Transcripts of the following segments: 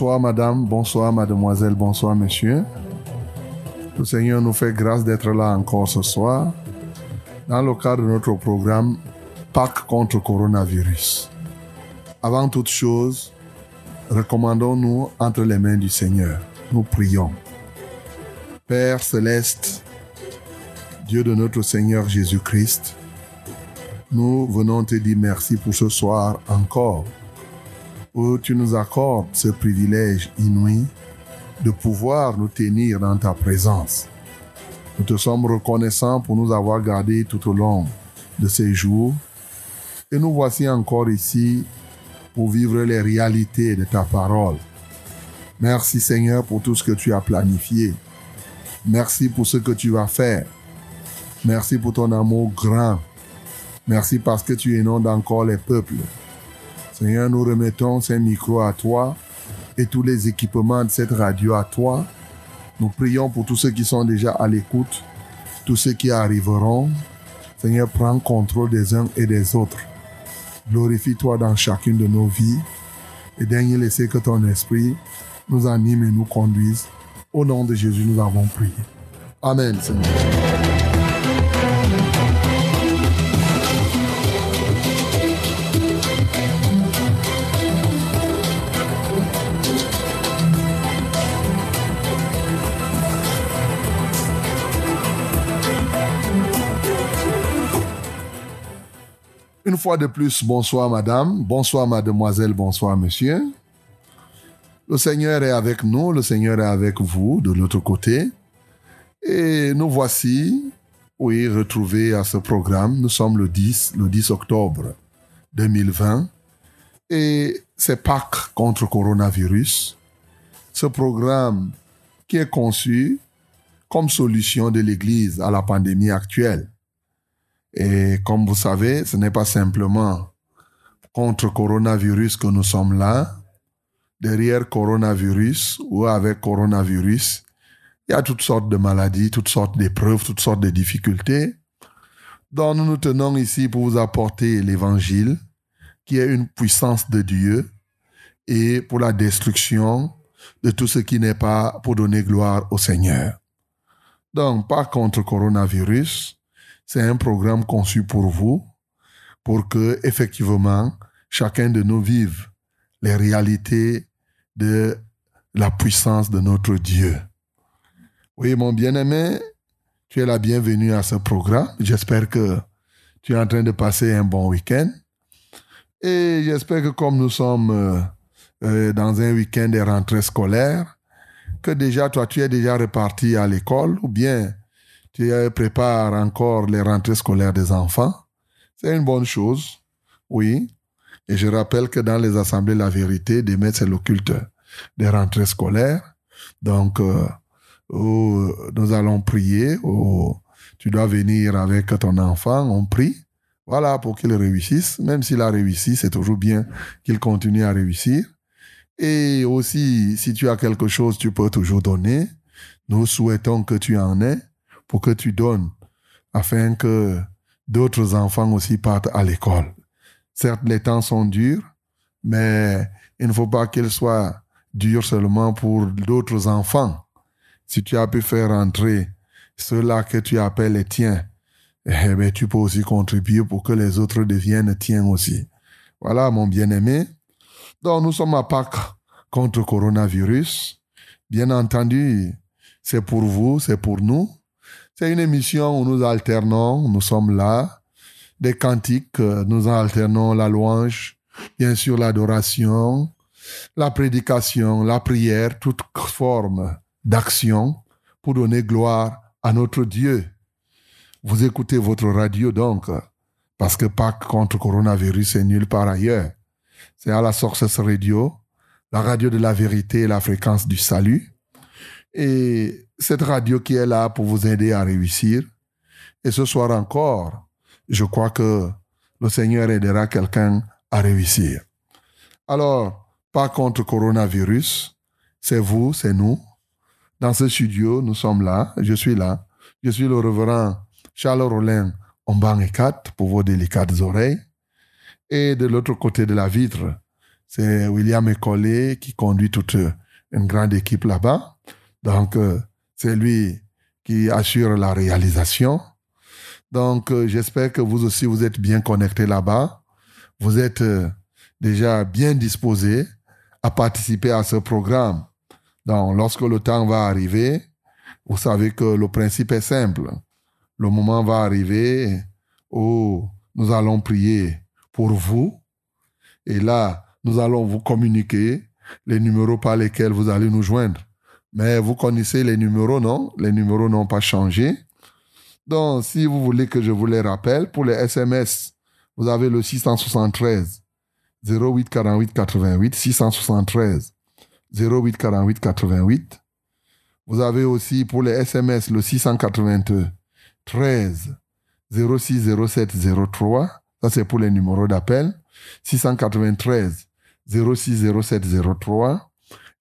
Bonsoir madame, bonsoir mademoiselle, bonsoir monsieur. Le Seigneur nous fait grâce d'être là encore ce soir dans le cadre de notre programme Pâques contre coronavirus. Avant toute chose, recommandons-nous entre les mains du Seigneur. Nous prions. Père céleste, Dieu de notre Seigneur Jésus-Christ, nous venons te dire merci pour ce soir encore où tu nous accordes ce privilège inouï de pouvoir nous tenir dans ta présence. Nous te sommes reconnaissants pour nous avoir gardés tout au long de ces jours et nous voici encore ici pour vivre les réalités de ta parole. Merci Seigneur pour tout ce que tu as planifié. Merci pour ce que tu vas faire. Merci pour ton amour grand. Merci parce que tu inondes encore les peuples. Seigneur, nous remettons ces micros à toi et tous les équipements de cette radio à toi. Nous prions pour tous ceux qui sont déjà à l'écoute, tous ceux qui arriveront. Seigneur, prends contrôle des uns et des autres. Glorifie-toi dans chacune de nos vies et daigne laisser que ton esprit nous anime et nous conduise. Au nom de Jésus, nous avons prié. Amen, Seigneur. Fois de plus, bonsoir madame, bonsoir mademoiselle, bonsoir monsieur. Le Seigneur est avec nous, le Seigneur est avec vous de l'autre côté. Et nous voici, oui, retrouvés à ce programme. Nous sommes le 10, le 10 octobre 2020. Et c'est Pâques contre coronavirus. Ce programme qui est conçu comme solution de l'Église à la pandémie actuelle. Et comme vous savez, ce n'est pas simplement contre coronavirus que nous sommes là. Derrière coronavirus ou avec coronavirus, il y a toutes sortes de maladies, toutes sortes d'épreuves, toutes sortes de difficultés. Donc nous nous tenons ici pour vous apporter l'évangile, qui est une puissance de Dieu, et pour la destruction de tout ce qui n'est pas pour donner gloire au Seigneur. Donc, pas contre coronavirus, c'est un programme conçu pour vous, pour que, effectivement, chacun de nous vive les réalités de la puissance de notre Dieu. Oui, mon bien-aimé, tu es la bienvenue à ce programme. J'espère que tu es en train de passer un bon week-end. Et j'espère que comme nous sommes euh, euh, dans un week-end de rentrée scolaire, que déjà toi, tu es déjà reparti à l'école ou bien tu prépares encore les rentrées scolaires des enfants. C'est une bonne chose, oui. Et je rappelle que dans les assemblées La Vérité, demain, c'est le culte des rentrées scolaires. Donc, euh, où nous allons prier, où tu dois venir avec ton enfant, on prie. Voilà, pour qu'il réussisse. Même s'il a réussi, c'est toujours bien qu'il continue à réussir. Et aussi, si tu as quelque chose, tu peux toujours donner. Nous souhaitons que tu en aies pour que tu donnes, afin que d'autres enfants aussi partent à l'école. Certes, les temps sont durs, mais il ne faut pas qu'ils soient durs seulement pour d'autres enfants. Si tu as pu faire entrer ceux-là que tu appelles les tiens, eh bien, tu peux aussi contribuer pour que les autres deviennent tiens aussi. Voilà, mon bien-aimé. Donc, nous sommes à Pâques contre coronavirus. Bien entendu, c'est pour vous, c'est pour nous. C'est une émission où nous alternons, nous sommes là. Des cantiques, nous alternons la louange, bien sûr l'adoration, la prédication, la prière, toute forme d'action pour donner gloire à notre Dieu. Vous écoutez votre radio donc, parce que Pâques contre coronavirus est nulle part ailleurs. C'est à la Sources Radio, la radio de la vérité et la fréquence du salut. Et cette radio qui est là pour vous aider à réussir. Et ce soir encore, je crois que le Seigneur aidera quelqu'un à réussir. Alors, pas contre coronavirus, c'est vous, c'est nous. Dans ce studio, nous sommes là, je suis là. Je suis le reverend Charles Rollin Omban et 4 pour vos délicates oreilles. Et de l'autre côté de la vitre, c'est William Ecolé qui conduit toute une grande équipe là-bas. Donc, euh, c'est lui qui assure la réalisation. Donc, euh, j'espère que vous aussi, vous êtes bien connectés là-bas. Vous êtes euh, déjà bien disposés à participer à ce programme. Donc, lorsque le temps va arriver, vous savez que le principe est simple. Le moment va arriver où nous allons prier pour vous. Et là, nous allons vous communiquer les numéros par lesquels vous allez nous joindre. Mais vous connaissez les numéros, non? Les numéros n'ont pas changé. Donc, si vous voulez que je vous les rappelle, pour les SMS, vous avez le 673 08 48 88 673 08 48 88. Vous avez aussi pour les SMS le 682 13 06 07 03. Ça, c'est pour les numéros d'appel. 693 06 07 03.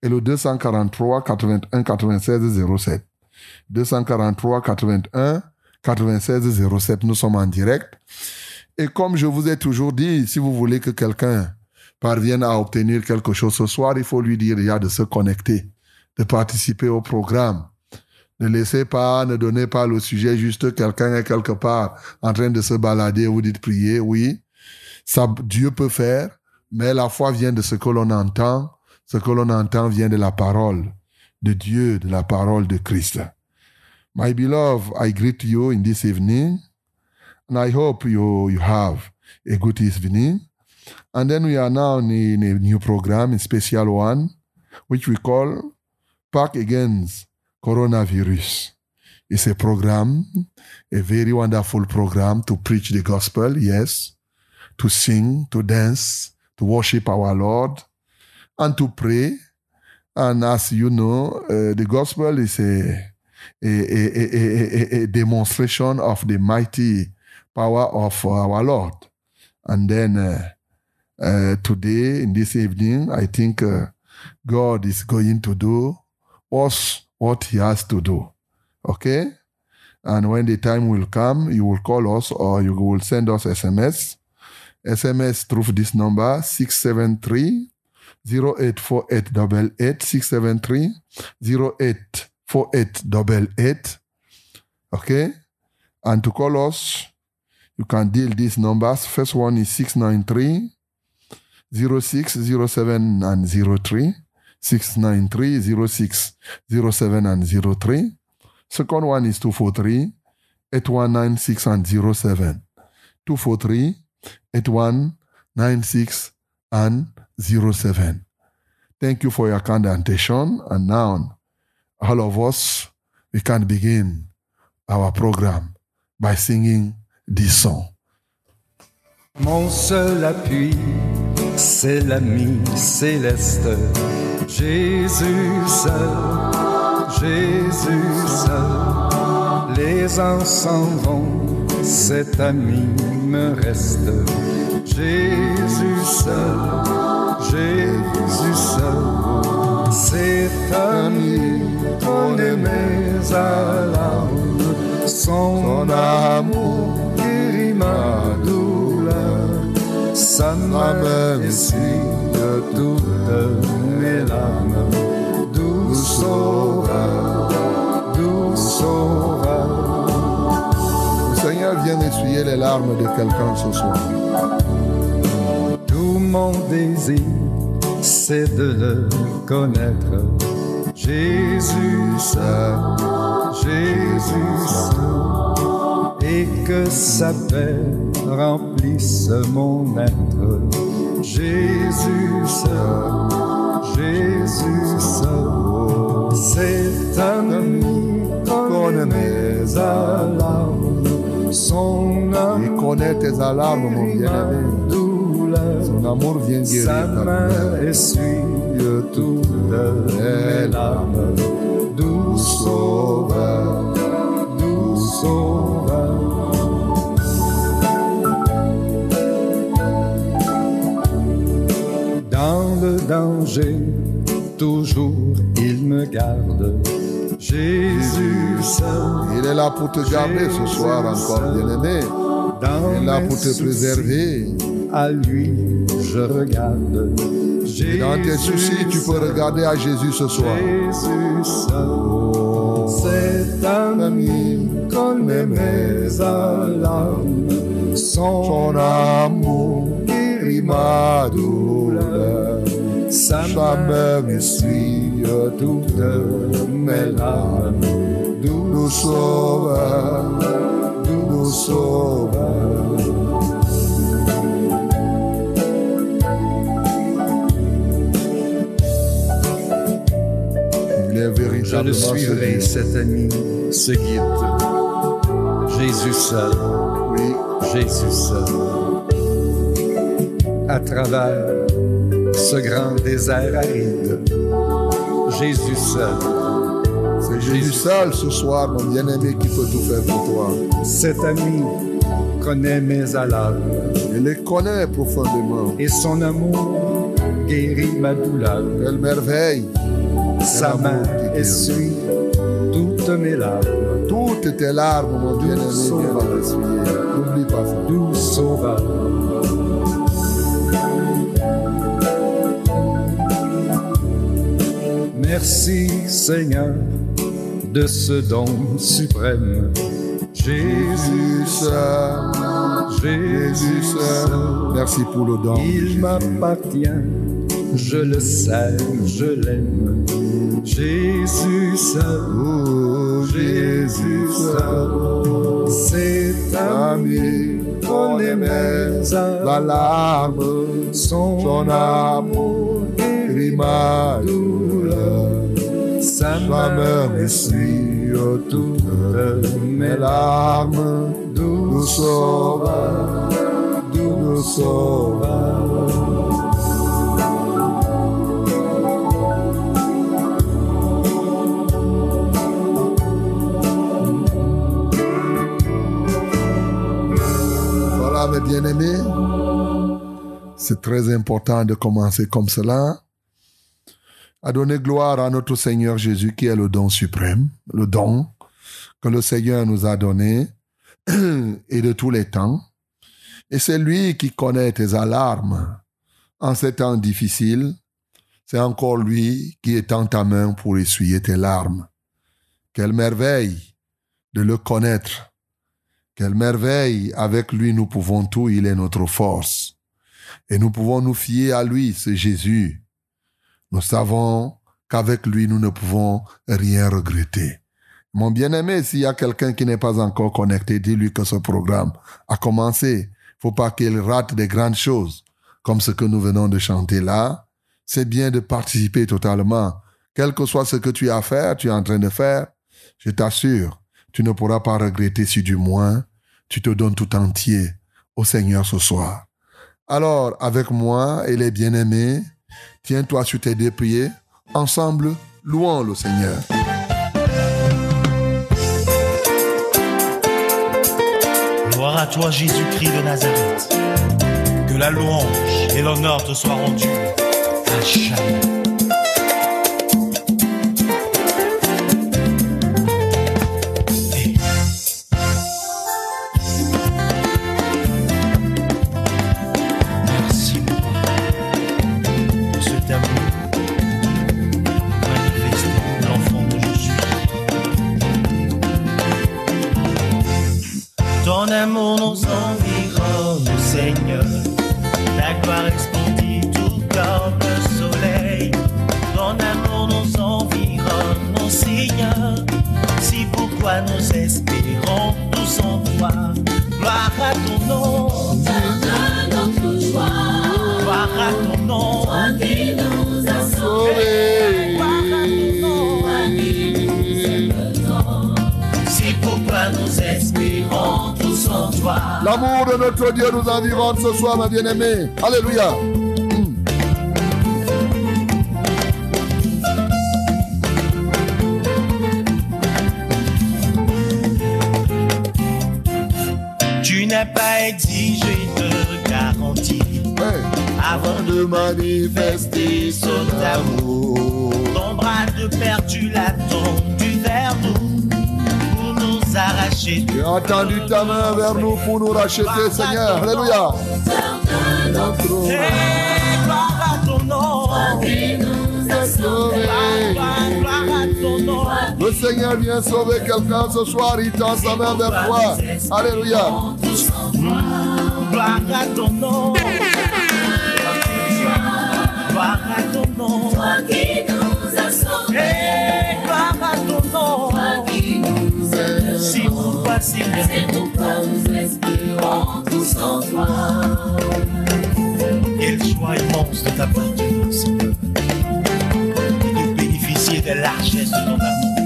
Et le 243 81 96 07. 243 81 96 07. Nous sommes en direct. Et comme je vous ai toujours dit, si vous voulez que quelqu'un parvienne à obtenir quelque chose ce soir, il faut lui dire déjà de se connecter, de participer au programme. Ne laissez pas, ne donnez pas le sujet juste quelqu'un est quelque part en train de se balader, vous dites prier, oui. Ça, Dieu peut faire, mais la foi vient de ce que l'on entend. Ce que l'on entend vient de la parole de Dieu, de la parole de Christ. My beloved, I greet you in this evening. And I hope you, you have a good evening. And then we are now in a, new program, a special one, which we call Pack Against Coronavirus. It's a program, a very wonderful program to preach the gospel, yes, to sing, to dance, to worship our Lord, and to pray. And as you know, uh, the gospel is a, a, a, a, a demonstration of the mighty power of our Lord. And then uh, uh, today, in this evening, I think uh, God is going to do us what He has to do. Okay? And when the time will come, you will call us or you will send us SMS. SMS through this number 673 084888 673 084888. Okay? And to call us, you can deal these numbers. First one is 693 06 07 and 03. 693 06 07 and 03. Second one is 243 8196 and 07. 243 8196 and 07. Thank you for your kind attention. And now, all of us, we can begin our program by singing this song. Mon seul appui, c'est l'ami céleste, Jésus seul, Jésus seul. Les uns s'en vont, cet ami me reste, Jésus seul, Jésus seul. Cet ami, ton aimé à l'âme, son amour guérit ma douleur. Ça m'amène de toutes mes larmes. Doux sauveur, doux sauveur, Seigneur vient essuyer les larmes de quelqu'un ce soir. Mon désir, c'est de le connaître. Jésus seul, Jésus seul, et que sa paix remplisse mon être. Jésus seul, Jésus seul, c'est un ami connaît mes alarmes, son amour Il connaît tes alarmes, mon bien-aimé. Amour vient guérir Sa main essuie toutes mes larmes. Doux sauveur, doux sauveur. Dans le danger, toujours il me garde. Jésus seul, Il est là pour te garder ce soir encore, bien-aimé. Il est là pour te préserver. À lui, je regarde. Et dans tes soucis, tu peux regarder à Jésus ce soir. Jésus seul, c'est un ami connaît mes alarmes. Son, Son amour guérit ma douleur. sa main main essuie toutes mes larmes. Nous sauveur, nous sauveur. Je le suivrai, ce cet ami, ce guide. Jésus seul, Oui, Jésus seul. À travers ce grand désert aride, Jésus seul. c'est Jésus seul ce soir, mon bien-aimé, qui peut tout faire pour toi. Cet ami connaît mes alarmes Il les connaît profondément. et son amour guérit ma douleur. Quelle merveille. Sa main. Essuie toutes mes larmes. Toutes tes larmes, mon bien-aimé. N'oublie pas ça. Doux sauveur. Merci Seigneur de ce don suprême. Jésus Jésus seul, Jésus Jésus seul. Merci pour le don. Il m'appartient, je le sais, je l'aime. Jésus seul, Jésus seul, c'est ami, connaît mes la larme, son son amour guérit ma douleur. sa main essuie essuie toutes mes larmes. doux Nous sauveur, nous sauveur. Bien-aimés. C'est très important de commencer comme cela. À donner gloire à notre Seigneur Jésus qui est le don suprême, le don que le Seigneur nous a donné et de tous les temps. Et c'est lui qui connaît tes alarmes en ces temps difficiles. C'est encore lui qui étend ta main pour essuyer tes larmes. Quelle merveille de le connaître. Quelle merveille, avec lui nous pouvons tout, il est notre force. Et nous pouvons nous fier à lui, c'est Jésus. Nous savons qu'avec lui nous ne pouvons rien regretter. Mon bien-aimé, s'il y a quelqu'un qui n'est pas encore connecté, dis-lui que ce programme a commencé. Faut pas qu'il rate des grandes choses, comme ce que nous venons de chanter là. C'est bien de participer totalement. Quel que soit ce que tu as à faire, tu es en train de faire, je t'assure, tu ne pourras pas regretter si du moins tu te donnes tout entier au Seigneur ce soir. Alors, avec moi et les bien-aimés, tiens-toi sur tes deux pieds, ensemble, louons le Seigneur. Gloire à toi, Jésus-Christ de Nazareth. Que la louange et l'honneur te soient rendus à jamais. L'amour de notre Dieu nous environne ce soir, ma bien-aimée. Alléluia. Tu n'as pas exigé de garantie Hey. avant de manifester son amour. Ton bras de père, tu l'as Tu as tendu ta main vers nous pour nous racheter, Seigneur. Alléluia. Gloire à ton nom. Le Seigneur vient sauver quelqu'un ce soir, il tend sa main vers toi. Alléluia. Gloire à ton nom. Gloire à ton nom. Hey, gloire à ton nom. Pourquoi, Seigneur, quelle joie immense de t'appartenir, Seigneur, et de bénéficier de la largesse de ton amour.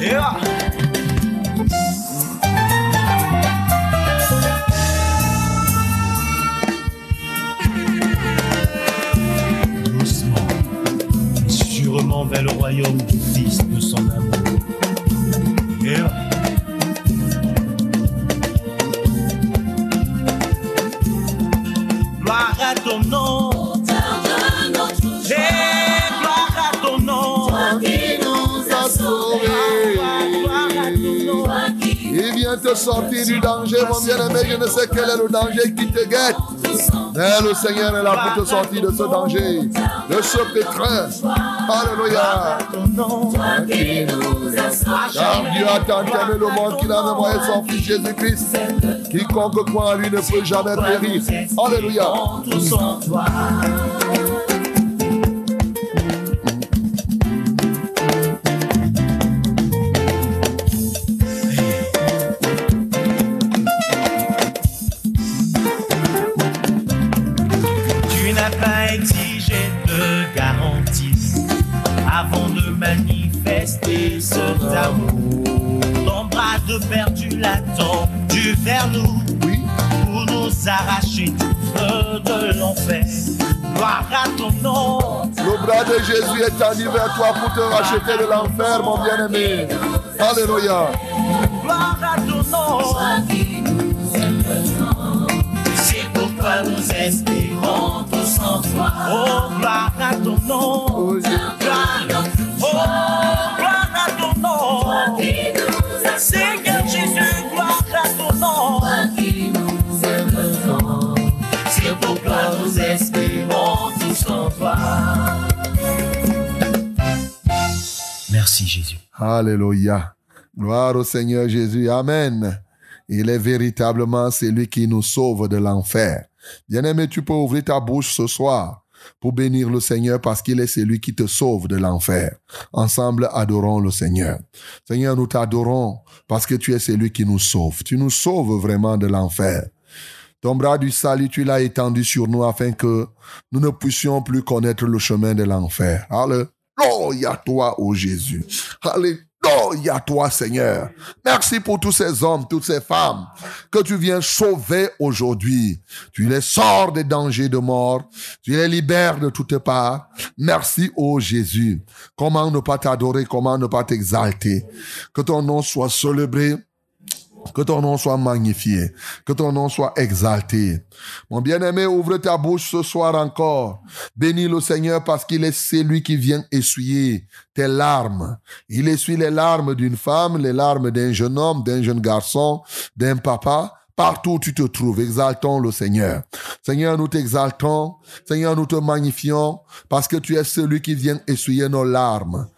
Et ah, doucement, sûrement vers le royaume à ton nom. Hey, gloire à ton nom. Gloire, gloire à ton nom. Il vient te sortir du danger, mon bien-aimé. Je ne sais quel est le danger qui te guette. Mais le Seigneur est là pour te sortir de ce danger, de ce pétrin. Alléluia. Car Dieu a tant aimé le monde qu'il a envoyé son Fils Jésus-Christ. Quiconque croit en lui ne peut jamais périr. Alléluia. Jésus est tendu vers toi pour te racheter de l'enfer, mon bien-aimé. Alléluia. Gloire à ton nom. C'est pourquoi nous espérons tous en toi. Oh, gloire à ton nom. Oh, Jésus. Gloire, oh, Alléluia. Gloire au Seigneur Jésus. Amen. Il est véritablement celui qui nous sauve de l'enfer. Bien-aimé, tu peux ouvrir ta bouche ce soir pour bénir le Seigneur parce qu'il est celui qui te sauve de l'enfer. Ensemble, adorons le Seigneur. Seigneur, nous t'adorons parce que tu es celui qui nous sauve. Tu nous sauves vraiment de l'enfer. Ton bras du salut, tu l'as étendu sur nous afin que nous ne puissions plus connaître le chemin de l'enfer. Alléluia toi, ô Jésus. Alléluia toi, Seigneur. Merci pour tous ces hommes, toutes ces femmes que tu viens sauver aujourd'hui. Tu les sors des dangers de mort. Tu les libères de toutes parts. Merci, ô Jésus. Comment ne pas t'adorer, comment ne pas t'exalter. Que ton nom soit célébré. Que ton nom soit magnifié, que ton nom soit exalté. Mon bien-aimé, ouvre ta bouche ce soir encore. Bénis le Seigneur parce qu'il est celui qui vient essuyer tes larmes. Il essuie les larmes d'une femme, les larmes d'un jeune homme, d'un jeune garçon, d'un papa. Partout où tu te trouves, exaltons le Seigneur. Seigneur, nous t'exaltons. Seigneur, nous te magnifions parce que tu es celui qui vient essuyer nos larmes.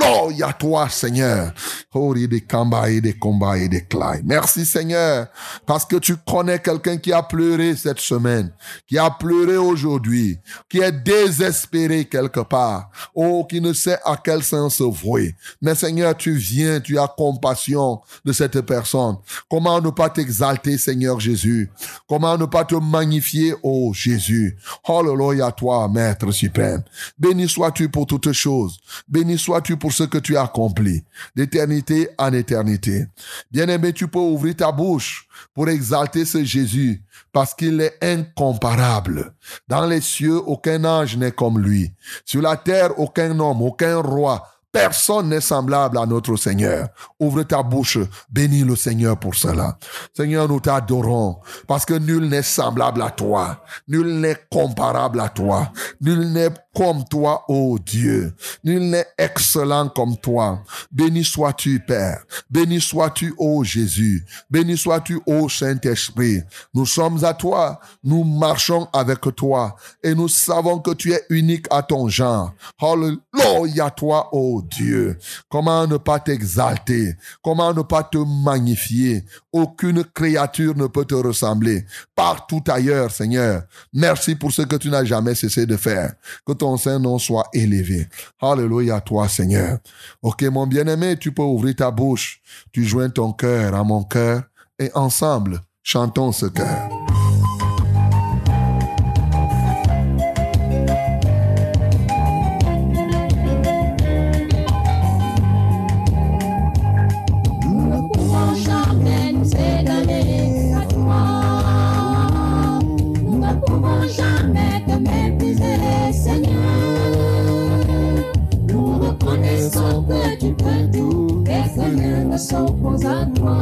Gloire à toi, Seigneur. Oh, des combats et des combats et des claies. Merci, Seigneur, parce que tu connais quelqu'un qui a pleuré cette semaine, qui a pleuré aujourd'hui, qui est désespéré quelque part, oh, qui ne sait à quel sens se vouer. Mais Seigneur, tu viens, tu as compassion de cette personne. Comment ne pas t'exalter, Seigneur Jésus? Comment ne pas te magnifier, oh Jésus? Hallelujah à toi, Maître suprême. Béni sois-tu pour toutes choses. Béni sois-tu pour ce que tu as accompli, d'éternité en éternité. Bien-aimé, tu peux ouvrir ta bouche pour exalter ce Jésus, parce qu'il est incomparable. Dans les cieux, aucun ange n'est comme lui. Sur la terre, aucun homme, aucun roi, Personne n'est semblable à notre Seigneur. Ouvre ta bouche, bénis le Seigneur pour cela. Seigneur, nous t'adorons parce que nul n'est semblable à toi. Nul n'est comparable à toi. Nul n'est comme toi, ô Dieu. Nul n'est excellent comme toi. Béni sois-tu, Père. Béni sois-tu, ô Jésus. Béni sois-tu, ô Saint-Esprit. Nous sommes à toi. Nous marchons avec toi. Et nous savons que tu es unique à ton genre. Alléluia à toi, ô Dieu. Comment ne pas t'exalter? Comment ne pas te magnifier? Aucune créature ne peut te ressembler. Partout ailleurs, Seigneur. Merci pour ce que tu n'as jamais cessé de faire. Que ton Saint-Nom soit élevé. Alléluia à toi, Seigneur. Ok, mon bien-aimé, tu peux ouvrir ta bouche. Tu joins ton cœur à mon cœur et ensemble, chantons ce cœur. Toi.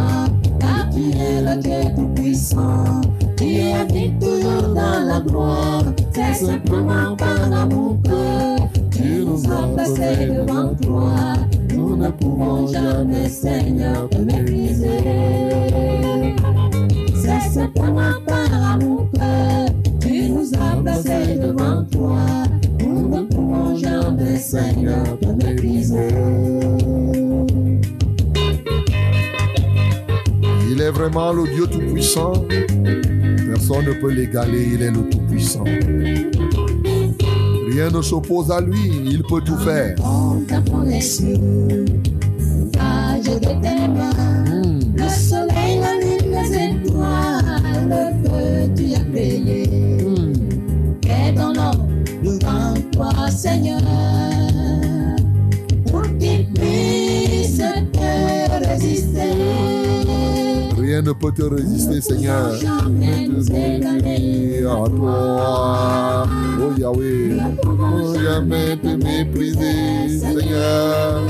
Car tu es le Dieu tout-puissant. Tu habites toujours dans la gloire. C'est simplement par amour que tu nous as placés devant toi. Nous ne pouvons jamais, Seigneur, te mépriser. C'est simplement par amour que tu nous as placés devant toi. Nous ne pouvons jamais, Seigneur, te mépriser. Il est vraiment le Dieu Tout-Puissant. Personne ne peut l'égaler, il est le Tout-Puissant. Rien ne s'oppose à lui, il peut tout faire. Le soleil, la lune, les étoiles, tu as créé. Devant toi, Seigneur, Ne peut te résister, Seigneur. Nous égaler à toi, oh Yahweh. Oh, jamais te mépriser, Seigneur.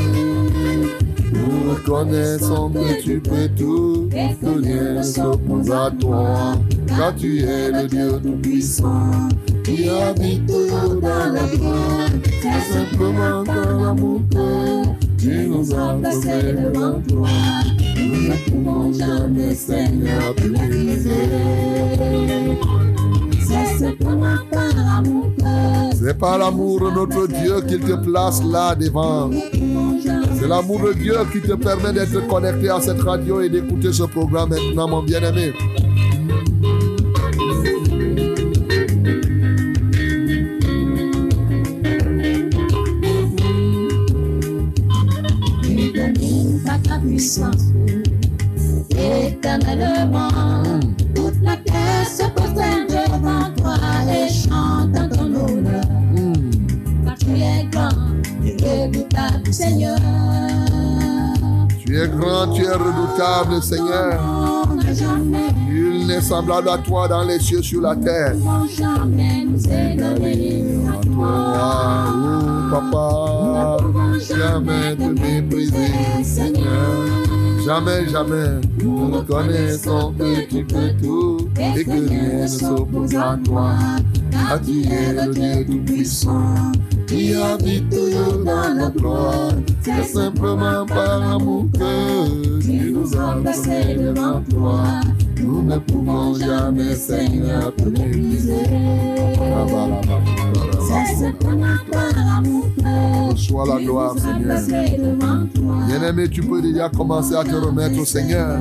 Nous reconnaissons que tu peux tout, que rien ne s'oppose à toi, car tu es le Dieu tout-puissant. qui habite dans la gloire. C'est simplement ton amour que tu nous as placés devant toi. C'est par l'amour de notre Dieu qu'il te place là devant. C'est l'amour de Dieu qui te permet d'être connecté à cette radio et d'écouter ce programme maintenant, mon bien-aimé. Éternellement. Toute la terre se prosterne devant toi et chante en ton honneur. Car tu es grand et redoutable, Seigneur. Tu es grand, tu es redoutable, Seigneur. Nul n'est semblable à toi dans les cieux, sur la terre. jamais nous à toi. Oh, papa, jamais te mépriser, Seigneur. Jamais, jamais, nous reconnaissons que tu peux tout et que rien ne s'oppose à toi. Car tu es le Dieu tout-puissant qui habite toujours dans la gloire. C'est simplement par amour que tu nous as placés devant toi. Nous ne pouvons jamais, Seigneur, te mépriser. Reçois la gloire, Seigneur. Bien-aimé, tu peux déjà commencer à te remettre au Seigneur.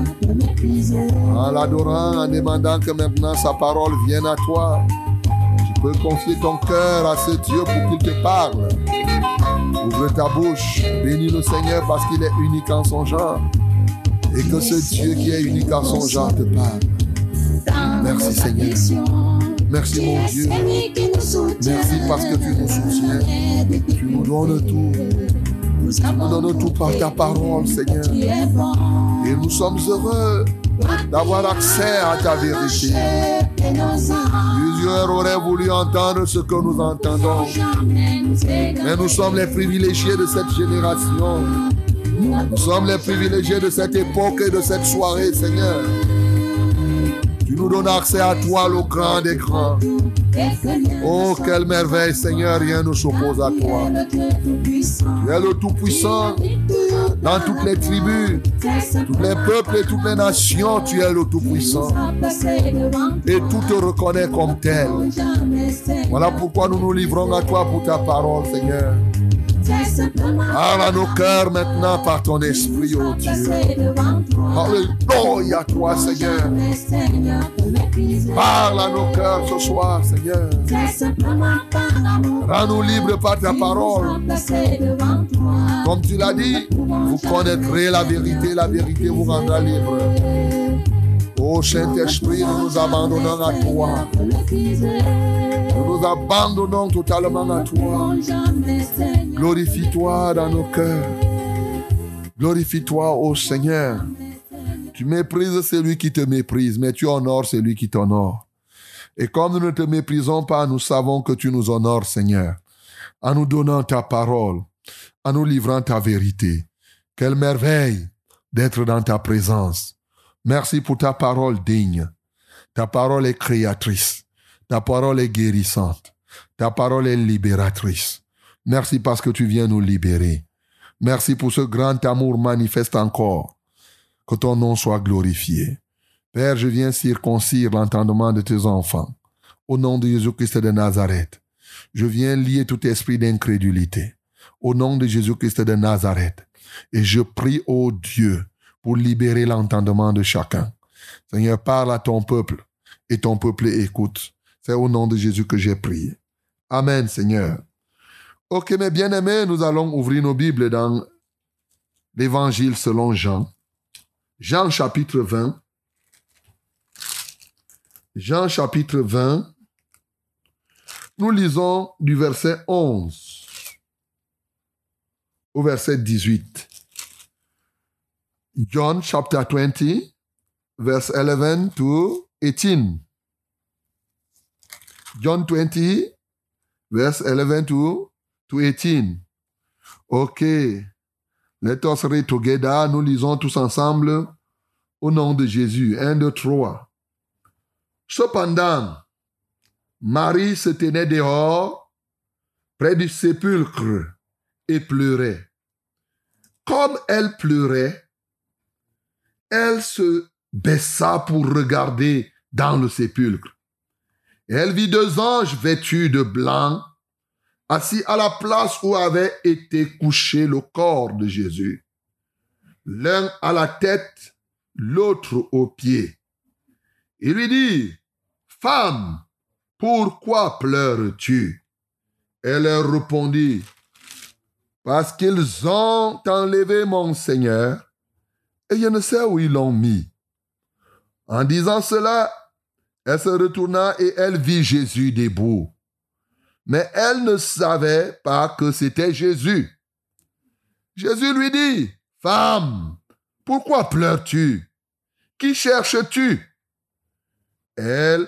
En l'adorant, en demandant que maintenant sa parole vienne à toi. Tu peux confier ton cœur à ce Dieu pour qu'il te parle. Ouvre ta bouche, bénis le Seigneur parce qu'il est unique en son genre. Et que ce Dieu qui est unique en son genre te parle. Merci, Seigneur. Merci mon Dieu. Merci parce que tu nous soutiens. Tu nous donnes tout. Nous Tu nous donnes tout par ta parole, Seigneur. Et nous sommes heureux d'avoir accès à ta vérité. Plusieurs auraient voulu entendre ce que nous entendons. Mais nous sommes les privilégiés de cette génération. Nous sommes les privilégiés de cette époque et de cette soirée, Seigneur. Nous donnes accès à toi, le grand rien Oh, quelle merveille, Seigneur, rien ne s'oppose à toi. Tu es le Tout-Puissant dans toutes les tribus, tous les peuples et toutes les nations. Tu es le Tout-Puissant. Et tout te reconnaît comme tel. Voilà pourquoi nous nous livrons à toi pour ta parole, Seigneur. Parle à nos cœurs maintenant par ton esprit, oh Dieu. Alléluia, toi, Seigneur. Parle à nos cœurs ce soir, Seigneur. Rends-nous libres par ta parole. Comme tu l'as dit, vous connaîtrez la vérité, la vérité vous rendra libre. Ô Saint-Esprit, nous nous abandonnons à toi. Nous nous abandonnons totalement à toi. Glorifie-toi dans nos cœurs. Glorifie-toi, ô Seigneur. Tu méprises celui qui te méprise, mais tu honores celui qui t'honore. Et comme nous ne te méprisons pas, nous savons que tu nous honores, Seigneur, en nous donnant ta parole, en nous livrant ta vérité. Quelle merveille d'être dans ta présence. Merci pour ta parole digne. Ta parole est créatrice. Ta parole est guérissante. Ta parole est libératrice. Merci parce que tu viens nous libérer. Merci pour ce grand amour manifeste encore. Que ton nom soit glorifié. Père, je viens circoncire l'entendement de tes enfants. Au nom de Jésus-Christ de Nazareth. Je viens lier tout esprit d'incrédulité. Au nom de Jésus-Christ de Nazareth. Et je prie, ô Dieu, pour libérer l'entendement de chacun. Seigneur, parle à ton peuple et ton peuple écoute. C'est au nom de Jésus que j'ai prié. Amen, Seigneur. Ok, mes bien-aimés, nous allons ouvrir nos Bibles dans l'Évangile selon Jean. Jean chapitre 20. Jean chapitre 20. Nous lisons du verset 11 au verset 18. John chapter 20, verse 11 to 18. John 20, verse 11 to, to 18. OK. Let us read together. Nous lisons tous ensemble au nom de Jésus. 1, 2, 3. Cependant, Marie se tenait dehors, près du sépulcre, et pleurait. Comme elle pleurait, elle se baissa pour regarder dans le sépulcre. Elle vit deux anges vêtus de blanc, assis à la place où avait été couché le corps de Jésus. L'un à la tête, l'autre aux pieds. Il lui dit, Femme, pourquoi pleures-tu? Elle répondit, Parce qu'ils ont enlevé mon Seigneur, et je ne sais où ils l'ont mis. En disant cela, elle se retourna et elle vit Jésus debout. Mais elle ne savait pas que c'était Jésus. Jésus lui dit, Femme, pourquoi pleures-tu? Qui cherches-tu Elle,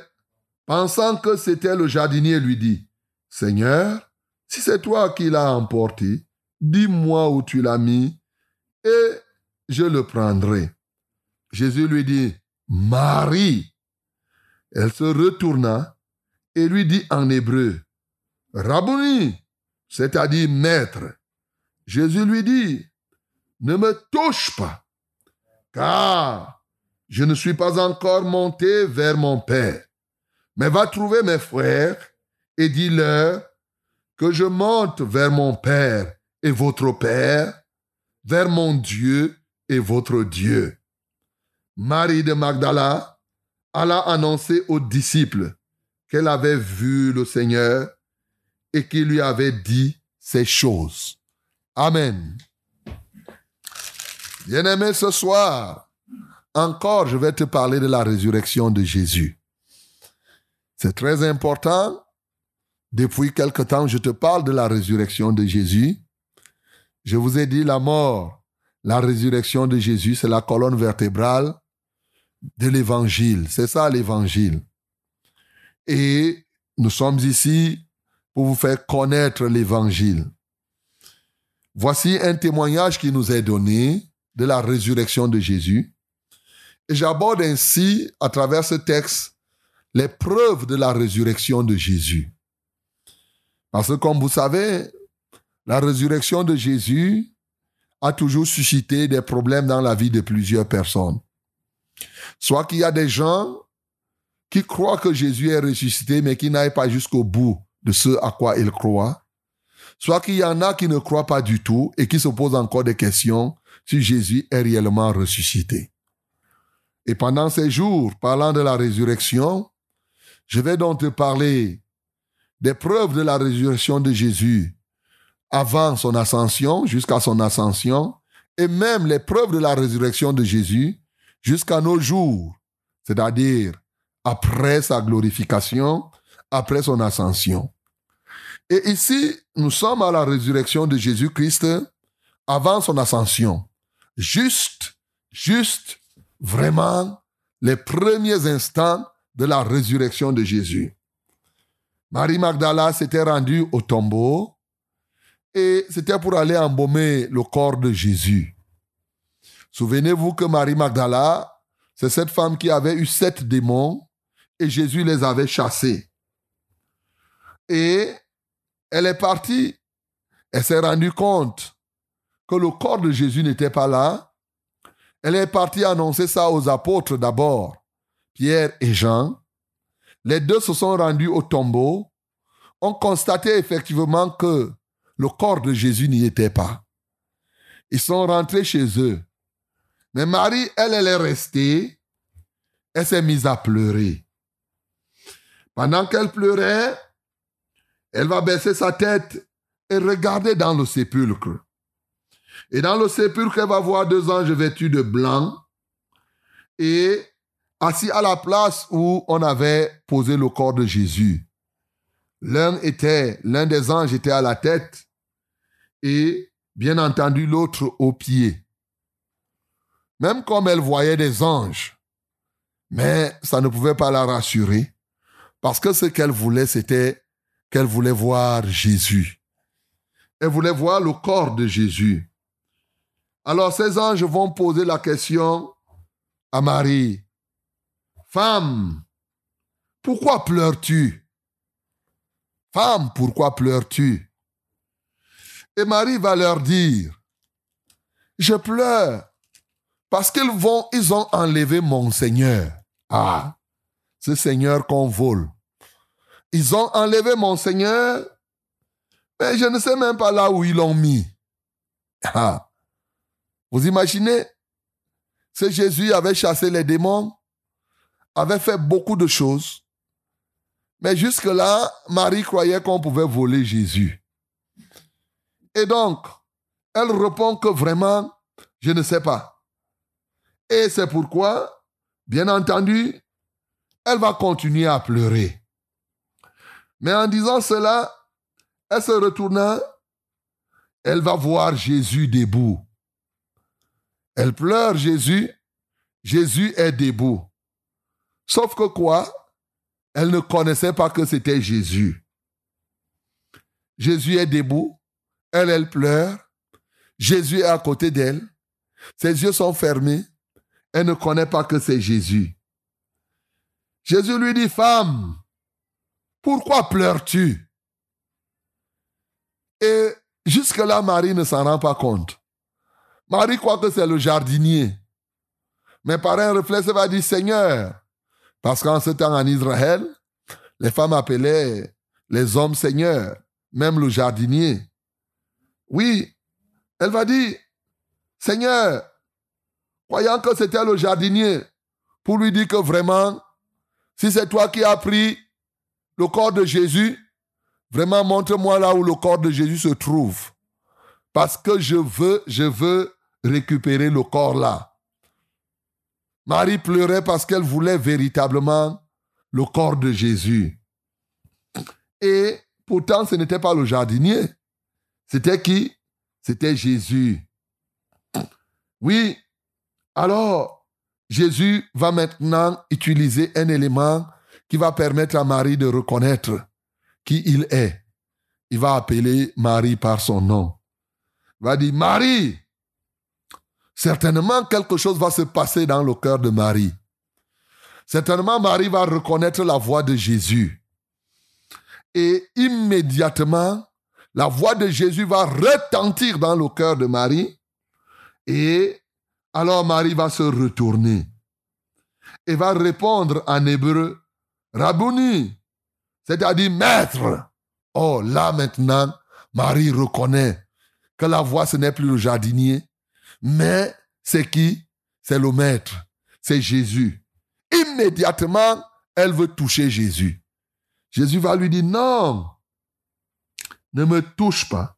pensant que c'était le jardinier, lui dit, Seigneur, si c'est toi qui l'as emporté, dis-moi où tu l'as mis et je le prendrai. Jésus lui dit, Marie. Elle se retourna et lui dit en hébreu, Rabboni, c'est-à-dire maître. Jésus lui dit, ne me touche pas, car je ne suis pas encore monté vers mon Père. Mais va trouver mes frères et dis-leur, que je monte vers mon Père et votre Père, vers mon Dieu et votre Dieu. Marie de Magdala alla annoncer aux disciples qu'elle avait vu le Seigneur et qu'il lui avait dit ces choses. Amen. Bien-aimé, ce soir, encore, je vais te parler de la résurrection de Jésus. C'est très important. Depuis quelque temps, je te parle de la résurrection de Jésus. Je vous ai dit la mort, la résurrection de Jésus, c'est la colonne vertébrale de l'évangile. C'est ça l'évangile. Et nous sommes ici pour vous faire connaître l'évangile. Voici un témoignage qui nous est donné de la résurrection de Jésus. Et j'aborde ainsi, à travers ce texte, les preuves de la résurrection de Jésus. Parce que comme vous savez, la résurrection de Jésus a toujours suscité des problèmes dans la vie de plusieurs personnes. Soit qu'il y a des gens qui croient que Jésus est ressuscité, mais qui n'aillent pas jusqu'au bout de ce à quoi ils croient. Soit qu'il y en a qui ne croient pas du tout et qui se posent encore des questions si Jésus est réellement ressuscité. Et pendant ces jours, parlant de la résurrection, je vais donc te parler des preuves de la résurrection de Jésus avant son ascension, jusqu'à son ascension, et même les preuves de la résurrection de Jésus jusqu'à nos jours, c'est-à-dire après sa glorification, après son ascension. Et ici, nous sommes à la résurrection de Jésus-Christ avant son ascension. Juste, juste, vraiment, les premiers instants de la résurrection de Jésus. Marie Magdala s'était rendue au tombeau et c'était pour aller embaumer le corps de Jésus. Souvenez-vous que Marie Magdala, c'est cette femme qui avait eu sept démons et Jésus les avait chassés. Et elle est partie. Elle s'est rendue compte que le corps de Jésus n'était pas là. Elle est partie annoncer ça aux apôtres d'abord, Pierre et Jean. Les deux se sont rendus au tombeau, ont constaté effectivement que le corps de Jésus n'y était pas. Ils sont rentrés chez eux. Mais Marie, elle, elle est restée. Elle s'est mise à pleurer. Pendant qu'elle pleurait, elle va baisser sa tête et regarder dans le sépulcre. Et dans le sépulcre, elle va voir deux anges vêtus de blanc et assis à la place où on avait posé le corps de Jésus. L'un était, l'un des anges était à la tête et bien entendu l'autre au pied. Même comme elle voyait des anges, mais ça ne pouvait pas la rassurer parce que ce qu'elle voulait, c'était qu'elle voulait voir Jésus. Elle voulait voir le corps de Jésus. Alors ces anges vont poser la question à Marie. Femme, pourquoi pleures-tu? Femme, pourquoi pleures-tu? Et Marie va leur dire, je pleure parce qu'ils vont, ils ont enlevé mon Seigneur. Ah, ce Seigneur qu'on vole. Ils ont enlevé mon Seigneur, mais je ne sais même pas là où ils l'ont mis. Ah. Vous imaginez? Ce Jésus avait chassé les démons, avait fait beaucoup de choses. Mais jusque-là, Marie croyait qu'on pouvait voler Jésus. Et donc, elle répond que vraiment, je ne sais pas. Et c'est pourquoi, bien entendu, elle va continuer à pleurer. Mais en disant cela, elle se retourna, elle va voir Jésus debout. Elle pleure Jésus, Jésus est debout. Sauf que quoi? Elle ne connaissait pas que c'était Jésus. Jésus est debout, elle, elle pleure, Jésus est à côté d'elle, ses yeux sont fermés, elle ne connaît pas que c'est Jésus. Jésus lui dit, femme, pourquoi pleures-tu? Et jusque-là, Marie ne s'en rend pas compte. Marie croit que c'est le jardinier. Mais par un réflexe, elle va dire, Seigneur, parce qu'en ce temps en Israël, les femmes appelaient les hommes seigneurs. même le jardinier. Oui, elle va dire, Seigneur, croyant que c'était le jardinier, pour lui dire que vraiment, si c'est toi qui as pris le corps de Jésus, vraiment montre-moi là où le corps de Jésus se trouve. Parce que je veux, je veux récupérer le corps là. Marie pleurait parce qu'elle voulait véritablement le corps de Jésus. Et pourtant, ce n'était pas le jardinier. C'était qui? C'était Jésus. Oui. Alors, Jésus va maintenant utiliser un élément qui va permettre à Marie de reconnaître qui il est. Il va appeler Marie par son nom. Il va dire, Marie, certainement quelque chose va se passer dans le cœur de Marie. Certainement, Marie va reconnaître la voix de Jésus. Et immédiatement, la voix de Jésus va retentir dans le cœur de Marie. Et alors Marie va se retourner et va répondre en hébreu, Rabouni, c'est-à-dire maître. Oh, là maintenant, Marie reconnaît que la voix, ce n'est plus le jardinier, mais c'est qui? C'est le maître, c'est Jésus. Immédiatement, elle veut toucher Jésus. Jésus va lui dire, non, ne me touche pas,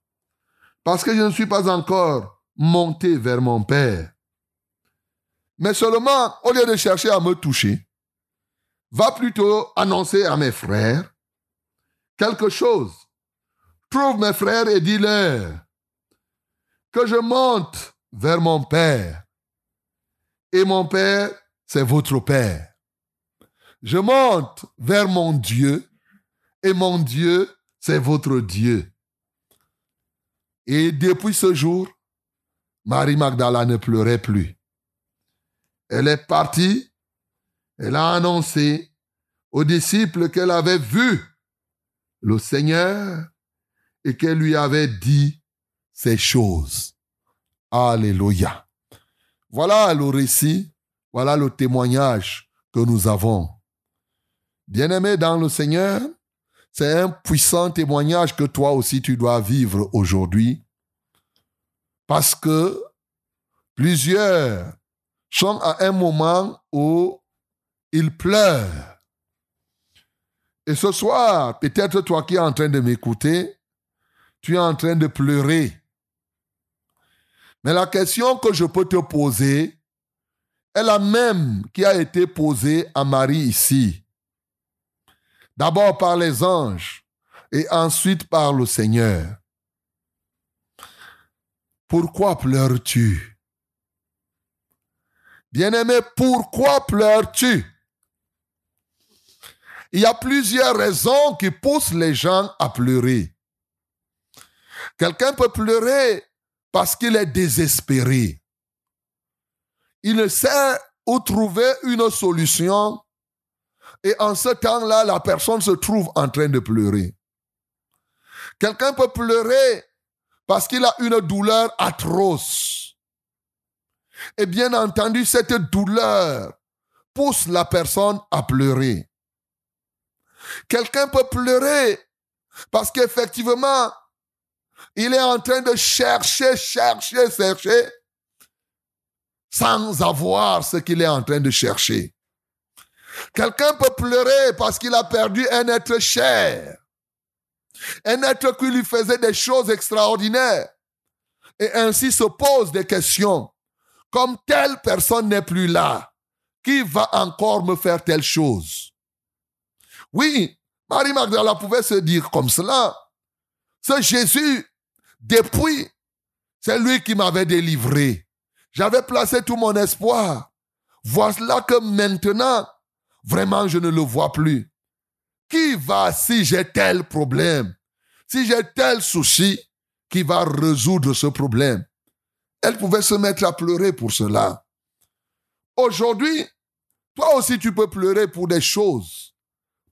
parce que je ne suis pas encore monté vers mon Père. Mais seulement, au lieu de chercher à me toucher, va plutôt annoncer à mes frères quelque chose. Trouve mes frères et dis-leur que je monte vers mon Père. Et mon Père, c'est votre Père. Je monte vers mon Dieu et mon Dieu, c'est votre Dieu. Et depuis ce jour, Marie Magdala ne pleurait plus. Elle est partie, elle a annoncé aux disciples qu'elle avait vu le Seigneur et qu'elle lui avait dit ces choses. Alléluia. Voilà le récit, voilà le témoignage que nous avons. Bien-aimé dans le Seigneur, c'est un puissant témoignage que toi aussi tu dois vivre aujourd'hui. Parce que plusieurs sont à un moment où ils pleurent. Et ce soir, peut-être toi qui es en train de m'écouter, tu es en train de pleurer. Mais la question que je peux te poser est la même qui a été posée à Marie ici. D'abord par les anges et ensuite par le Seigneur. Pourquoi pleures-tu? Bien-aimé, pourquoi pleures-tu? Il y a plusieurs raisons qui poussent les gens à pleurer. Quelqu'un peut pleurer parce qu'il est désespéré. Il ne sait où trouver une solution et en ce temps-là, la personne se trouve en train de pleurer. Quelqu'un peut pleurer parce qu'il a une douleur atroce. Et bien entendu, cette douleur pousse la personne à pleurer. Quelqu'un peut pleurer parce qu'effectivement, il est en train de chercher, chercher, chercher sans avoir ce qu'il est en train de chercher. Quelqu'un peut pleurer parce qu'il a perdu un être cher, un être qui lui faisait des choses extraordinaires et ainsi se pose des questions. Comme telle personne n'est plus là, qui va encore me faire telle chose? Oui, Marie Magdala pouvait se dire comme cela. Ce Jésus, depuis, c'est lui qui m'avait délivré. J'avais placé tout mon espoir. Voilà que maintenant, vraiment, je ne le vois plus. Qui va, si j'ai tel problème, si j'ai tel souci, qui va résoudre ce problème? Elle pouvait se mettre à pleurer pour cela. Aujourd'hui, toi aussi tu peux pleurer pour des choses,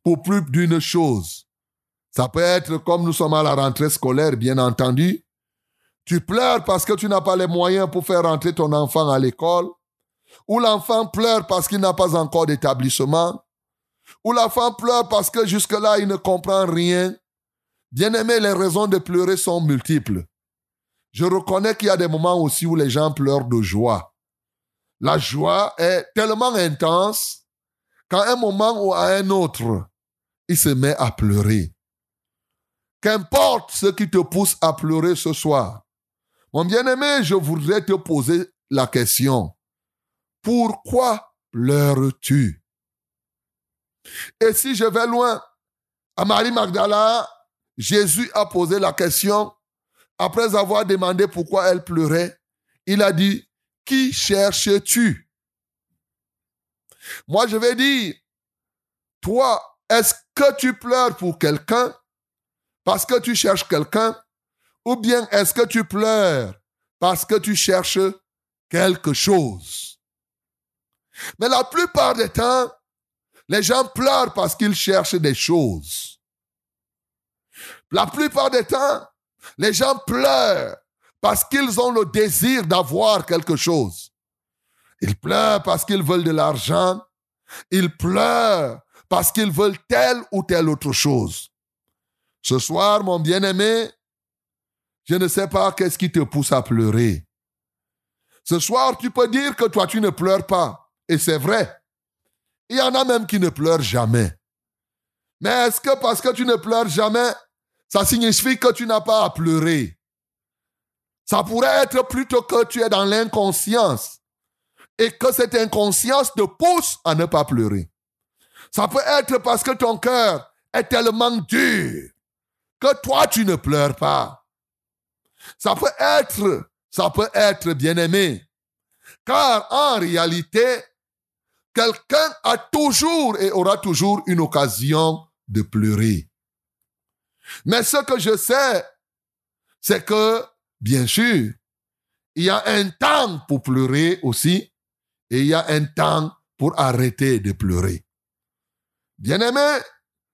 pour plus d'une chose. Ça peut être comme nous sommes à la rentrée scolaire, bien entendu. Tu pleures parce que tu n'as pas les moyens pour faire rentrer ton enfant à l'école. Ou l'enfant pleure parce qu'il n'a pas encore d'établissement. Ou l'enfant pleure parce que jusque-là, il ne comprend rien. Bien aimé, les raisons de pleurer sont multiples. Je reconnais qu'il y a des moments aussi où les gens pleurent de joie. La joie est tellement intense qu'à un moment ou à un autre, il se met à pleurer. Qu'importe ce qui te pousse à pleurer ce soir. Mon bien-aimé, je voudrais te poser la question. Pourquoi pleures-tu? Et si je vais loin, à Marie Magdala, Jésus a posé la question. Après avoir demandé pourquoi elle pleurait, il a dit, qui cherches-tu? Moi, je vais dire, toi, est-ce que tu pleures pour quelqu'un parce que tu cherches quelqu'un ou bien est-ce que tu pleures parce que tu cherches quelque chose? Mais la plupart des temps, les gens pleurent parce qu'ils cherchent des choses. La plupart des temps, les gens pleurent parce qu'ils ont le désir d'avoir quelque chose. Ils pleurent parce qu'ils veulent de l'argent. Ils pleurent parce qu'ils veulent telle ou telle autre chose. Ce soir, mon bien-aimé, je ne sais pas qu'est-ce qui te pousse à pleurer. Ce soir, tu peux dire que toi, tu ne pleures pas. Et c'est vrai. Il y en a même qui ne pleurent jamais. Mais est-ce que parce que tu ne pleures jamais, ça signifie que tu n'as pas à pleurer? Ça pourrait être plutôt que tu es dans l'inconscience et que cette inconscience te pousse à ne pas pleurer. Ça peut être parce que ton cœur est tellement dur que toi tu ne pleures pas. Ça peut être, ça peut être bien aimé. Car en réalité, quelqu'un a toujours et aura toujours une occasion de pleurer. Mais ce que je sais, c'est que, bien sûr, il y a un temps pour pleurer aussi et il y a un temps pour arrêter de pleurer. Bien-aimé,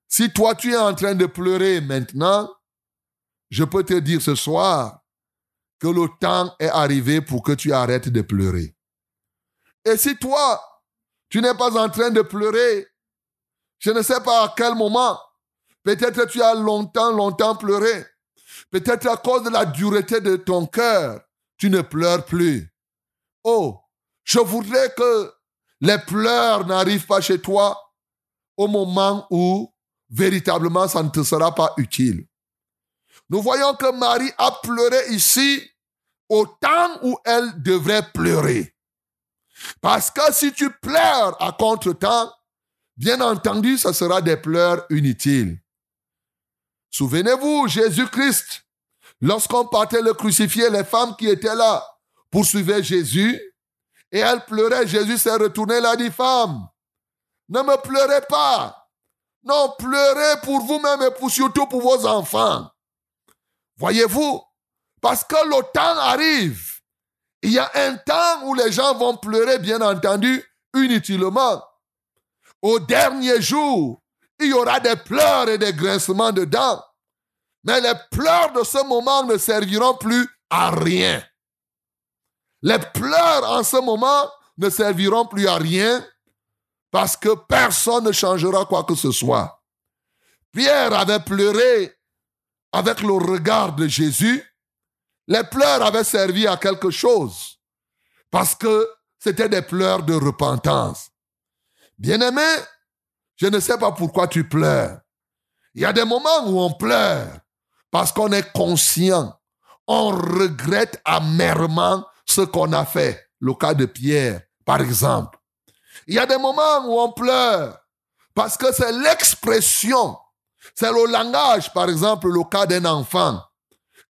si toi tu es en train de pleurer maintenant, je peux te dire ce soir que le temps est arrivé pour que tu arrêtes de pleurer. Et si toi, tu n'es pas en train de pleurer, je ne sais pas à quel moment, peut-être tu as longtemps, longtemps pleuré, peut-être à cause de la dureté de ton cœur, tu ne pleures plus. Oh, je voudrais que les pleurs n'arrivent pas chez toi au moment où véritablement ça ne te sera pas utile. Nous voyons que Marie a pleuré ici au temps où elle devrait pleurer. Parce que si tu pleures à contre-temps, bien entendu, ce sera des pleurs inutiles. Souvenez-vous, Jésus-Christ, lorsqu'on partait le crucifier, les femmes qui étaient là poursuivaient Jésus, et elles pleuraient, Jésus s'est retourné, il a dit, femme, ne me pleurez pas. Non, pleurez pour vous-même et surtout pour vos enfants. Voyez-vous, parce que le temps arrive. Il y a un temps où les gens vont pleurer, bien entendu, inutilement. Au dernier jour, il y aura des pleurs et des grincements dedans. Mais les pleurs de ce moment ne serviront plus à rien. Les pleurs en ce moment ne serviront plus à rien parce que personne ne changera quoi que ce soit. Pierre avait pleuré avec le regard de Jésus. Les pleurs avaient servi à quelque chose parce que c'était des pleurs de repentance. Bien-aimé, je ne sais pas pourquoi tu pleures. Il y a des moments où on pleure parce qu'on est conscient. On regrette amèrement ce qu'on a fait. Le cas de Pierre, par exemple. Il y a des moments où on pleure parce que c'est l'expression, c'est le langage, par exemple, le cas d'un enfant.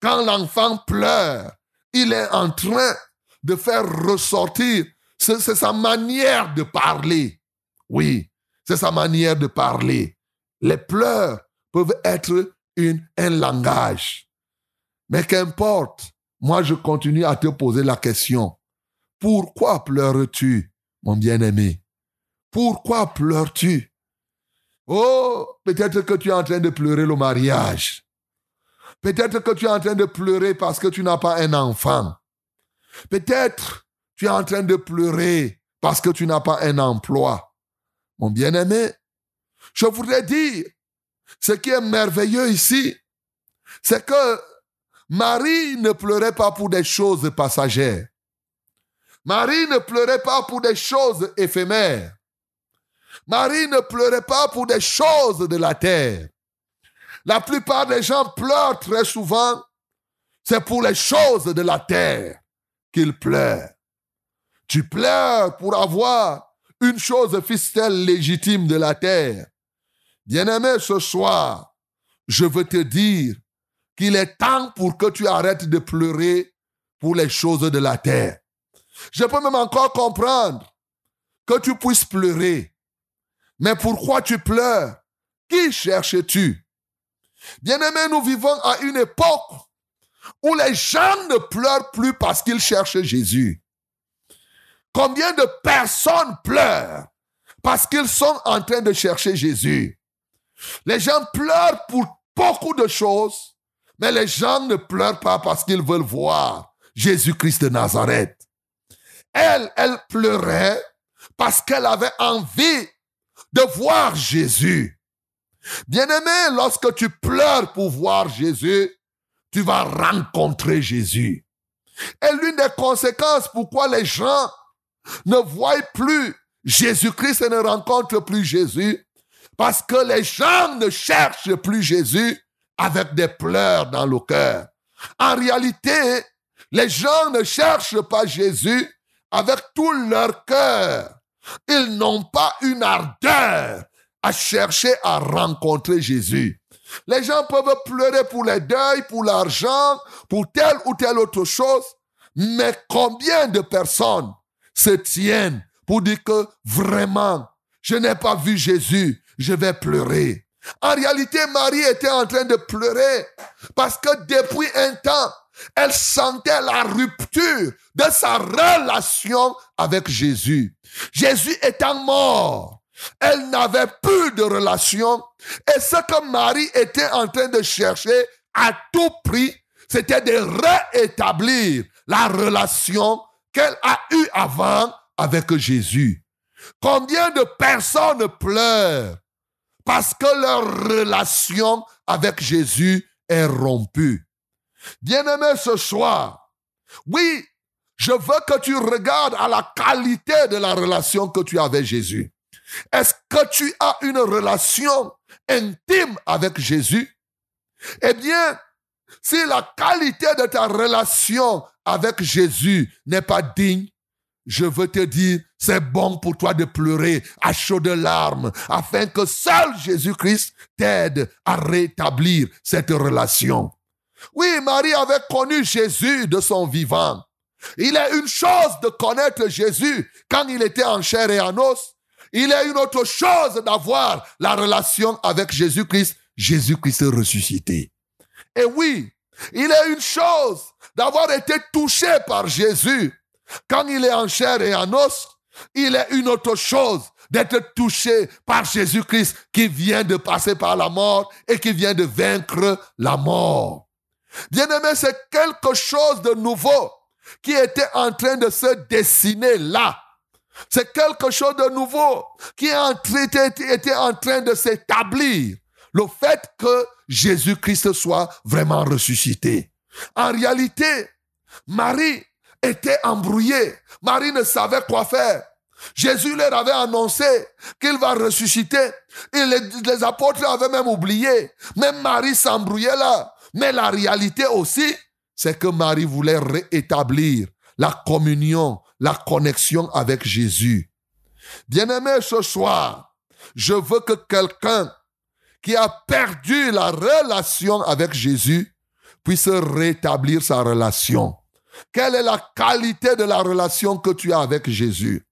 Quand l'enfant pleure, il est en train de faire ressortir, c'est sa manière de parler. Oui, c'est sa manière de parler. Les pleurs peuvent être un langage. Mais qu'importe, moi je continue à te poser la question. Pourquoi pleures-tu, mon bien-aimé? Pourquoi pleures-tu? Oh, peut-être que tu es en train de pleurer le mariage. Peut-être que tu es en train de pleurer parce que tu n'as pas un enfant. Peut-être tu es en train de pleurer parce que tu n'as pas un emploi. Mon bien-aimé, je voudrais dire, ce qui est merveilleux ici, c'est que Marie ne pleurait pas pour des choses passagères. Marie ne pleurait pas pour des choses éphémères. Marie ne pleurait pas pour des choses de la terre. La plupart des gens pleurent très souvent, c'est pour les choses de la terre qu'ils pleurent. Tu pleures pour avoir une chose fistelle légitime de la terre. Bien-aimé, ce soir, je veux te dire qu'il est temps pour que tu arrêtes de pleurer pour les choses de la terre. Je peux même encore comprendre que tu puisses pleurer. Mais pourquoi tu pleures? Qui cherches-tu? Bien-aimé, nous vivons à une époque où les gens ne pleurent plus parce qu'ils cherchent Jésus. Combien de personnes pleurent parce qu'ils sont en train de chercher Jésus? Les gens pleurent pour beaucoup de choses, mais les gens ne pleurent pas parce qu'ils veulent voir Jésus-Christ de Nazareth. Elle, elle pleurait parce qu'elle avait envie de voir Jésus. Bien-aimé, lorsque tu pleures pour voir Jésus, tu vas rencontrer Jésus. Et l'une des conséquences pourquoi les gens ne voient plus Jésus-Christ et ne rencontrent plus Jésus, parce que les gens ne cherchent plus Jésus avec des pleurs dans le cœur. En réalité, les gens ne cherchent pas Jésus avec tout leur cœur. Ils n'ont pas une ardeur à chercher à rencontrer Jésus. Les gens peuvent pleurer pour les deuils, pour l'argent, pour telle ou telle autre chose, mais combien de personnes se tiennent pour dire que vraiment, je n'ai pas vu Jésus, je vais pleurer? En réalité, Marie était en train de pleurer parce que depuis un temps, elle sentait la rupture de sa relation avec Jésus. Jésus étant mort, elle n'avait plus de relation. Et ce que Marie était en train de chercher à tout prix, c'était de rétablir la relation qu'elle a eue avant avec Jésus. Combien de personnes pleurent parce que leur relation avec Jésus est rompue? Bien-aimé ce soir, oui, je veux que tu regardes à la qualité de la relation que tu as avec Jésus. Est-ce que tu as une relation intime avec Jésus? Eh bien, si la qualité de ta relation avec Jésus n'est pas digne, je veux te dire, c'est bon pour toi de pleurer à chaudes larmes, afin que seul Jésus-Christ t'aide à rétablir cette relation. Oui, Marie avait connu Jésus de son vivant. Il est une chose de connaître Jésus quand il était en chair et en os. Il est une autre chose d'avoir la relation avec Jésus-Christ, Jésus-Christ ressuscité. Et oui, il est une chose d'avoir été touché par Jésus quand il est en chair et en os. Il est une autre chose d'être touché par Jésus-Christ qui vient de passer par la mort et qui vient de vaincre la mort. Bien-aimé, c'est quelque chose de nouveau qui était en train de se dessiner là. C'est quelque chose de nouveau qui était en train de s'établir. Le fait que Jésus-Christ soit vraiment ressuscité. En réalité, Marie était embrouillée. Marie ne savait quoi faire. Jésus leur avait annoncé qu'il va ressusciter. Et les, les apôtres avaient même oublié. Même Marie s'embrouillait là. Mais la réalité aussi, c'est que Marie voulait rétablir la communion, la connexion avec Jésus. Bien-aimé, ce soir, je veux que quelqu'un qui a perdu la relation avec Jésus puisse rétablir sa relation. Quelle est la qualité de la relation que tu as avec Jésus?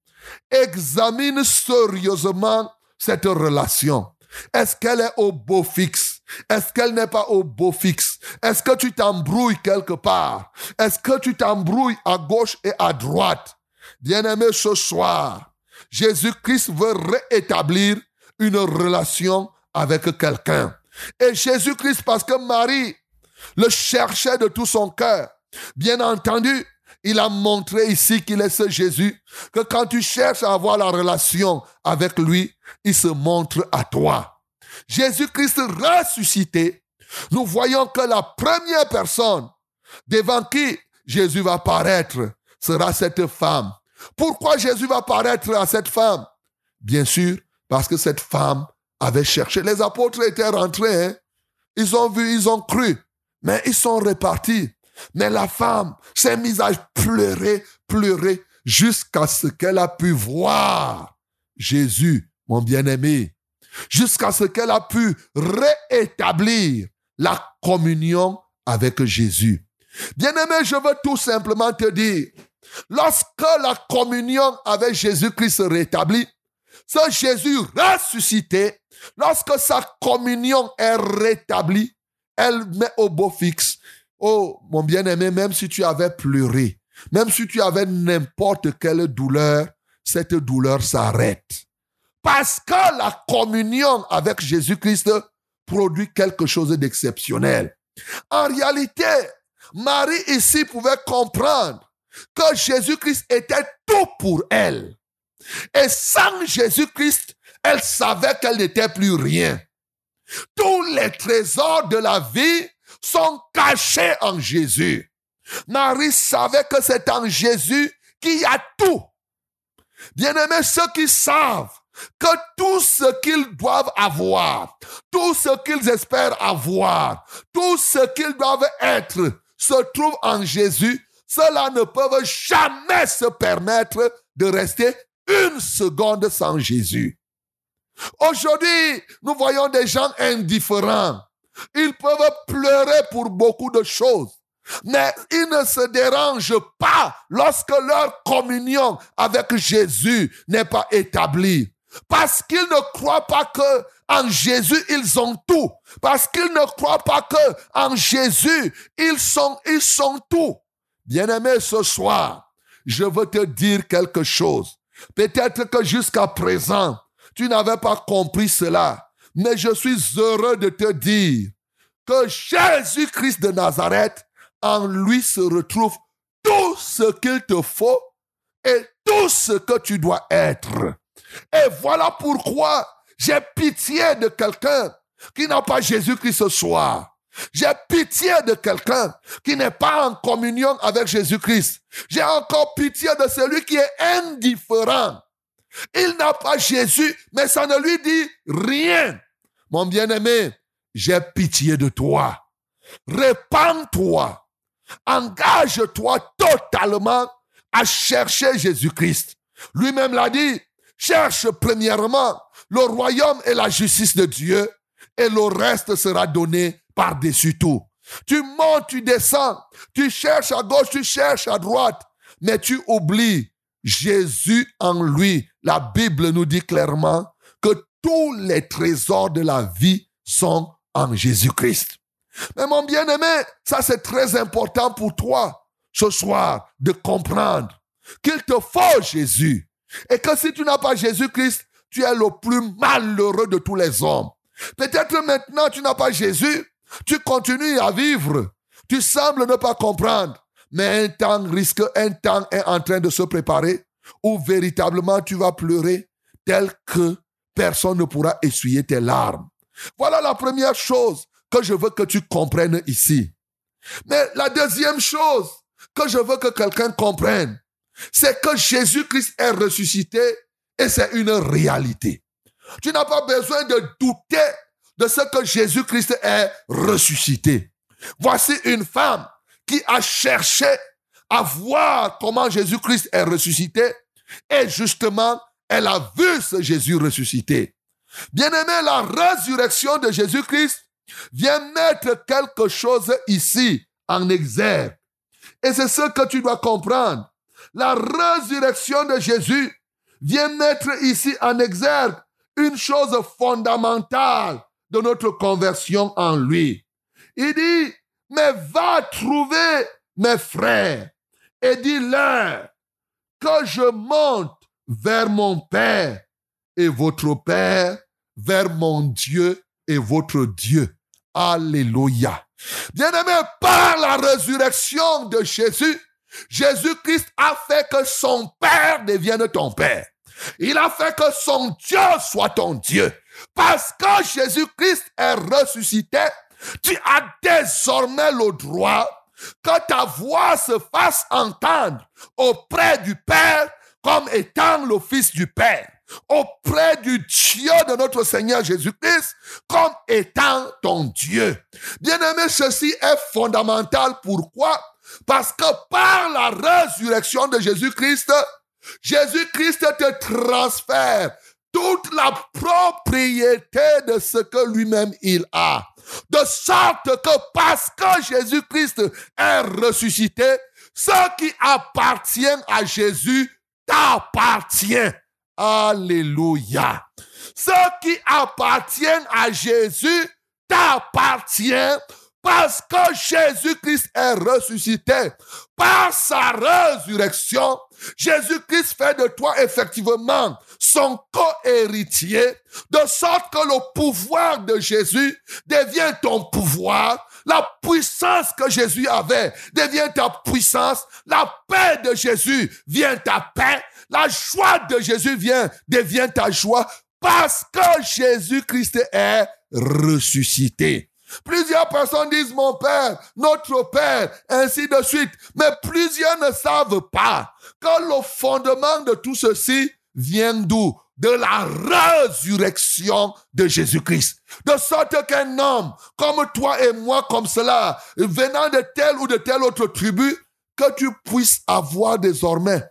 Examine sérieusement cette relation. Est-ce qu'elle est au beau fixe? Est-ce qu'elle n'est pas au beau fixe? Est-ce que tu t'embrouilles quelque part? Est-ce que tu t'embrouilles à gauche et à droite? Bien-aimé, ce soir, Jésus-Christ veut rétablir une relation avec quelqu'un. Et Jésus-Christ, parce que Marie le cherchait de tout son cœur, bien entendu, il a montré ici qu'il est ce Jésus, que quand tu cherches à avoir la relation avec lui, il se montre à toi. Jésus-Christ ressuscité nous voyons que la première personne devant qui Jésus va paraître sera cette femme. Pourquoi Jésus va paraître à cette femme? Bien sûr, parce que cette femme avait cherché. Les apôtres étaient rentrés, hein. ils ont vu, ils ont cru, mais ils sont repartis. Mais la femme s'est mise à pleurer, pleurer, jusqu'à ce qu'elle a pu voir Jésus, mon bien-aimé, jusqu'à ce qu'elle a pu réétablir la communion avec Jésus. Bien-aimé, je veux tout simplement te dire, lorsque la communion avec Jésus-Christ se rétablit, ce Jésus ressuscité, lorsque sa communion est rétablie, elle met au beau fixe. Oh, mon bien-aimé, même si tu avais pleuré, même si tu avais n'importe quelle douleur, cette douleur s'arrête. Parce que la communion avec Jésus-Christ produit quelque chose d'exceptionnel. En réalité, Marie ici pouvait comprendre que Jésus-Christ était tout pour elle. Et sans Jésus-Christ, elle savait qu'elle n'était plus rien. Tous les trésors de la vie sont cachés en Jésus. Marie savait que c'est en Jésus qu'il y a tout. Bien-aimés, ceux qui savent que tout ce qu'ils doivent avoir, tout ce qu'ils espèrent avoir, tout ce qu'ils doivent être se trouve en Jésus, ceux-là ne peuvent jamais se permettre de rester une seconde sans Jésus. Aujourd'hui, nous voyons des gens indifférents. Ils peuvent pleurer pour beaucoup de choses. Mais ils ne se dérangent pas lorsque leur communion avec Jésus n'est pas établie. Parce qu'ils ne croient pas que en Jésus ils ont tout. Parce qu'ils ne croient pas que en Jésus ils sont, ils sont tout. Bien-aimé, ce soir, je veux te dire quelque chose. Peut-être que jusqu'à présent, tu n'avais pas compris cela. Mais je suis heureux de te dire que Jésus-Christ de Nazareth, en lui se retrouve tout ce qu'il te faut et tout ce que tu dois être. Et voilà pourquoi j'ai pitié de quelqu'un qui n'a pas Jésus-Christ ce soir. J'ai pitié de quelqu'un qui n'est pas en communion avec Jésus-Christ. J'ai encore pitié de celui qui est indifférent. Il n'a pas Jésus, mais ça ne lui dit rien. Mon bien-aimé, j'ai pitié de toi. Répands-toi. Engage-toi totalement à chercher Jésus-Christ. Lui-même l'a dit, cherche premièrement le royaume et la justice de Dieu et le reste sera donné par-dessus tout. Tu montes, tu descends, tu cherches à gauche, tu cherches à droite, mais tu oublies Jésus en lui. La Bible nous dit clairement que tous les trésors de la vie sont en Jésus-Christ. Mais mon bien-aimé, ça c'est très important pour toi ce soir de comprendre qu'il te faut Jésus. Et que si tu n'as pas Jésus-Christ, tu es le plus malheureux de tous les hommes. Peut-être maintenant tu n'as pas Jésus, tu continues à vivre. Tu sembles ne pas comprendre. Mais un temps risque, un temps est en train de se préparer où véritablement tu vas pleurer tel que personne ne pourra essuyer tes larmes. Voilà la première chose que je veux que tu comprennes ici. Mais la deuxième chose que je veux que quelqu'un comprenne, c'est que Jésus-Christ est ressuscité et c'est une réalité. Tu n'as pas besoin de douter de ce que Jésus-Christ est ressuscité. Voici une femme qui a cherché à voir comment Jésus-Christ est ressuscité et justement, elle a vu ce Jésus ressuscité. Bien aimé, la résurrection de Jésus-Christ vient mettre quelque chose ici en exergue. Et c'est ce que tu dois comprendre. La résurrection de Jésus vient mettre ici en exergue une chose fondamentale de notre conversion en lui. Il dit, mais va trouver mes frères et dis-leur que je monte vers mon Père et votre Père, vers mon Dieu et votre Dieu. Alléluia. Bien-aimé, par la résurrection de Jésus, Jésus-Christ a fait que son Père devienne ton Père. Il a fait que son Dieu soit ton Dieu. Parce que Jésus-Christ est ressuscité, Tu as désormais le droit que ta voix se fasse entendre auprès du Père comme étant le Fils du Père, auprès du Dieu de notre Seigneur Jésus-Christ comme étant ton Dieu. Bien-aimé, ceci est fondamental. Pourquoi? Parce que par la résurrection de Jésus-Christ, Jésus-Christ te transfère toute la propriété de ce que lui-même il a. De sorte que parce que Jésus-Christ est ressuscité, ce qui appartient à Jésus t'appartient. Alléluia. Ce qui appartient à Jésus t'appartient parce que Jésus-Christ est ressuscité. Par sa résurrection, Jésus-Christ fait de toi effectivement son co-héritier, de sorte que le pouvoir de Jésus devient ton pouvoir, la puissance que Jésus avait devient ta puissance, la paix de Jésus vient ta paix, la joie de Jésus vient, devient ta joie, parce que Jésus-Christ est ressuscité. Plusieurs personnes disent mon Père, notre Père, ainsi de suite. Mais plusieurs ne savent pas que le fondement de tout ceci vient d'où? De la résurrection de Jésus-Christ. De sorte qu'un homme comme toi et moi, comme cela, venant de telle ou de telle autre tribu, que tu puisses avoir désormais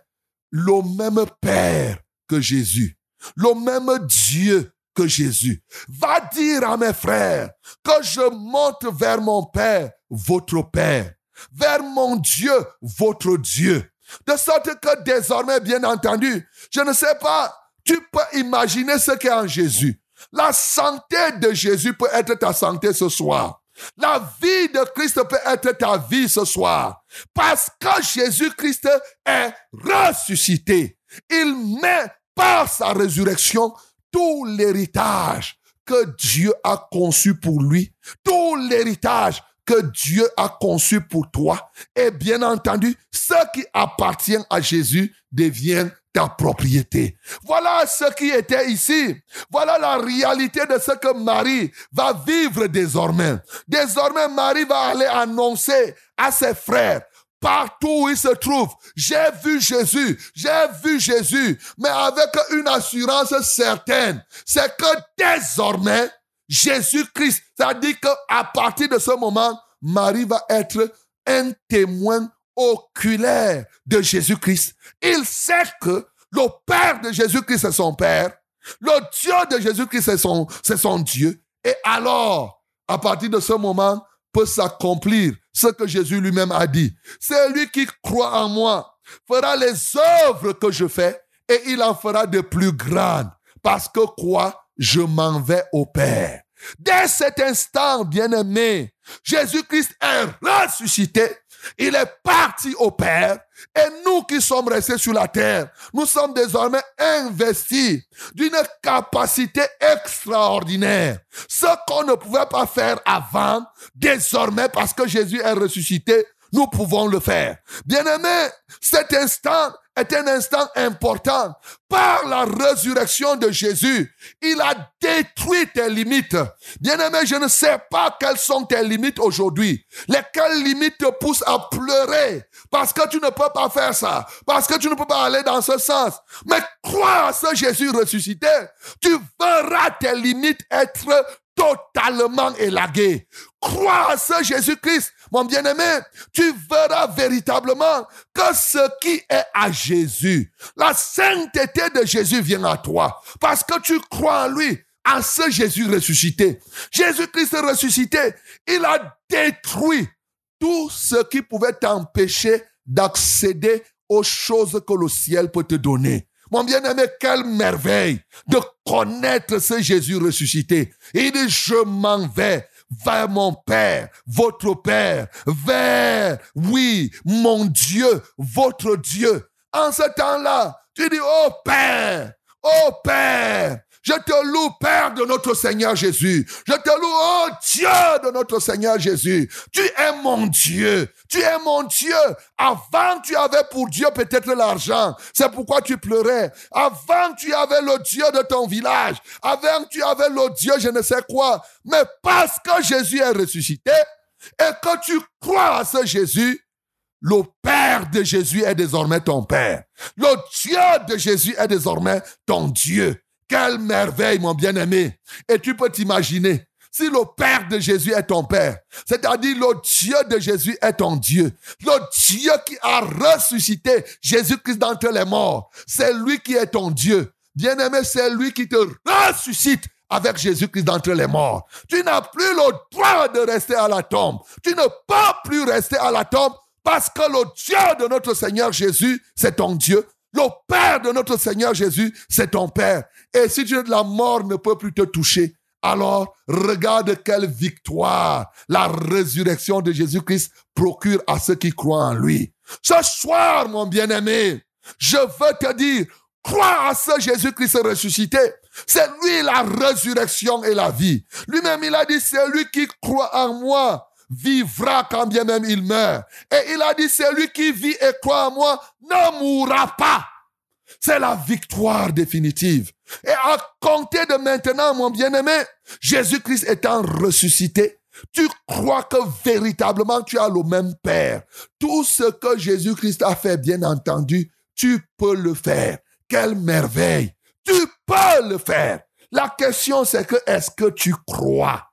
le même Père que Jésus, le même Dieu que Jésus. Va dire à mes frères que je monte vers mon Père, votre Père, vers mon Dieu, votre Dieu. De sorte que désormais, bien entendu, je ne sais pas, tu peux imaginer ce qu'est en Jésus. La santé de Jésus peut être ta santé ce soir. La vie de Christ peut être ta vie ce soir. Parce que Jésus-Christ est ressuscité. Il met par sa résurrection tout l'héritage que Dieu a conçu pour lui, tout l'héritage que Dieu a conçu pour toi. Et bien entendu, ce qui appartient à Jésus devient ta propriété. Voilà ce qui était ici. Voilà la réalité de ce que Marie va vivre désormais. Désormais, Marie va aller annoncer à ses frères, partout où il se trouve. J'ai vu Jésus, j'ai vu Jésus, mais avec une assurance certaine. C'est que désormais, Jésus-Christ, dit qu'à partir de ce moment, Marie va être un témoin oculaire de Jésus-Christ. Il sait que le Père de Jésus-Christ est son Père, le Dieu de Jésus-Christ est son, c'est son Dieu. Et alors, à partir de ce moment, peut s'accomplir ce que Jésus lui-même a dit. C'est lui qui croit en moi, fera les œuvres que je fais et il en fera de plus grandes. Parce que quoi? Je m'en vais au Père. Dès cet instant, bien-aimé, Jésus-Christ est ressuscité. Il est parti au Père. Et nous qui sommes restés sur la terre, nous sommes désormais investis d'une capacité extraordinaire. Ce qu'on ne pouvait pas faire avant, désormais, parce que Jésus est ressuscité, nous pouvons le faire. Bien-aimé, cet instant est un instant important. Par la résurrection de Jésus, il a détruit tes limites. Bien-aimé, je ne sais pas quelles sont tes limites aujourd'hui. Lesquelles limites te poussent à pleurer parce que tu ne peux pas faire ça, parce que tu ne peux pas aller dans ce sens. Mais crois à ce Jésus ressuscité. Tu verras tes limites être totalement élaguées. Crois à ce Jésus-Christ, mon bien-aimé. Tu verras véritablement que ce qui est à Jésus, la sainteté de Jésus vient à toi. Parce que tu crois en lui, à ce Jésus ressuscité. Jésus-Christ ressuscité, il a détruit tout ce qui pouvait t'empêcher d'accéder aux choses que le ciel peut te donner. Mon bien-aimé, quelle merveille de connaître ce Jésus ressuscité. Il dit, je m'en vais vers mon Père, votre Père, vers, oui, mon Dieu, votre Dieu. En ce temps-là, tu dis, oh Père, oh Père, je te loue, Père de notre Seigneur Jésus. Je te loue, oh Dieu de notre Seigneur Jésus. Tu es mon Dieu. Tu es mon Dieu. Avant, tu avais pour Dieu peut-être l'argent. C'est pourquoi tu pleurais. Avant, tu avais le Dieu de ton village. Avant, tu avais le Dieu je ne sais quoi. Mais parce que Jésus est ressuscité et que tu crois à ce Jésus, le Père de Jésus est désormais ton Père. Le Dieu de Jésus est désormais ton Dieu. Quelle merveille, mon bien-aimé. Et tu peux t'imaginer, si le Père de Jésus est ton Père, c'est-à-dire le Dieu de Jésus est ton Dieu, le Dieu qui a ressuscité Jésus-Christ d'entre les morts, c'est lui qui est ton Dieu. Bien-aimé, c'est lui qui te ressuscite avec Jésus-Christ d'entre les morts. Tu n'as plus le droit de rester à la tombe. Tu ne peux plus rester à la tombe parce que le Dieu de notre Seigneur Jésus, c'est ton Dieu. Le Père de notre Seigneur Jésus, c'est ton Père. Et si Dieu de la mort ne peut plus te toucher, alors regarde quelle victoire la résurrection de Jésus-Christ procure à ceux qui croient en lui. Ce soir, mon bien-aimé, je veux te dire, crois à ce Jésus-Christ ressuscité. C'est lui la résurrection et la vie. Lui-même, il a dit, c'est lui qui croit en moi vivra quand bien même il meurt. Et il a dit, celui qui vit et croit en moi ne mourra pas. C'est la victoire définitive. Et à compter de maintenant, mon bien-aimé, Jésus-Christ étant ressuscité, tu crois que véritablement tu as le même Père. Tout ce que Jésus-Christ a fait, bien entendu, tu peux le faire. Quelle merveille. Tu peux le faire. La question c'est que est-ce que tu crois?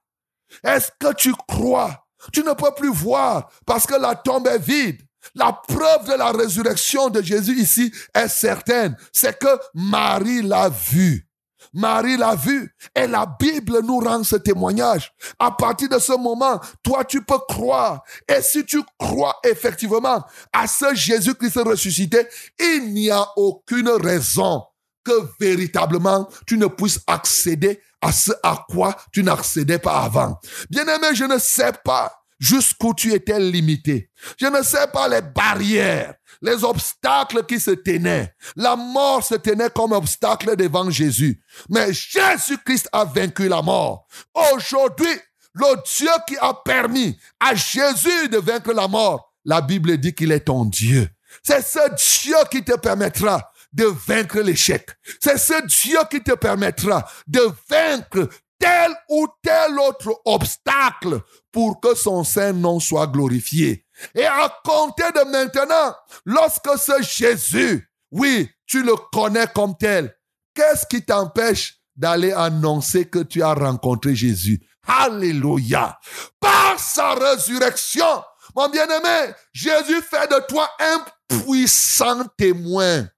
Est-ce que tu crois? Tu ne peux plus voir parce que la tombe est vide. La preuve de la résurrection de Jésus ici est certaine. C'est que Marie l'a vu. Marie l'a vu et la Bible nous rend ce témoignage. À partir de ce moment, toi tu peux croire. Et si tu crois effectivement à ce Jésus-Christ ressuscité, il n'y a aucune raison que véritablement tu ne puisses accéder à ce à quoi tu n'accédais pas avant. Bien-aimé, je ne sais pas jusqu'où tu étais limité. Je ne sais pas les barrières, les obstacles qui se tenaient. La mort se tenait comme obstacle devant Jésus. Mais Jésus-Christ a vaincu la mort. Aujourd'hui, le Dieu qui a permis à Jésus de vaincre la mort, la Bible dit qu'il est ton Dieu. C'est ce Dieu qui te permettra de vaincre l'échec. C'est ce Dieu qui te permettra de vaincre tel ou tel autre obstacle pour que son saint nom soit glorifié. Et à compter de maintenant, lorsque ce Jésus, oui, tu le connais comme tel, qu'est-ce qui t'empêche d'aller annoncer que tu as rencontré Jésus? Alléluia. Par sa résurrection, mon bien-aimé, Jésus fait de toi un puissant témoin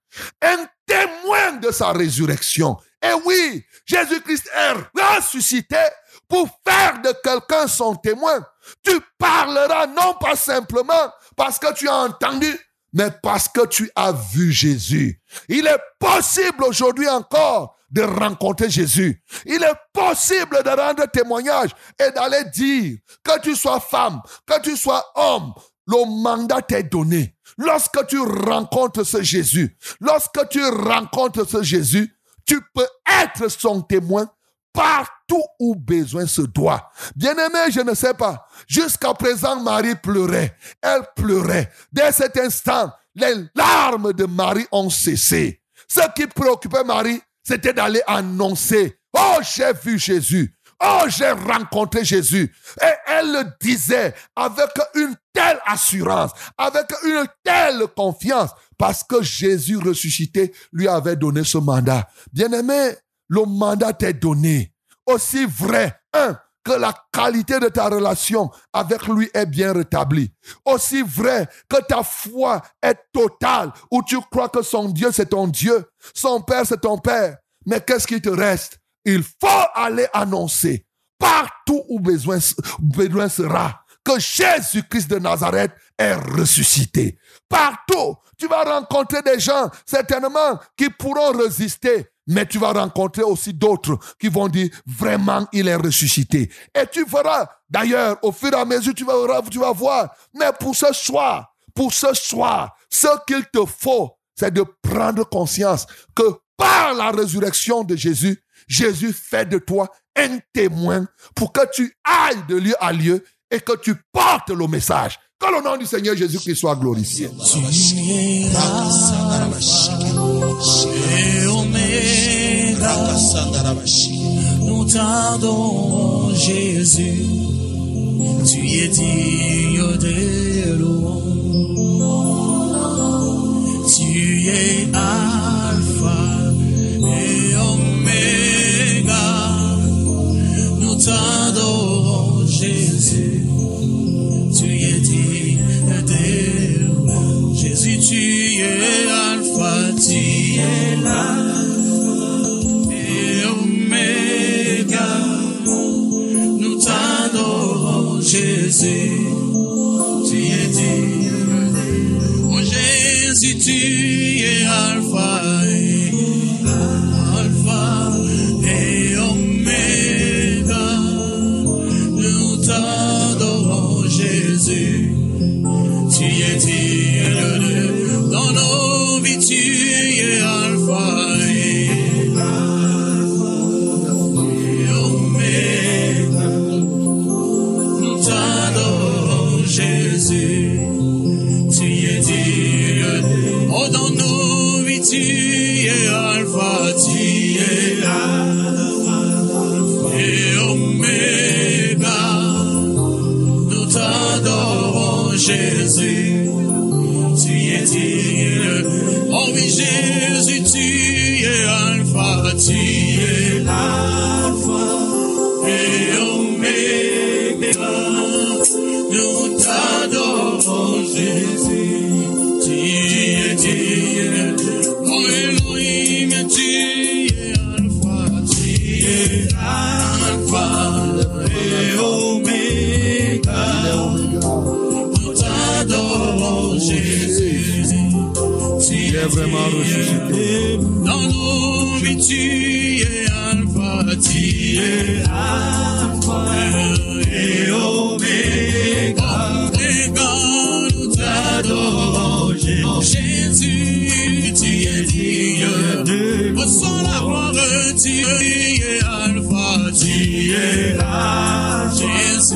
un témoin de sa résurrection. Et oui, Jésus-Christ est ressuscité pour faire de quelqu'un son témoin. Tu parleras non pas simplement parce que tu as entendu, mais parce que tu as vu Jésus. Il est possible aujourd'hui encore de rencontrer Jésus. Il est possible de rendre témoignage et d'aller dire que tu sois femme, que tu sois homme, le mandat t'est donné. Lorsque tu rencontres ce Jésus, lorsque tu rencontres ce Jésus, tu peux être son témoin partout où besoin se doit. Bien-aimé, je ne sais pas. Jusqu'à présent, Marie pleurait. Elle pleurait. Dès cet instant, les larmes de Marie ont cessé. Ce qui préoccupait Marie, c'était d'aller annoncer, oh, j'ai vu Jésus. Oh, j'ai rencontré Jésus. Et elle le disait avec une telle assurance, avec une telle confiance, parce que Jésus ressuscité lui avait donné ce mandat. Bien-aimé, le mandat t'est donné. Aussi vrai, un, que la qualité de ta relation avec lui est bien rétablie. Aussi vrai que ta foi est totale, où tu crois que son Dieu c'est ton Dieu, son Père c'est ton Père. Mais qu'est-ce qui te reste? Il faut aller annoncer partout où besoin, besoin sera que Jésus-Christ de Nazareth est ressuscité. Partout, tu vas rencontrer des gens certainement qui pourront résister, mais tu vas rencontrer aussi d'autres qui vont dire vraiment il est ressuscité. Et tu verras, d'ailleurs, au fur et à mesure, tu vas, tu vas voir, mais pour ce soir, pour ce soir, ce qu'il te faut, c'est de prendre conscience que par la résurrection de Jésus, Jésus fait de toi un témoin pour que tu ailles de lieu à lieu et que tu portes le message Que le nom du Seigneur Jésus-Christ soit glorifié. Nous t'adorons, Jésus. Tu es digne de gloire, tu es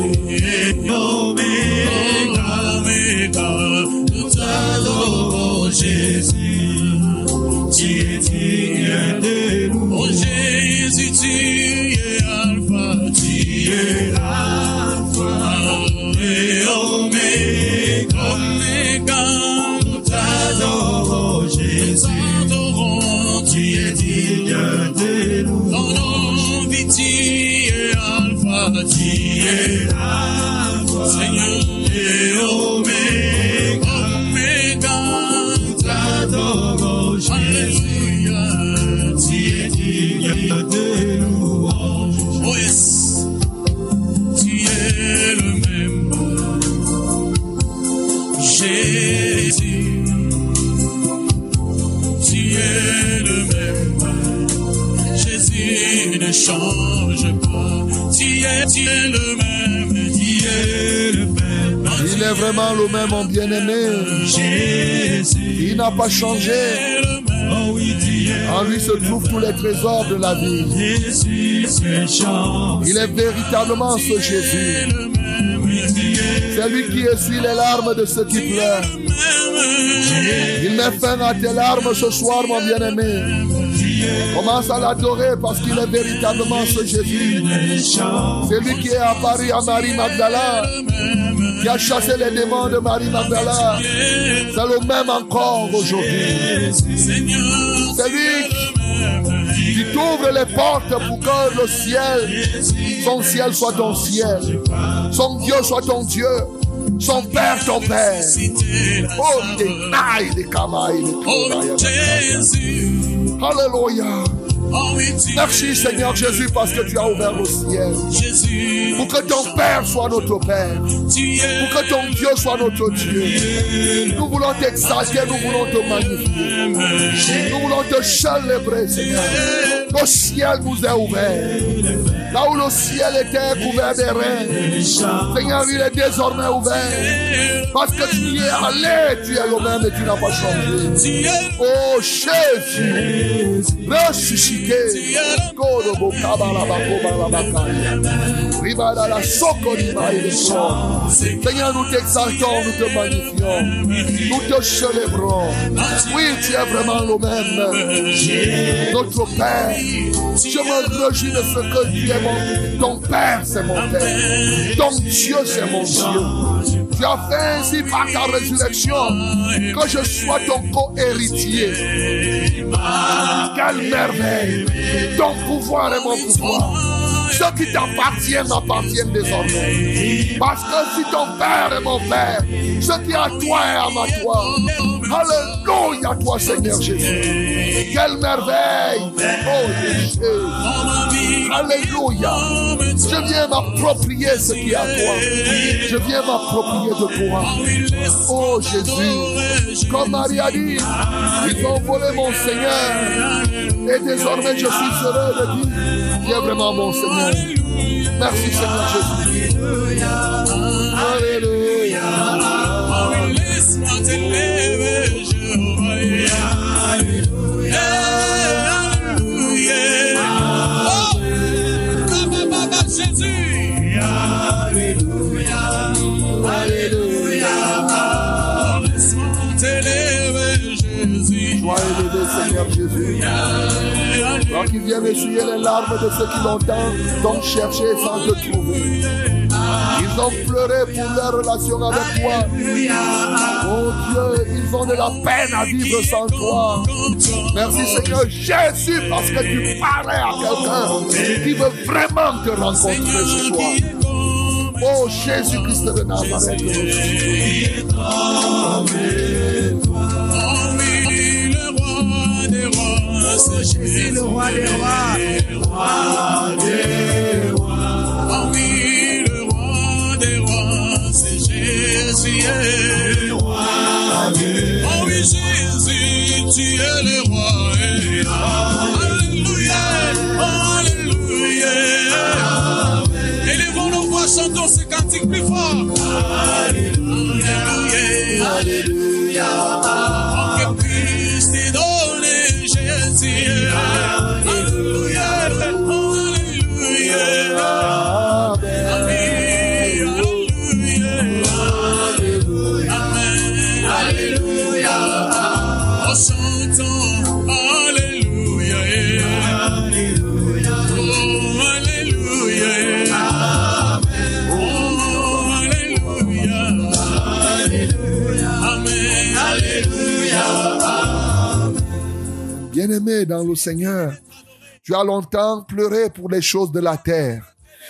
tu vraiment le même, mon bien-aimé. Jésus, Il n'a pas changé. Oh En lui se trouvent tous les trésors de la vie. Il est véritablement ce Jésus. C'est lui qui essuie les larmes de ceux qui pleurent. Il met fin à tes larmes ce soir, mon bien-aimé. Commence à l'adorer parce qu'il est véritablement ce Jésus. C'est lui qui est apparu à Marie Magdala, qui a chassé les démons de Marie Magdala. C'est le même encore aujourd'hui. C'est lui qui t'ouvre les portes pour que le ciel, son ciel soit ton ciel, son Dieu soit ton Dieu, son Père ton Père. Oh, il est kamaï, il est Oh Alléluia. Merci Seigneur Jésus parce que tu as ouvert le ciel. Pour que ton Père soit notre Père. Pour que ton Dieu soit notre Dieu. Nous voulons t'exalter, nous voulons te magnifier. Nous voulons te célébrer, Seigneur. Le ciel nous est ouvert. Là où le ciel était couvert des reins, Seigneur, il est désormais ouvert. Parce que tu y es allé, tu es le même et tu n'as pas changé. Oh Jésus, ressuscité. Korobo kabalabako balabakaya. Ribadala sokolima et. Seigneur, nous t'exaltons, nous te magnifions, nous te célébrons. Oui, tu es vraiment le même. Notre Père, je me réjouis de ce que tu es mon. Ton Père, c'est mon Père. Ton Dieu, c'est mon Dieu. Tu as fait ainsi par ta résurrection que je sois ton co-héritier. Quelle merveille! Ton pouvoir est mon pouvoir. Ceux qui t'appartiennent m'appartiennent désormais. Parce que si ton Père est mon Père, ce qui est à toi est à ma toi. Alléluia, toi Seigneur Jésus. Quelle merveille. Oh Jésus. Alléluia. Je viens m'approprier ce qui est à toi. Je viens m'approprier de toi. Oh Jésus. Comme Marie a dit, ils ont volé mon Seigneur. Et désormais je suis heureux de dire, tu es vraiment mon Seigneur. Merci Seigneur Jésus. Alléluia. Laisse-moi. Alléluia. Oh, comme Baba Jésus. Alléluia. Alléluia. Laisse-moi t'élever, Jésus. Sois élevé Seigneur Jésus. Qui viens essuyer les larmes de ceux qui longtemps t'ont cherché sans te trouver. Ils ont pleuré pour leur relation avec toi. Oh Dieu, ils ont de la peine à vivre sans toi. Merci Seigneur Jésus parce que tu parais à quelqu'un qui veut vraiment te rencontrer ce soir. Oh Jésus-Christ de Nazareth. Rois, c'est Jésus le roi des rois. Oh oui, le roi des rois, c'est Jésus. Oh oui, Jésus, tu es le roi. Alléluia, alléluia. Élevons nos voix, chantons ce cantique plus fort. Alléluia, alléluia. Oh, Jésus. Bien-aimé dans le Seigneur, tu as longtemps pleuré pour les choses de la terre.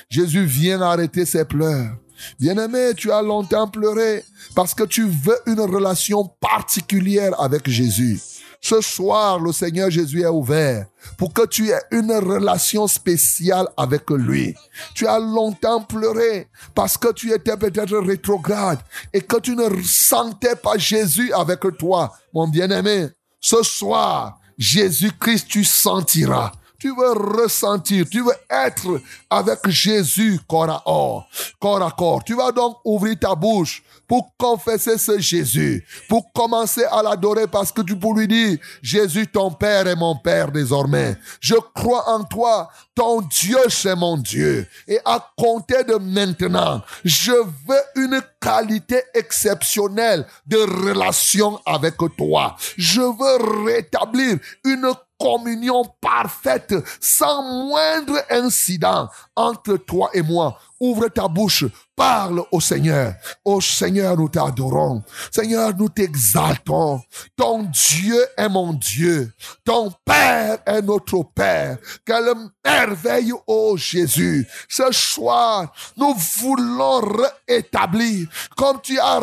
Jésus vient arrêter ses pleurs. Bien-aimé, tu as longtemps pleuré parce que tu veux une relation particulière avec Jésus. Ce soir, le Seigneur Jésus est ouvert pour que tu aies une relation spéciale avec lui. Tu as longtemps pleuré parce que tu étais peut-être rétrograde et que tu ne sentais pas Jésus avec toi, mon bien-aimé. Ce soir, Jésus-Christ, tu sentiras. Tu veux ressentir, tu veux être avec Jésus corps à corps, corps à corps. Tu vas donc ouvrir ta bouche pour confesser ce Jésus, pour commencer à l'adorer parce que tu peux lui dire, Jésus, ton Père est mon Père désormais. Je crois en toi, ton Dieu, c'est mon Dieu. Et à compter de maintenant, je veux une qualité exceptionnelle de relation avec toi. Je veux rétablir une communion parfaite, sans moindre incident entre toi et moi. Ouvre ta bouche, parle au Seigneur. Au Seigneur, nous t'adorons. Seigneur, nous t'exaltons. Ton Dieu est mon Dieu. Ton Père est notre Père. Quelle merveille, ô Jésus. Ce soir, nous voulons rétablir, comme tu as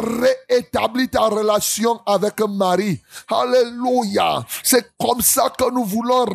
rétabli ta relation avec Marie. Alléluia. C'est comme ça que nous voulons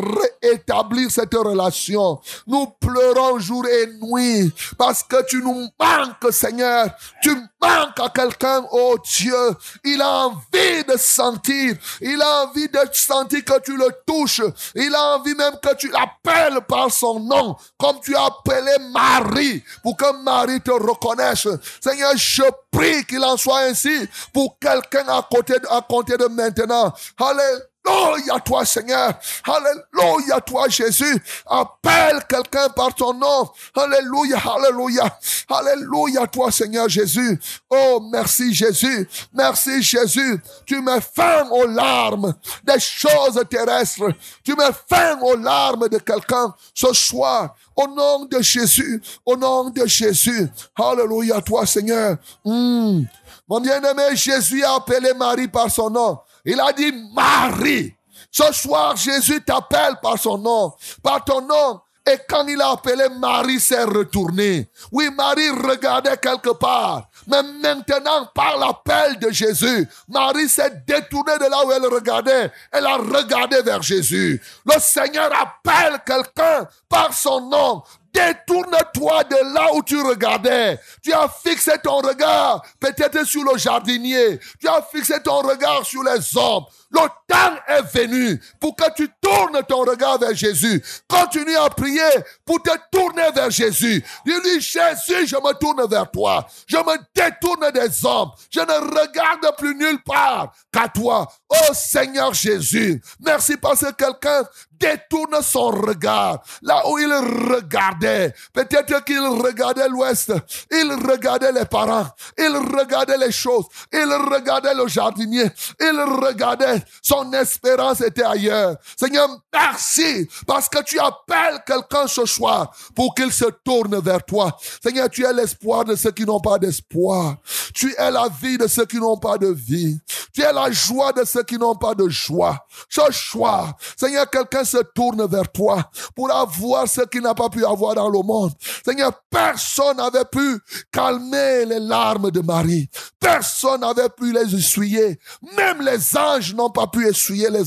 rétablir cette relation. Nous pleurons jour et nuit parce que tu nous manques, Seigneur. Tu manques à quelqu'un, oh Dieu. Il a envie de sentir. Il a envie de sentir que tu le touches. Il a envie même que tu l'appelles par son nom, comme tu as appelé Marie, pour que Marie te reconnaisse. Seigneur, je prie qu'il en soit ainsi pour quelqu'un à côté, à compter de maintenant. Alléluia. Alléluia toi Seigneur. Alléluia toi Jésus. Appelle quelqu'un par ton nom. Alléluia, alléluia. Alléluia toi Seigneur Jésus. Oh merci Jésus. Merci Jésus. Tu me fermes aux larmes des choses terrestres. Tu me fermes aux larmes de quelqu'un ce soir. Au nom de Jésus. Au nom de Jésus. Alléluia toi Seigneur. Hmm. Mon bien-aimé Jésus a appelé Marie par son nom. Il a dit Marie. Ce soir, Jésus t'appelle par son nom, par ton nom. Et quand il a appelé Marie, s'est retourné. Oui, Marie regardait quelque part. Mais maintenant, par l'appel de Jésus, Marie s'est détournée de là où elle regardait. Elle a regardé vers Jésus. Le Seigneur appelle quelqu'un par son nom. Détourne-toi de là où tu regardais. Tu as fixé ton regard peut-être sur le jardinier. Tu as fixé ton regard sur les hommes. Le temps est venu pour que tu tournes ton regard vers Jésus. Continue à prier pour te tourner vers Jésus. Dis-lui, Jésus, je me tourne vers toi. Je me détourne des hommes. Je ne regarde plus nulle part qu'à toi. Oh Seigneur Jésus, merci parce que quelqu'un détourne son regard là où il regardait. Peut-être qu'il regardait l'ouest, il regardait les parents, il regardait les choses, il regardait le jardinier, il regardait son espérance était ailleurs. Seigneur, merci parce que tu appelles quelqu'un ce soir pour qu'il se tourne vers toi. Seigneur, tu es l'espoir de ceux qui n'ont pas d'espoir. Tu es la vie de ceux qui n'ont pas de vie. Tu es la joie de ceux qui n'ont pas de joie. Ce soir, Seigneur, quelqu'un se tourne vers toi pour avoir ce qu'il n'a pas pu avoir dans le monde. Seigneur, personne n'avait pu calmer les larmes de Marie. Personne n'avait pu les essuyer. Même les anges n'ont pas pu essuyer les,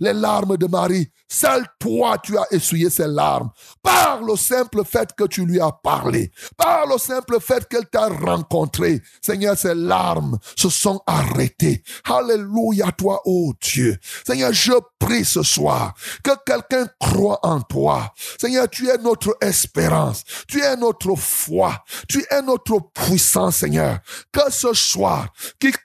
les larmes de Marie. Seul toi, tu as essuyé ses larmes. Par le simple fait que tu lui as parlé. Par le simple fait qu'elle t'a rencontré. Seigneur, ses larmes se sont arrêtées. Alléluia, toi, oh Dieu. Seigneur, je prie ce soir que quelqu'un croit en toi. Seigneur, tu es notre espérance. Tu es notre foi. Tu es notre puissance, Seigneur. Que ce soir,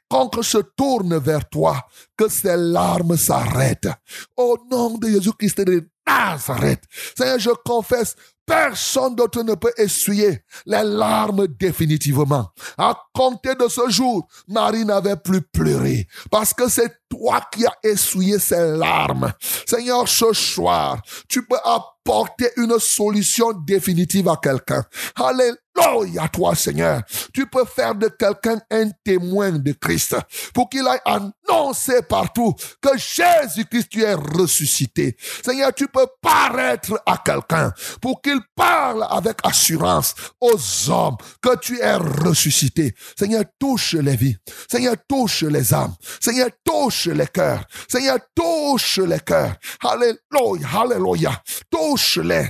quiconque se tourne vers toi, que ses larmes s'arrêtent. Au nom de Jésus-Christ de Nazareth. Seigneur, je confesse Personne d'autre ne peut essuyer les larmes définitivement. À compter de ce jour, Marie n'avait plus pleuré parce que c'est toi qui as essuyé ses larmes. Seigneur, ce soir, tu peux apporter une solution définitive à quelqu'un. Alléluia, toi, Seigneur. Tu peux faire de quelqu'un un témoin de Christ pour qu'il aille annoncer partout que Jésus-Christ, tu es ressuscité. Seigneur, tu peux paraître à quelqu'un pour qu'il parle avec assurance aux hommes que tu es ressuscité. Seigneur, touche les vies. Seigneur, touche les âmes. Seigneur, touche les cœurs. Seigneur, touche les cœurs. Alléluia, alléluia. Touche-les.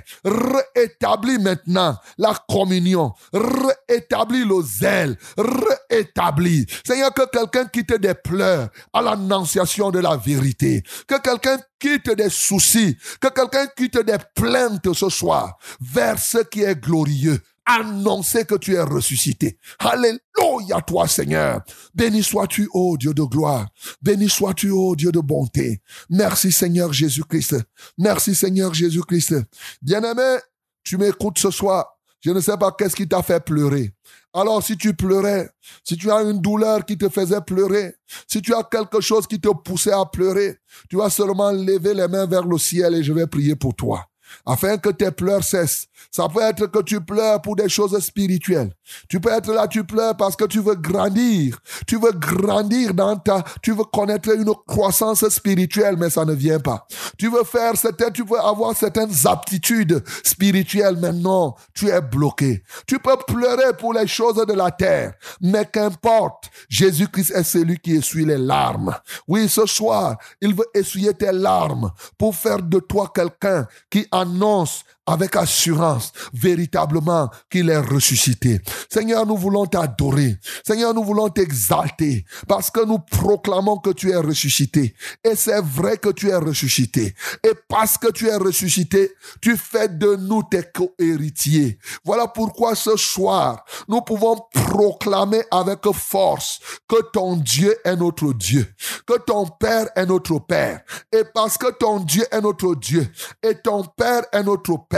Maintenant la communion. Réétablis le zèle. Réétablis. Seigneur, que quelqu'un quitte des pleurs à l'annonciation de la vérité. Que quelqu'un quitte des soucis. Que quelqu'un quitte des plaintes ce soir vers ce qui est glorieux annoncer que tu es ressuscité. Alléluia toi Seigneur. Béni sois-tu, ô Dieu de gloire. Béni sois-tu, ô Dieu de bonté. Merci Seigneur Jésus-Christ. Merci Seigneur Jésus-Christ. Bien-aimé, tu m'écoutes ce soir. Je ne sais pas qu'est-ce qui t'a fait pleurer. Alors si tu pleurais, si tu as une douleur qui te faisait pleurer, si tu as quelque chose qui te poussait à pleurer, tu vas seulement lever les mains vers le ciel et je vais prier pour toi afin que tes pleurs cessent. Ça peut être que tu pleures pour des choses spirituelles. Tu peux être là, tu pleures parce que tu veux grandir. Tu veux grandir dans ta, tu veux connaître une croissance spirituelle, mais ça ne vient pas. Tu veux faire certaines, tu veux avoir certaines aptitudes spirituelles, mais non, tu es bloqué. Tu peux pleurer pour les choses de la terre, mais qu'importe, Jésus-Christ est celui qui essuie les larmes. Oui, ce soir, il veut essuyer tes larmes pour faire de toi quelqu'un qui annonce avec assurance, véritablement, qu'il est ressuscité. Seigneur, nous voulons t'adorer. Seigneur, nous voulons t'exalter parce que nous proclamons que tu es ressuscité. Et c'est vrai que tu es ressuscité. Et parce que tu es ressuscité, tu fais de nous tes co-héritiers. Voilà pourquoi ce soir, nous pouvons proclamer avec force que ton Dieu est notre Dieu, que ton Père est notre Père. Et parce que ton Dieu est notre Dieu et ton Père est notre Père,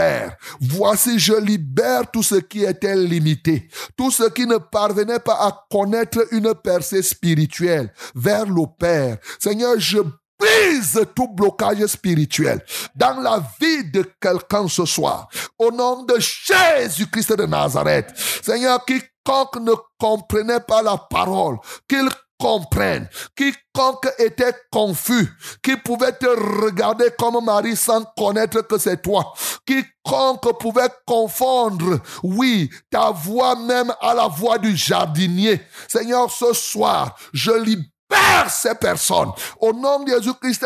voici je libère tout ce qui était limité, tout ce qui ne parvenait pas à connaître une percée spirituelle vers le Père. Seigneur, je brise tout blocage spirituel dans la vie de quelqu'un ce soir. Au nom de Jésus-Christ de Nazareth. Seigneur, quiconque ne comprenait pas la parole, qu'il comprenne. Quiconque était confus, qui pouvait te regarder comme Marie sans connaître que c'est toi. Quiconque pouvait confondre, oui, ta voix même à la voix du jardinier. Seigneur, ce soir, je libère ces personnes. Au nom de Jésus-Christ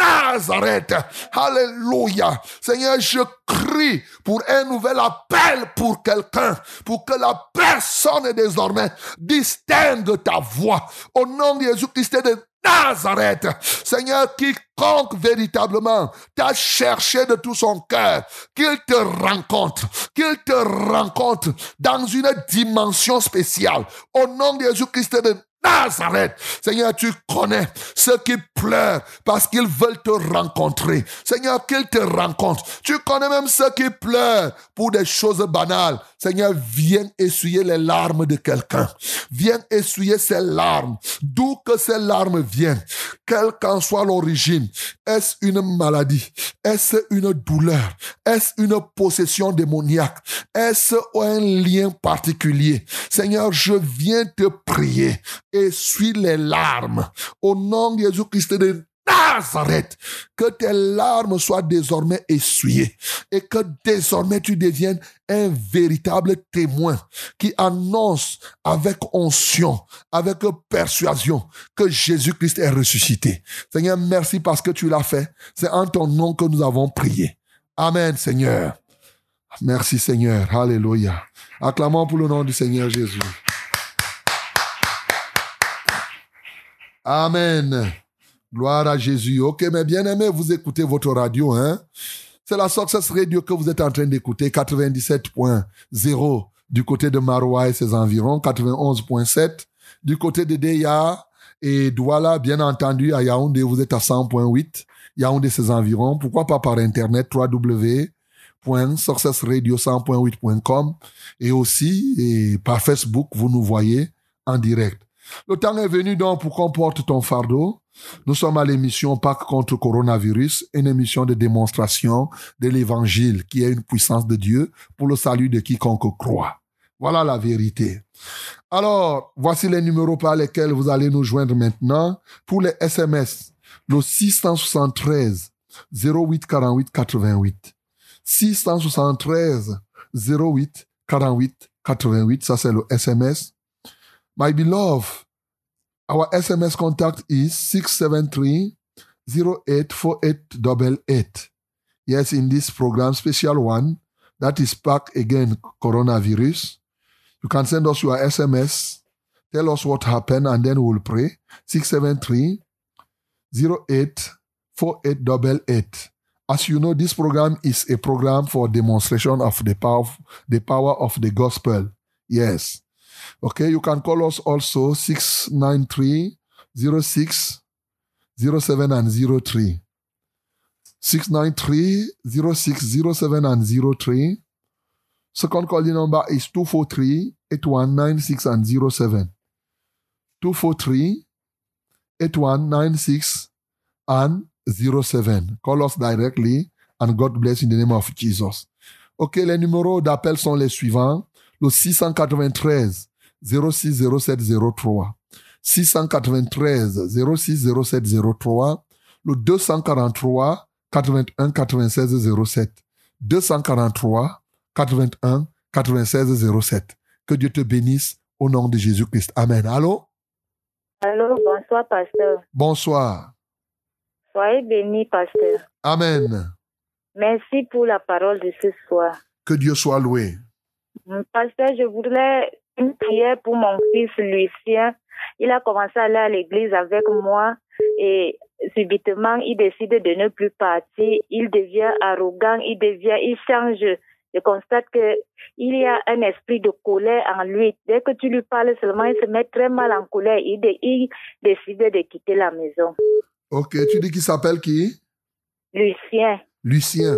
Nazareth. Alléluia. Seigneur, je crie pour un nouvel appel pour quelqu'un, pour que la personne désormais distingue ta voix. Au nom de Jésus-Christ de Nazareth. Seigneur, quiconque véritablement t'a cherché de tout son cœur, qu'il te rencontre, qu'il te rencontre dans une dimension spéciale. Au nom de Jésus-Christ de Seigneur, tu connais ceux qui pleurent parce qu'ils veulent te rencontrer. Seigneur, qu'ils te rencontrent. Tu connais même ceux qui pleurent pour des choses banales. Seigneur, viens essuyer les larmes de quelqu'un. Viens essuyer ces larmes. D'où que ces larmes viennent. Quelle qu'en soit l'origine. Est-ce une maladie? Est-ce une douleur? Est-ce une possession démoniaque? Est-ce un lien particulier? Seigneur, je viens te prier essuie les larmes. Au nom de Jésus-Christ de Nazareth, que tes larmes soient désormais essuyées et que désormais tu deviennes un véritable témoin qui annonce avec onction, avec persuasion que Jésus-Christ est ressuscité. Seigneur, merci parce que tu l'as fait. C'est en ton nom que nous avons prié. Amen, Seigneur. Merci, Seigneur. Alléluia. Acclamons pour le nom du Seigneur Jésus. Amen. Gloire à Jésus. Ok, mais bien aimé, vous écoutez votre radio, hein? C'est la Success Radio que vous êtes en train d'écouter, 97.0 du côté de Maroua et ses environs, 91.7 du côté de Deya et Douala, bien entendu, à Yaoundé, vous êtes à 100.8, Yaoundé ses environs. Pourquoi pas par Internet, www.successradio100.8.com et aussi par Facebook, vous nous voyez en direct. Le temps est venu donc pour qu'on porte ton fardeau. Nous sommes à l'émission Pâques contre coronavirus, une émission de démonstration de l'évangile qui est une puissance de Dieu pour le salut de quiconque croit. Voilà la vérité. Alors, voici les numéros par lesquels vous allez nous joindre maintenant. Pour les SMS, le 673 08 48 88. 673 08 48 88, ça c'est le SMS. My beloved, our SMS contact is 673 084888. Yes, in this program, special one, that is back again coronavirus. You can send us your SMS, tell us what happened, and then we'll pray. 673 084888. As you know, this program is a program for demonstration of the power, the power of the gospel. Yes. Okay, you can call us also 693 06 07 and 03. 693 06 07 and 03. Second calling number is 243 8196 and 07. 243 8196 and 07. Call us directly and God bless in the name of Jesus. Ok, les numéros d'appel sont les suivants. Le 693 060703. 693 060703. Le 243 81 96 07. 243 81 96 07. Que Dieu te bénisse au nom de Jésus-Christ. Amen. Allô? Allô, bonsoir, pasteur. Bonsoir. Soyez béni, pasteur. Amen. Merci pour la parole de ce soir. Que Dieu soit loué. Pasteur, je voudrais une prière pour mon fils Lucien. Il a commencé à aller à l'église avec moi et subitement, il décide de ne plus partir. Il devient arrogant, il devient, il change. Je constate que il y a un esprit de colère en lui. Dès que tu lui parles seulement, il se met très mal en colère. Il, dé- il décide de quitter la maison. Ok, tu dis qu'il s'appelle qui? Lucien. Lucien.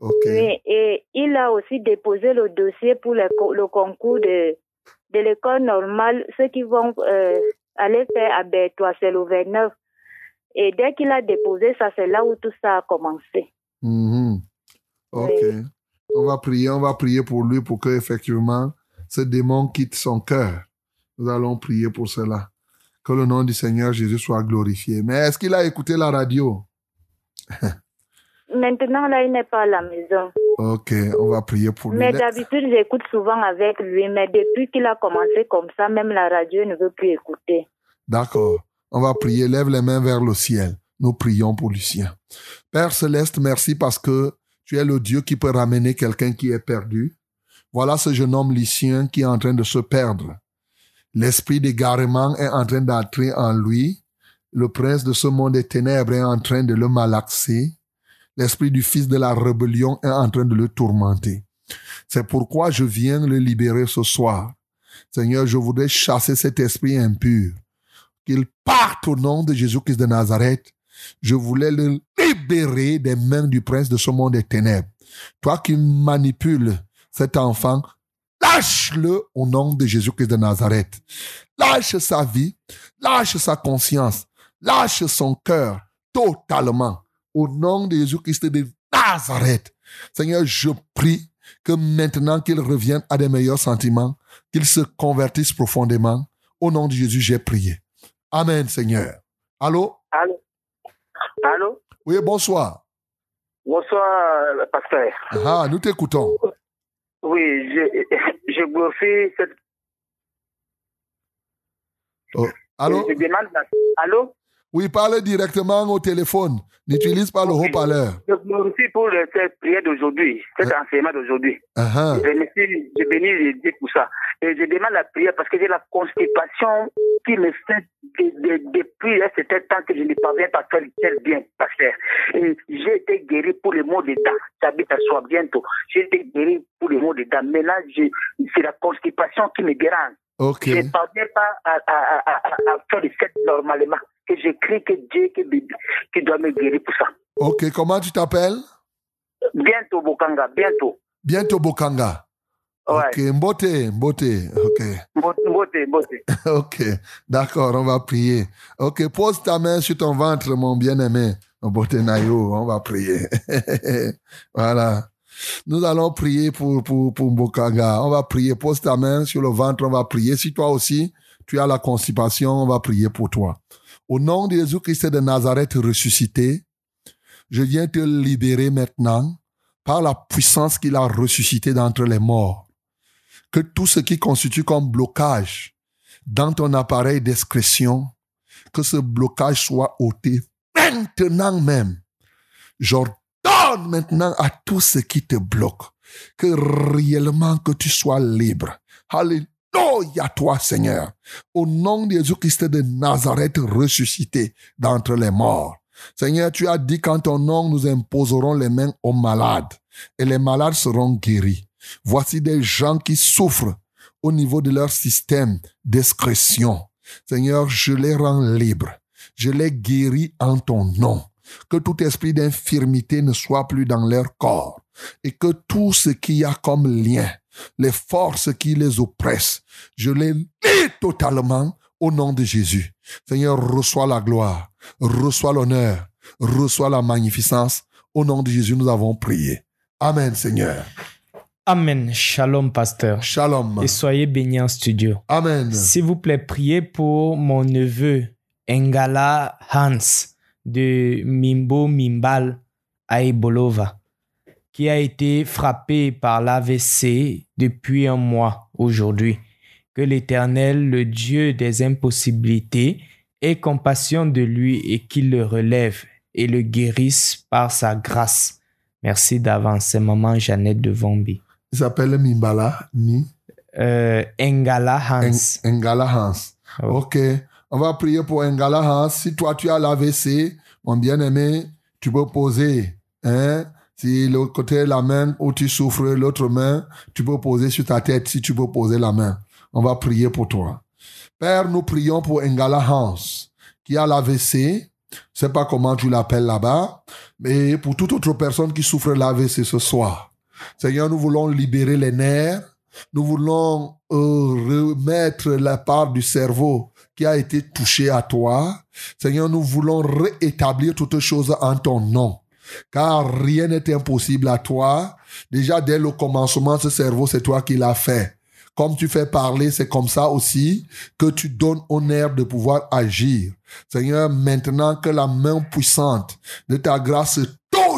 Ok. Oui, et il a aussi déposé le dossier pour le concours de, de l'école normale, ceux qui vont euh, aller faire à Bertois, c'est le 29. Et dès qu'il a déposé ça, c'est là où tout ça a commencé. Mhm. Ok. Oui. On va prier, on va prier pour lui pour que effectivement ce démon quitte son cœur. Nous allons prier pour cela. Que le nom du Seigneur Jésus soit glorifié. Mais est-ce qu'il a écouté la radio? Maintenant, là, il n'est pas à la maison. Ok, on va prier pour lui. Mais d'habitude, j'écoute souvent avec lui. Mais depuis qu'il a commencé comme ça, même la radio ne veut plus écouter. D'accord. On va prier. Lève les mains vers le ciel. Nous prions pour Lucien. Père céleste, merci parce que tu es le Dieu qui peut ramener quelqu'un qui est perdu. Voilà ce jeune homme Lucien qui est en train de se perdre. L'esprit d'égarement est en train d'entrer en lui. Le prince de ce monde des ténèbres est en train de le malaxer. L'esprit du fils de la rébellion est en train de le tourmenter. C'est pourquoi je viens le libérer ce soir. Seigneur, je voudrais chasser cet esprit impur qu'il parte au nom de Jésus-Christ de Nazareth. Je voulais le libérer des mains du prince de ce monde des ténèbres. Toi qui manipules cet enfant, lâche-le au nom de Jésus-Christ de Nazareth. Lâche sa vie, lâche sa conscience, lâche son cœur totalement au nom de Jésus-Christ de Nazareth. Seigneur, je prie que maintenant qu'il revienne à des meilleurs sentiments, qu'il se convertisse profondément. Au nom de Jésus, j'ai prié. Amen, Seigneur. Allô? Allô? Allô? Oui, bonsoir. Bonsoir, pasteur. Ah, nous t'écoutons. Oui, je, je glorifie cette... Allô? Je demande... Allô? Oui, parle directement au téléphone. N'utilise pas le haut-parleur. Je glorifie pour cette prière d'aujourd'hui, cet enseignement d'aujourd'hui. Ah, ah. Je me suis, je bénis les dieux pour ça. Et je demande la prière parce que j'ai la constipation qui me fait de- de- depuis un certain temps que je ne parviens pas à faire tel bien, pasteur. Et j'ai été guéri pour le mot des dents. J'habite à soi bientôt. J'ai été guéri pour le mot des dents. Maintenant, je- c'est la constipation qui me dérange. Je ne parviens pas à, à, à, à, faire le fait normalement. Que je crie que Dieu qui, qui doit me guérir pour ça. Ok, comment tu t'appelles? Bientôt, Bokanga, bientôt. Bientôt Bokanga. Ouais. Ok, Mbote, Mbote. Ok. Mbote, mbote, mbote. Ok, d'accord, on va prier. Ok, pose ta main sur ton ventre, mon bien-aimé. Mbote Nayo, on va prier. voilà. Nous allons prier pour, pour, pour Mbokanga. On va prier. Pose ta main sur le ventre, on va prier. Si toi aussi, tu as la constipation, on va prier pour toi. Au nom de Jésus-Christ de Nazareth ressuscité, je viens te libérer maintenant par la puissance qu'il a ressuscité d'entre les morts. Que tout ce qui constitue comme blocage dans ton appareil d'excrétion, que ce blocage soit ôté maintenant même. J'ordonne maintenant à tout ce qui te bloque que réellement que tu sois libre. Alléluia toi Seigneur. Au nom de Jésus-Christ de Nazareth ressuscité d'entre les morts. Seigneur, tu as dit qu'en ton nom nous imposerons les mains aux malades et les malades seront guéris. Voici des gens qui souffrent au niveau de leur système d'excrétion. Seigneur, je les rends libres. Je les guéris en ton nom. Que tout esprit d'infirmité ne soit plus dans leur corps. Et que tout ce qu'il y a comme lien, les forces qui les oppressent, je les lis totalement au nom de Jésus. Seigneur, reçois la gloire, reçois l'honneur, reçois la magnificence. Au nom de Jésus, nous avons prié. Amen, Seigneur. Amen. Shalom, pasteur. Shalom. Et soyez bénis en studio. Amen. S'il vous plaît, priez pour mon neveu Engala Hans de Mimbo Mimbal à Ebolova, qui a été frappé par l'AVC depuis un mois aujourd'hui. Que l'Éternel, le Dieu des impossibilités, ait compassion de lui et qu'il le relève et le guérisse par sa grâce. Merci d'avance. C'est maman Jeannette de Vombi. Il s'appelle Mimbala, Mi, Euh, Engala Hans. En- Ngala Hans. Ah. Ok. On va prier pour Ngala Hans. Si toi tu as l'AVC, mon bien-aimé, tu peux poser. Hein? Si le côté la main où tu souffres, l'autre main, tu peux poser sur ta tête si tu peux poser la main. On va prier pour toi. Père, nous prions pour Ngala Hans, qui a l'AVC. Je sais pas comment tu l'appelles là-bas, mais pour toute autre personne qui souffre l'AVC ce soir. Seigneur, nous voulons libérer les nerfs. Nous voulons euh, remettre la part du cerveau a été touchée à toi. Seigneur, nous voulons réétablir toutes choses en ton nom. Car rien n'est impossible à toi. Déjà, dès le commencement, ce cerveau, c'est toi qui l'as fait. Comme tu fais parler, c'est comme ça aussi que tu donnes nerf de pouvoir agir. Seigneur, maintenant que la main puissante de ta grâce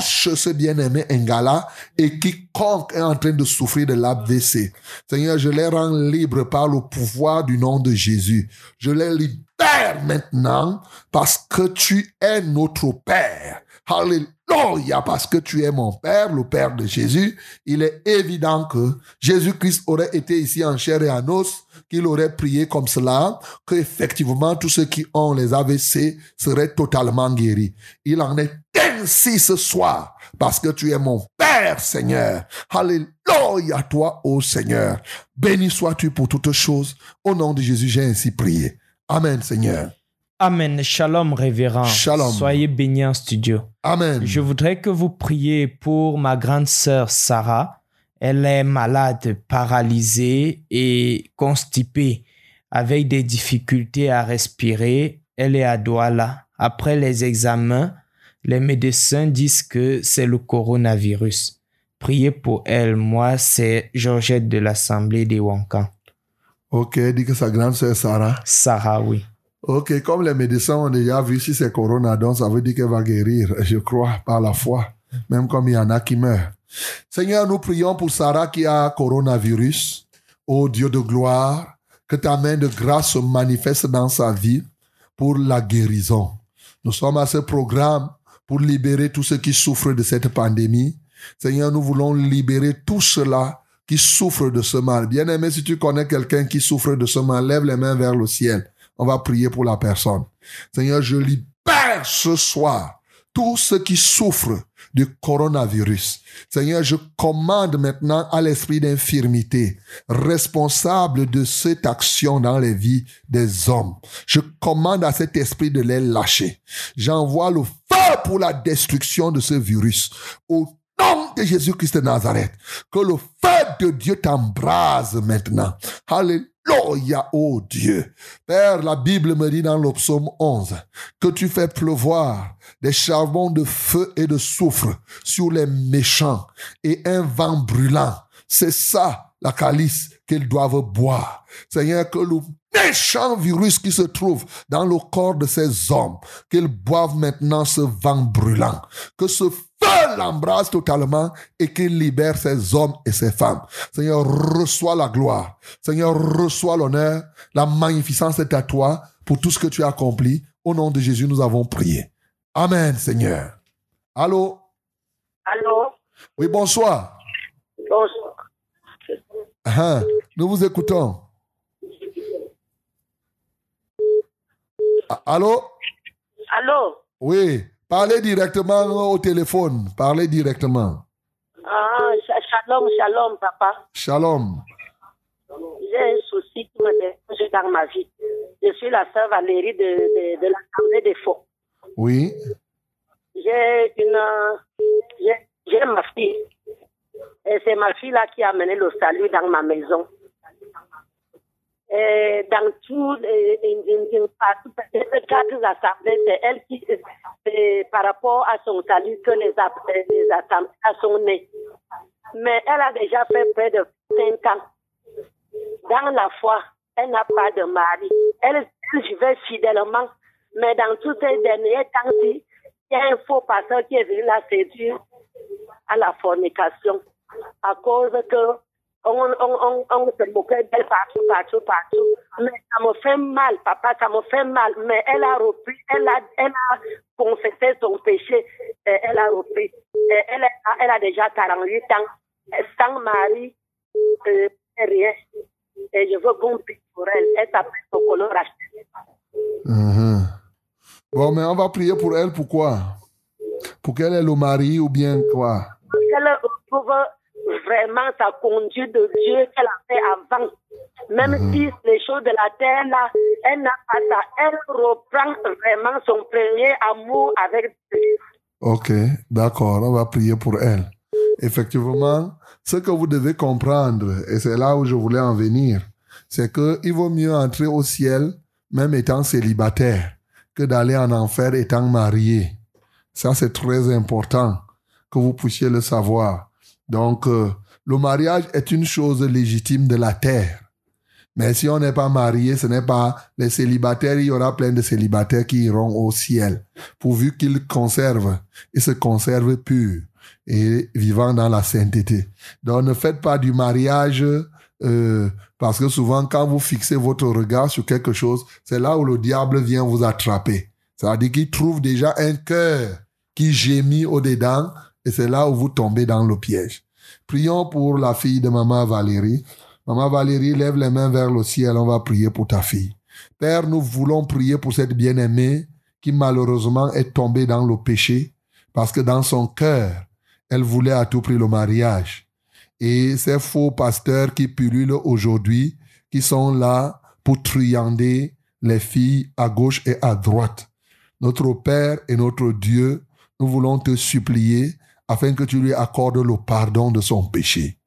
ce bien-aimé Ngala et quiconque est en train de souffrir de l'AVC. Seigneur, je les rends libres par le pouvoir du nom de Jésus. Je les libère maintenant parce que tu es notre Père. Alléluia, parce que tu es mon Père, le Père de Jésus. Il est évident que Jésus-Christ aurait été ici en chair et en os, qu'il aurait prié comme cela, que effectivement tous ceux qui ont les AVC seraient totalement guéris. Il en est ainsi ce soir, parce que tu es mon Père, Seigneur. Alléluia, toi, ô Seigneur. Béni sois-tu pour toutes choses. Au nom de Jésus, j'ai ainsi prié. Amen, Seigneur. Amen. Shalom, révérend. Shalom. Soyez bénis en studio. Amen. Je voudrais que vous priez pour ma grande sœur Sarah. Elle est malade, paralysée et constipée, avec des difficultés à respirer. Elle est à Douala. Après les examens, les médecins disent que c'est le coronavirus. Priez pour elle. Moi, c'est Georgette de l'Assemblée des Wankan. Ok, dit que sa grande sœur Sarah. Sarah, oui. Ok, comme les médecins ont déjà vu si c'est Corona, donc ça veut dire qu'elle va guérir, je crois, par la foi, même comme il y en a qui meurent. Seigneur, nous prions pour Sarah qui a coronavirus. Ô Dieu de gloire, que ta main de grâce se manifeste dans sa vie pour la guérison. Nous sommes à ce programme pour libérer tous ceux qui souffrent de cette pandémie. Seigneur, nous voulons libérer tous ceux-là qui souffrent de ce mal. Bien aimé, si tu connais quelqu'un qui souffre de ce mal, lève les mains vers le ciel. On va prier pour la personne. Seigneur, je libère ce soir tous ceux qui souffrent du coronavirus. Seigneur, je commande maintenant à l'esprit d'infirmité, responsable de cette action dans les vies des hommes. Je commande à cet esprit de les lâcher. J'envoie le feu pour la destruction de ce virus. Au nom de Jésus-Christ de Nazareth, que le feu de Dieu t'embrase maintenant. Alléluia, oh Dieu. Père, la Bible me dit dans le psaume 11 que tu fais pleuvoir des charbons de feu et de soufre sur les méchants et un vent brûlant. C'est ça la calice qu'ils doivent boire. Seigneur, que le méchant virus qui se trouve dans le corps de ces hommes, qu'ils boivent maintenant ce vent brûlant. Que ce l'embrasse totalement et qu'il libère ces hommes et ces femmes. Seigneur, reçois la gloire. Seigneur, reçois l'honneur. La magnificence est à toi pour tout ce que tu as accompli. Au nom de Jésus, nous avons prié. Amen, Seigneur. Allô? Allô? Oui, bonsoir. Bonsoir. Ah, nous vous écoutons. Allô? Allô? Oui, parlez directement au téléphone. Parlez directement. Ah, sh- shalom, shalom, papa. Shalom. J'ai un souci qui me dérange dans ma vie. Je suis la sœur Valérie de, de, de l'Assemblée des Faux. Oui. J'ai une. J'ai j'ai ma fille. Et c'est ma fille là qui a amené le salut dans ma maison. Et dans tout, les quatre assemblées, c'est elle qui, c'est par rapport à son salut que les, app- les assemblées sont nées. Mais elle a déjà fait près de 5 ans. Dans la foi, elle n'a pas de mari. Elle, elle vivait fidèlement. Mais dans tous ces derniers temps-ci, il y a un faux pasteur qui est venu la séduire à la fornication. À cause que on, on, on, on se moquait d'elle partout, partout, partout. Mais ça me fait mal, papa, ça me fait mal. Mais elle a repris, elle a, elle a confessé son péché, et elle a repris. Et elle a, elle a déjà 48 ans, sans mari, euh, rien. Et je veux qu'on prie pour elle. Elle s'appelle Sokolo Rachel. Mhm. Bon, mais on va prier pour elle, pourquoi? Pour qu'elle ait le mari ou bien quoi? Qu'elle retrouve vraiment sa conduite de Dieu qu'elle a fait avant. Même Mhm. si les choses de la terre, là, elle n'a pas ça. Elle reprend vraiment son premier amour avec Dieu. Ok, d'accord, on va prier pour elle. Effectivement, ce que vous devez comprendre, et c'est là où je voulais en venir, c'est que il vaut mieux entrer au ciel même étant célibataire que d'aller en enfer étant marié. Ça, c'est très important que vous puissiez le savoir. Donc, euh, le mariage est une chose légitime de la terre. Mais si on n'est pas marié, ce n'est pas les célibataires, il y aura plein de célibataires qui iront au ciel, pourvu qu'ils conservent et se conservent purs et vivant dans la sainteté. Donc ne faites pas du mariage euh, parce que souvent quand vous fixez votre regard sur quelque chose, c'est là où le diable vient vous attraper. C'est-à-dire qu'il trouve déjà un cœur qui gémit au-dedans et c'est là où vous tombez dans le piège. Prions pour la fille de maman Valérie. Maman Valérie, lève les mains vers le ciel, on va prier pour ta fille. Père, nous voulons prier pour cette bien-aimée qui malheureusement est tombée dans le péché parce que dans son cœur, elle voulait à tout prix le mariage. Et ces faux pasteurs qui pullulent aujourd'hui, qui sont là pour triander les filles à gauche et à droite. Notre Père et notre Dieu, nous voulons te supplier afin que tu lui accordes le pardon de son péché.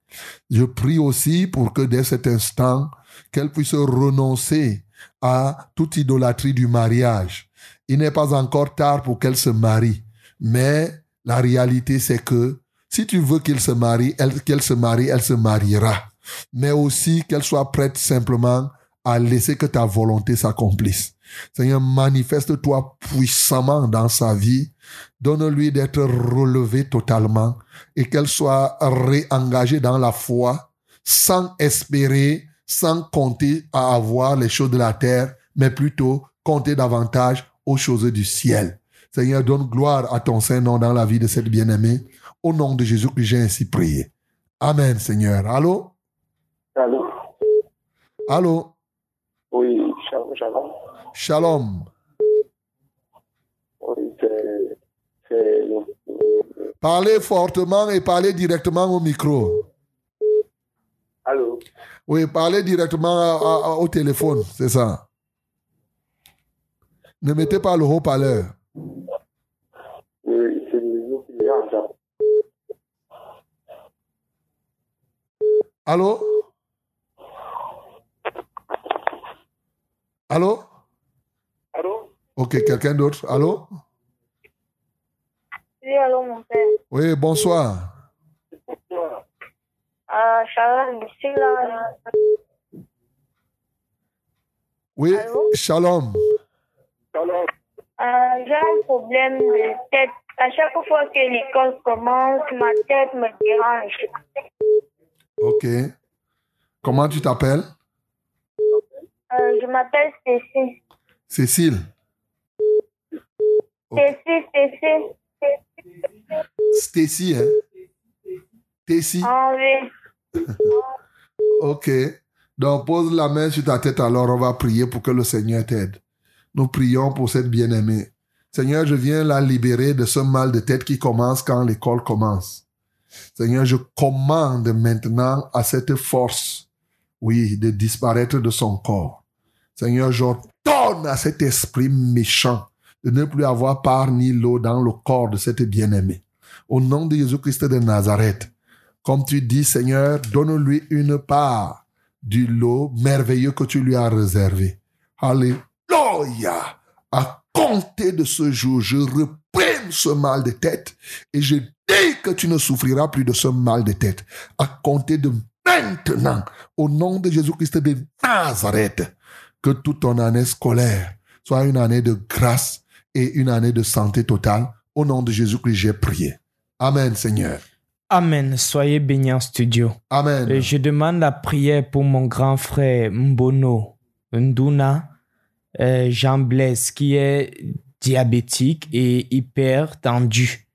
Je prie aussi pour que dès cet instant, qu'elle puisse renoncer à toute idolâtrie du mariage. Il n'est pas encore tard pour qu'elle se marie, mais la réalité c'est que si tu veux qu'il se marie, elle- qu'elle se marie, elle se mariera. Mais aussi qu'elle soit prête simplement à laisser que ta volonté s'accomplisse. Seigneur, manifeste-toi puissamment dans sa vie. Donne-lui d'être relevée totalement et qu'elle soit réengagée dans la foi sans espérer, sans compter à avoir les choses de la terre, mais plutôt compter davantage aux choses du ciel. Seigneur, donne gloire à ton Saint-Nom dans la vie de cette bien-aimée. Au nom de Jésus que j'ai ainsi prié. Amen, Seigneur. Allô? Allô? Allô? Oui, shalom, shalom. Parlez fortement et parlez directement au micro. Allô? Oui, parlez directement à- à- à- au téléphone, c'est ça. Ne mettez pas le haut-parleur. Oui, c'est. Allô? Allô? Ok, quelqu'un d'autre? Allô? Oui, allô, mon père. Oui, bonsoir. Ah, je suis là. Oui, shalom. Shalom. Ah, J'ai un problème de tête. À chaque fois que l'école commence, ma tête me dérange. Ok. Comment tu t'appelles? Euh, je m'appelle Cécile. Cécile. Cécile. Stacy, hein? Stacy. Ah oui. Ok. Donc, pose la main sur ta tête, alors on va prier pour que le Seigneur t'aide. Nous prions pour cette bien-aimée. Seigneur, je viens la libérer de ce mal de tête qui commence quand l'école commence. Seigneur, je commande maintenant à cette force, oui, de disparaître de son corps. Seigneur, j'ordonne à cet esprit méchant de ne plus avoir part ni l'eau dans le corps de cette bien-aimée. Au nom de Jésus-Christ de Nazareth, comme tu dis, Seigneur, donne-lui une part du lot merveilleux que tu lui as réservé. Alléluia. À compter de ce jour, je reprends ce mal de tête et je dis que tu ne souffriras plus de ce mal de tête. À compter de maintenant, au nom de Jésus-Christ de Nazareth, que toute ton année scolaire soit une année de grâce et une année de santé totale. Au nom de Jésus-Christ, j'ai prié. Amen, Seigneur. Amen. Soyez bénis en studio. Amen. Et je demande la prière pour mon grand frère Mbono Nduna euh, Jean Blaise qui est diabétique et hyper tendu.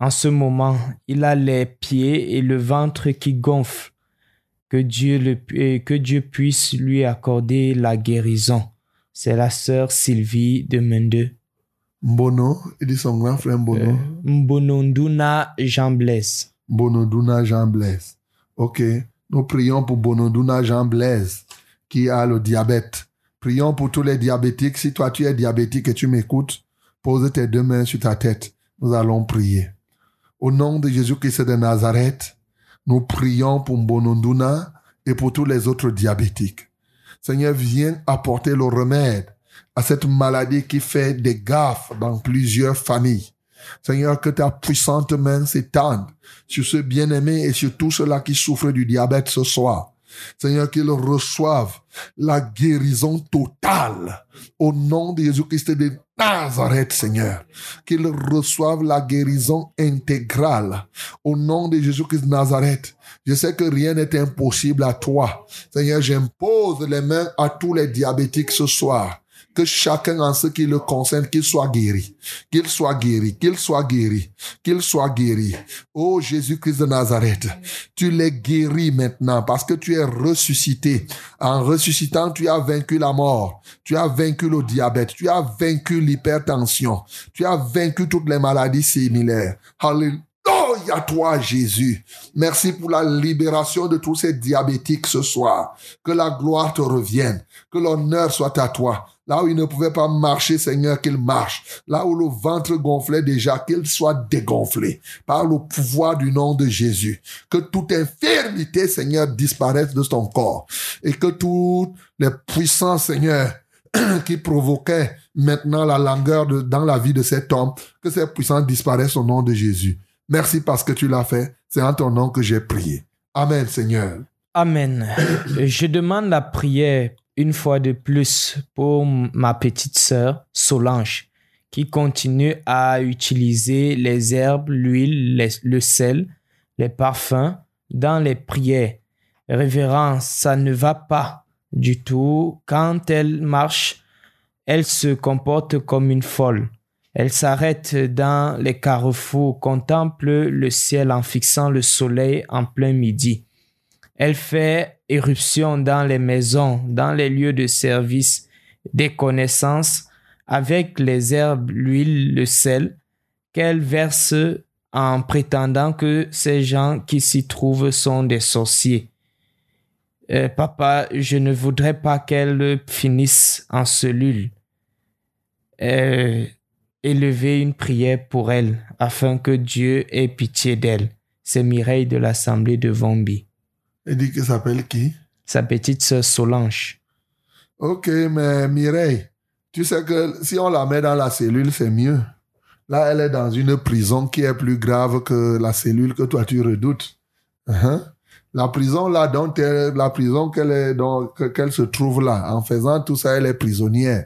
En ce moment, il a les pieds et le ventre qui gonflent. Que Dieu, le, euh, que Dieu puisse lui accorder la guérison. C'est la sœur Sylvie de Mende. Mbono, il dit son grand frère Mbono. Euh, Mbononduna Jean Blaise. Bonoduna Jean Blaise. Ok. Nous prions pour Bonoduna Jean Blaise qui a le diabète. Prions pour tous les diabétiques. Si toi tu es diabétique et tu m'écoutes, pose tes deux mains sur ta tête. Nous allons prier. Au nom de Jésus-Christ de Nazareth, nous prions pour Bonoduna et pour tous les autres diabétiques. Seigneur, viens apporter le remède à cette maladie qui fait des gaffes dans plusieurs familles. Seigneur, que ta puissante main s'étende sur ce bien-aimé et sur tous ceux-là qui souffrent du diabète ce soir. Seigneur, qu'ils reçoivent la guérison totale au nom de Jésus-Christ de Nazareth, Seigneur. Qu'ils reçoivent la guérison intégrale au nom de Jésus-Christ de Nazareth. Je sais que rien n'est impossible à toi. Seigneur, j'impose les mains à tous les diabétiques ce soir que chacun en ce qui le concerne, qu'il soit guéri, qu'il soit guéri, qu'il soit guéri, qu'il soit guéri. Oh Jésus-Christ de Nazareth, tu l'es guéri maintenant parce que tu es ressuscité. En ressuscitant, tu as vaincu la mort, tu as vaincu le diabète, tu as vaincu l'hypertension, tu as vaincu toutes les maladies similaires. Alléluia. à toi, Jésus. Merci pour la libération de tous ces diabétiques ce soir. Que la gloire te revienne. Que l'honneur soit à toi. Là où il ne pouvait pas marcher, Seigneur, qu'il marche. Là où le ventre gonflait déjà, qu'il soit dégonflé par le pouvoir du nom de Jésus. Que toute infirmité, Seigneur, disparaisse de ton corps. Et que toutes les puissances, Seigneur, qui provoquaient maintenant la langueur dans la vie de cet homme, que ces puissances disparaissent au nom de Jésus. Merci parce que tu l'as fait. C'est en ton nom que j'ai prié. Amen, Seigneur. Amen. Je demande la prière une fois de plus pour ma petite sœur Solange, qui continue à utiliser les herbes, l'huile, le sel, les parfums dans les prières. Révérence, ça ne va pas du tout. Quand elle marche, elle se comporte comme une folle. Elle s'arrête dans les carrefours, contemple le ciel en fixant le soleil en plein midi. Elle fait éruption dans les maisons, dans les lieux de service, des connaissances, avec les herbes, l'huile, le sel, qu'elle verse en prétendant que ces gens qui s'y trouvent sont des sorciers. Euh, papa, je ne voudrais pas qu'elle finisse en cellule. Euh, élever une prière pour elle, afin que Dieu ait pitié d'elle. C'est Mireille de l'Assemblée de Vombi. Il dit qu'il s'appelle qui? Sa petite sœur Solange. Ok, mais Mireille, tu sais que si on la met dans la cellule, c'est mieux. Là, elle est dans une prison qui est plus grave que la cellule que toi tu redoutes. Hein? La prison là, dont elle- la prison qu'elle est, dont- que- qu'elle se trouve là, en faisant tout ça, elle est prisonnière.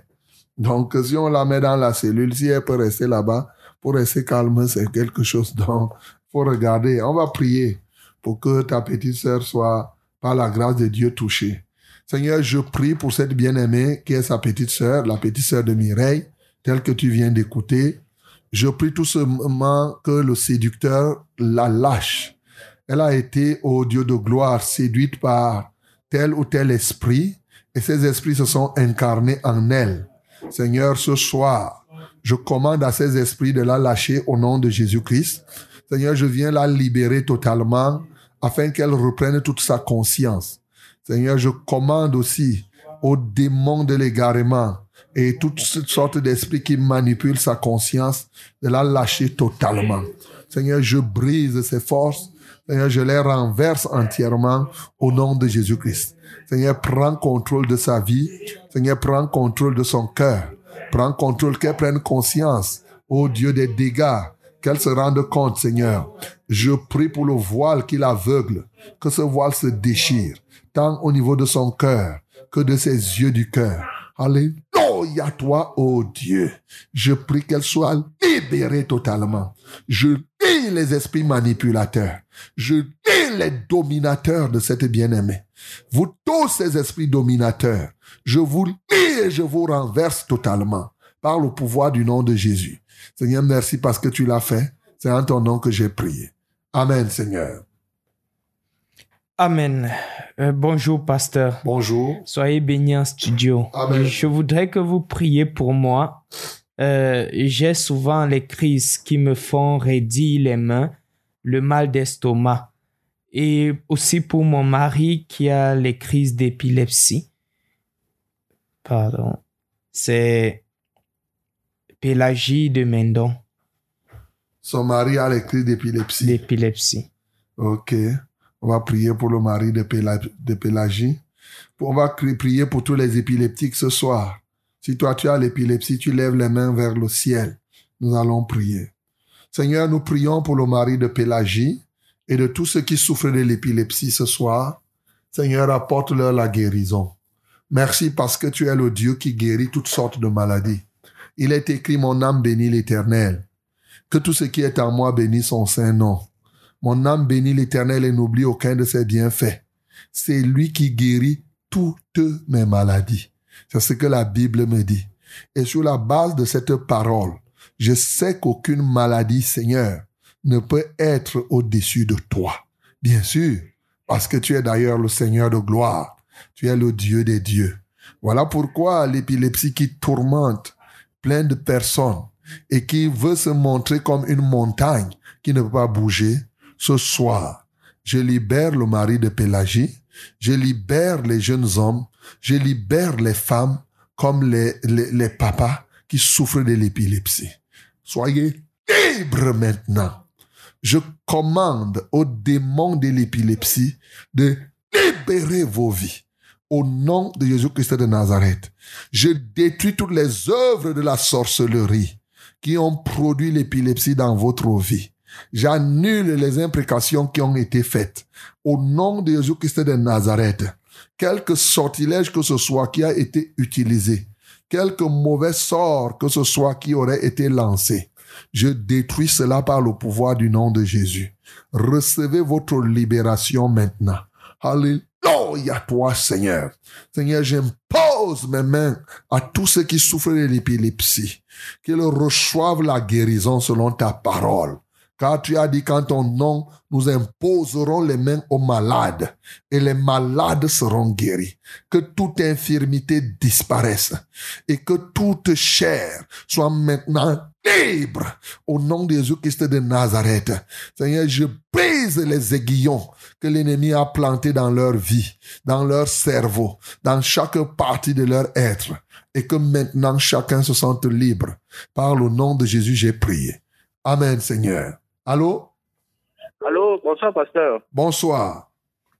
Donc, si on la met dans la cellule, si elle peut rester là-bas, pour rester calme, c'est quelque chose. Donc, faut regarder. On va prier pour que ta petite sœur soit, par la grâce de Dieu, touchée. Seigneur, je prie pour cette bien-aimée qui est sa petite sœur, la petite sœur de Mireille, telle que tu viens d'écouter. Je prie tout simplement que le séducteur la lâche. Elle a été, au Dieu de gloire, séduite par tel ou tel esprit, et ces esprits se sont incarnés en elle. Seigneur, ce soir, je commande à ces esprits de la lâcher au nom de Jésus-Christ. Seigneur, je viens la libérer totalement afin qu'elle reprenne toute sa conscience. Seigneur, je commande aussi aux démons de l'égarement et toutes sortes d'esprits qui manipulent sa conscience de la lâcher totalement. Seigneur, je brise ses forces. Seigneur, je les renverse entièrement au nom de Jésus-Christ. Seigneur, prends contrôle de sa vie. Seigneur, prends contrôle de son cœur. Prends contrôle, qu'elle prenne conscience, ô Dieu des dégâts, qu'elle se rende compte, Seigneur. Je prie pour le voile qui l'aveugle, que ce voile se déchire, tant au niveau de son cœur que de ses yeux du cœur. Alléluia, toi, ô Dieu. Je prie qu'elle soit libérée totalement. Je lis les esprits manipulateurs. Je lis les dominateurs de cette bien-aimée. Vous tous ces esprits dominateurs, je vous lis et je vous renverse totalement par le pouvoir du nom de Jésus. Seigneur, merci parce que tu l'as fait. C'est en ton nom que j'ai prié. Amen, Seigneur. Amen. Euh, bonjour, pasteur. Bonjour. Soyez bénis en studio. Amen. Je voudrais que vous priez pour moi. Euh, J'ai souvent les crises qui me font raidir les mains, le mal d'estomac. Et aussi pour mon mari qui a les crises d'épilepsie. Pardon. C'est Pélagie de Mendon, Son mari a les crises d'épilepsie. d'épilepsie. Ok. On va prier pour le mari de, Péla- de Pélagie. On va prier pour tous les épileptiques ce soir. Si toi tu as l'épilepsie, tu lèves les mains vers le ciel. Nous allons prier. Seigneur, nous prions pour le mari de Pélagie et de tous ceux qui souffrent de l'épilepsie ce soir. Seigneur, apporte-leur la guérison. Merci parce que tu es le Dieu qui guérit toutes sortes de maladies. Il est écrit, mon âme bénit l'Éternel. Que tout ce qui est en moi bénisse son saint nom. Mon âme bénit l'Éternel et n'oublie aucun de ses bienfaits. C'est lui qui guérit toutes mes maladies. C'est ce que la Bible me dit. Et sur la base de cette parole, je sais qu'aucune maladie, Seigneur, ne peut être au-dessus de toi. Bien sûr, parce que tu es d'ailleurs le Seigneur de gloire. Tu es le Dieu des dieux. Voilà pourquoi l'épilepsie qui tourmente plein de personnes et qui veut se montrer comme une montagne qui ne peut pas bouger, ce soir, je libère le mari de Pélagie, je libère les jeunes hommes, je libère les femmes comme les, papas qui souffrent de l'épilepsie. Soyez libres maintenant. Je commande aux démons de l'épilepsie de libérer vos vies. Au nom de Jésus-Christ de Nazareth, je détruis toutes les œuvres de la sorcellerie qui ont produit l'épilepsie dans votre vie. J'annule les imprécations qui ont été faites. Au nom de Jésus-Christ de Nazareth, quelque sortilège que ce soit qui a été utilisé, quelque mauvais sort que ce soit qui aurait été lancé, je détruis cela par le pouvoir du nom de Jésus. Recevez votre libération maintenant. Alléluia, toi, Seigneur. Seigneur, j'impose mes mains à tous ceux qui souffrent de l'épilepsie, qu'ils reçoivent la guérison selon ta parole. Car tu as dit qu'en ton nom, nous imposerons les mains aux malades et les malades seront guéris. Que toute infirmité disparaisse et que toute chair soit maintenant libre au nom de Jésus-Christ de Nazareth. Seigneur, je brise les aiguillons que l'ennemi a plantés dans leur vie, dans leur cerveau, dans chaque partie de leur être et que maintenant chacun se sente libre. Par le nom de Jésus, j'ai prié. Amen, Seigneur. Allô? Allô, bonsoir, pasteur. Bonsoir.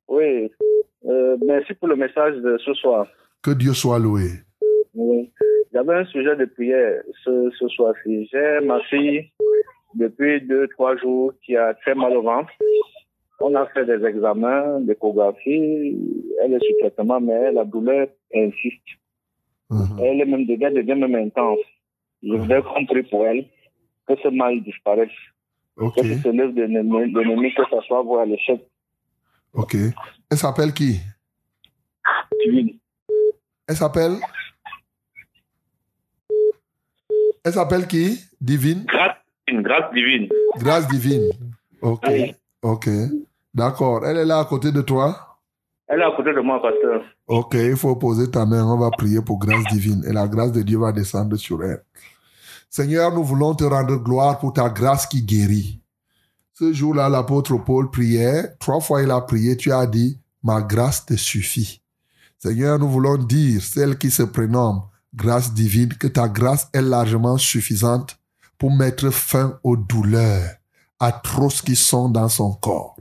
Oui, euh, merci pour le message de ce soir. Que Dieu soit loué. Oui. J'avais un sujet de prière ce, ce soir-ci. J'ai ma fille depuis deux, trois jours qui a très mal au ventre. On a fait des examens d'échographie. Elle est sous traitement, mais la douleur insiste. Mhm. Elle est même devient, devient même intense. Je voudrais qu'on prie pour elle, que ce mal disparaisse, Ok, que ce lève de l'ennemi, l'ennemi, que ça soit voir l'échec ok. Elle s'appelle qui? divine. Elle s'appelle? Elle s'appelle qui? Divine? Grâce divine, grâce divine. Grâce divine. Ok, Oui. ok. D'accord. Elle est là à côté de toi? Elle est à côté de moi, pasteur. Ok, il faut poser ta main. On va prier pour grâce divine. Et la grâce de Dieu va descendre sur elle. Seigneur, nous voulons te rendre gloire pour ta grâce qui guérit. Ce jour-là, l'apôtre Paul priait. Trois fois il a prié. Tu as dit, ma grâce te suffit. Seigneur, nous voulons dire, celle qui se prénomme grâce divine, que ta grâce est largement suffisante pour mettre fin aux douleurs atroces qui sont dans son corps.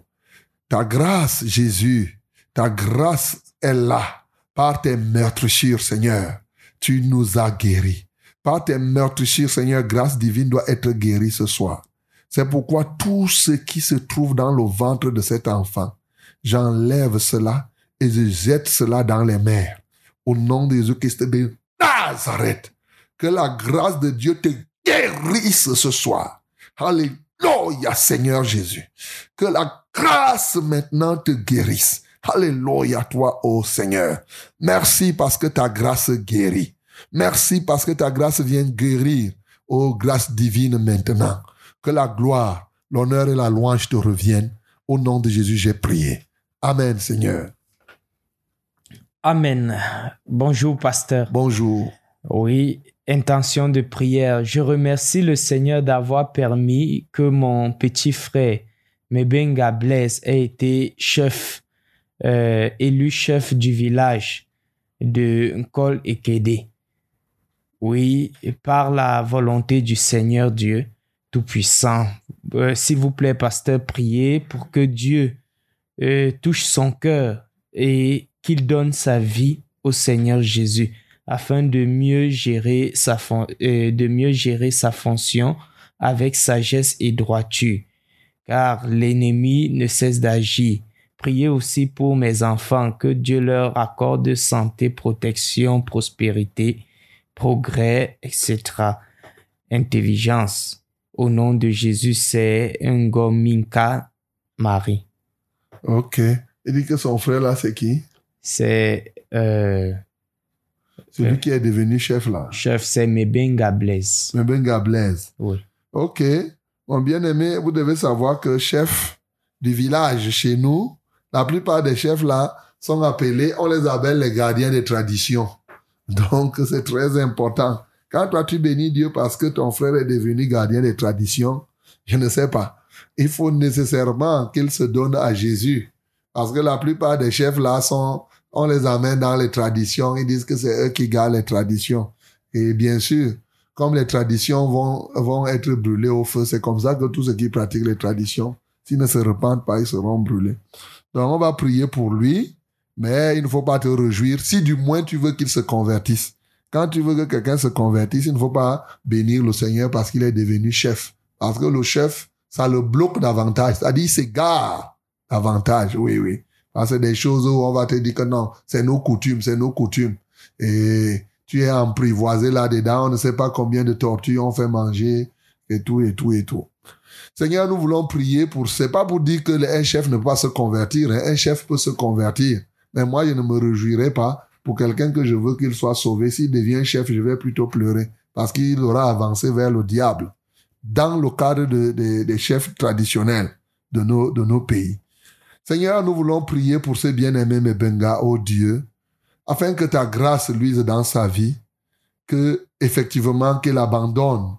Ta grâce, Jésus, ta grâce est là. Par tes meurtrissures, Seigneur, tu nous as guéris. Par tes meurtrissures, Seigneur, grâce divine doit être guérie ce soir. C'est pourquoi tout ce qui se trouve dans le ventre de cet enfant, j'enlève cela et je jette cela dans les mers. Au nom de Jésus-Christ de Nazareth, que la grâce de Dieu te guérisse ce soir. Alléluia, Seigneur Jésus. Que la grâce maintenant te guérisse. Alléluia, toi, ô Seigneur. Merci parce que ta grâce guérit. Merci parce que ta grâce vient guérir, ô grâce divine maintenant. Que la gloire, l'honneur et la louange te reviennent. Au nom de Jésus, j'ai prié. Amen, Seigneur. Amen. Bonjour, pasteur. Bonjour. Oui, intention de prière. Je remercie le Seigneur d'avoir permis que mon petit frère, Mebenga Blaise, ait été chef, euh, élu chef du village de Nkol et Kédé. Oui, par la volonté du Seigneur Dieu Tout-Puissant. Euh, S'il vous plaît, pasteur, priez pour que Dieu euh, touche son cœur et qu'il donne sa vie au Seigneur Jésus afin de mieux gérer sa fonction avec sagesse et droiture, car l'ennemi ne cesse d'agir. Priez aussi pour mes enfants, que Dieu leur accorde santé, protection, prospérité, progrès, etc. Intelligence. Au nom de Jésus, c'est Ngominka Marie. Ok. Il dit que son frère là, c'est qui? C'est euh, Celui Ouais. qui est devenu chef là. chef, c'est Mebenga Blaise. Mbenga Blaise. Oui. Ok. Mon bien-aimé, vous devez savoir que chef du village chez nous, la plupart des chefs là sont appelés, on les appelle les gardiens des traditions. Donc, c'est très important. Quand toi, tu bénis Dieu parce que ton frère est devenu gardien des traditions, je ne sais pas. Il faut nécessairement qu'il se donne à Jésus. Parce que la plupart des chefs là sont, on les amène dans les traditions. Ils disent que c'est eux qui gardent les traditions. Et bien sûr, comme les traditions vont, vont être brûlées au feu, c'est comme ça que tous ceux qui pratiquent les traditions, s'ils ne se repentent pas, ils seront brûlés. Donc, on va prier pour lui, mais il ne faut pas te réjouir si du moins tu veux qu'il se convertisse. Quand tu veux que quelqu'un se convertisse, il ne faut pas bénir le Seigneur parce qu'il est devenu chef. Parce que le chef, ça le bloque davantage. C'est-à-dire, il s'égare davantage. Oui, oui. Parce que des choses où on va te dire que non, c'est nos coutumes, c'est nos coutumes. Et tu es emprivoisé là-dedans, on ne sait pas combien de tortues on fait manger, et tout, et tout, et tout. Seigneur, nous voulons prier pour, c'est pas pour dire que un chef ne peut pas se convertir, hein. un chef peut se convertir. Mais moi, je ne me réjouirai pas pour quelqu'un que je veux qu'il soit sauvé. S'il devient chef, je vais plutôt pleurer parce qu'il aura avancé vers le diable dans le cadre de- de- des chefs traditionnels de nos, de nos pays. Seigneur, nous voulons prier pour ce bien-aimé Mebenga, oh Dieu, afin que ta grâce luise dans sa vie, que effectivement qu'il abandonne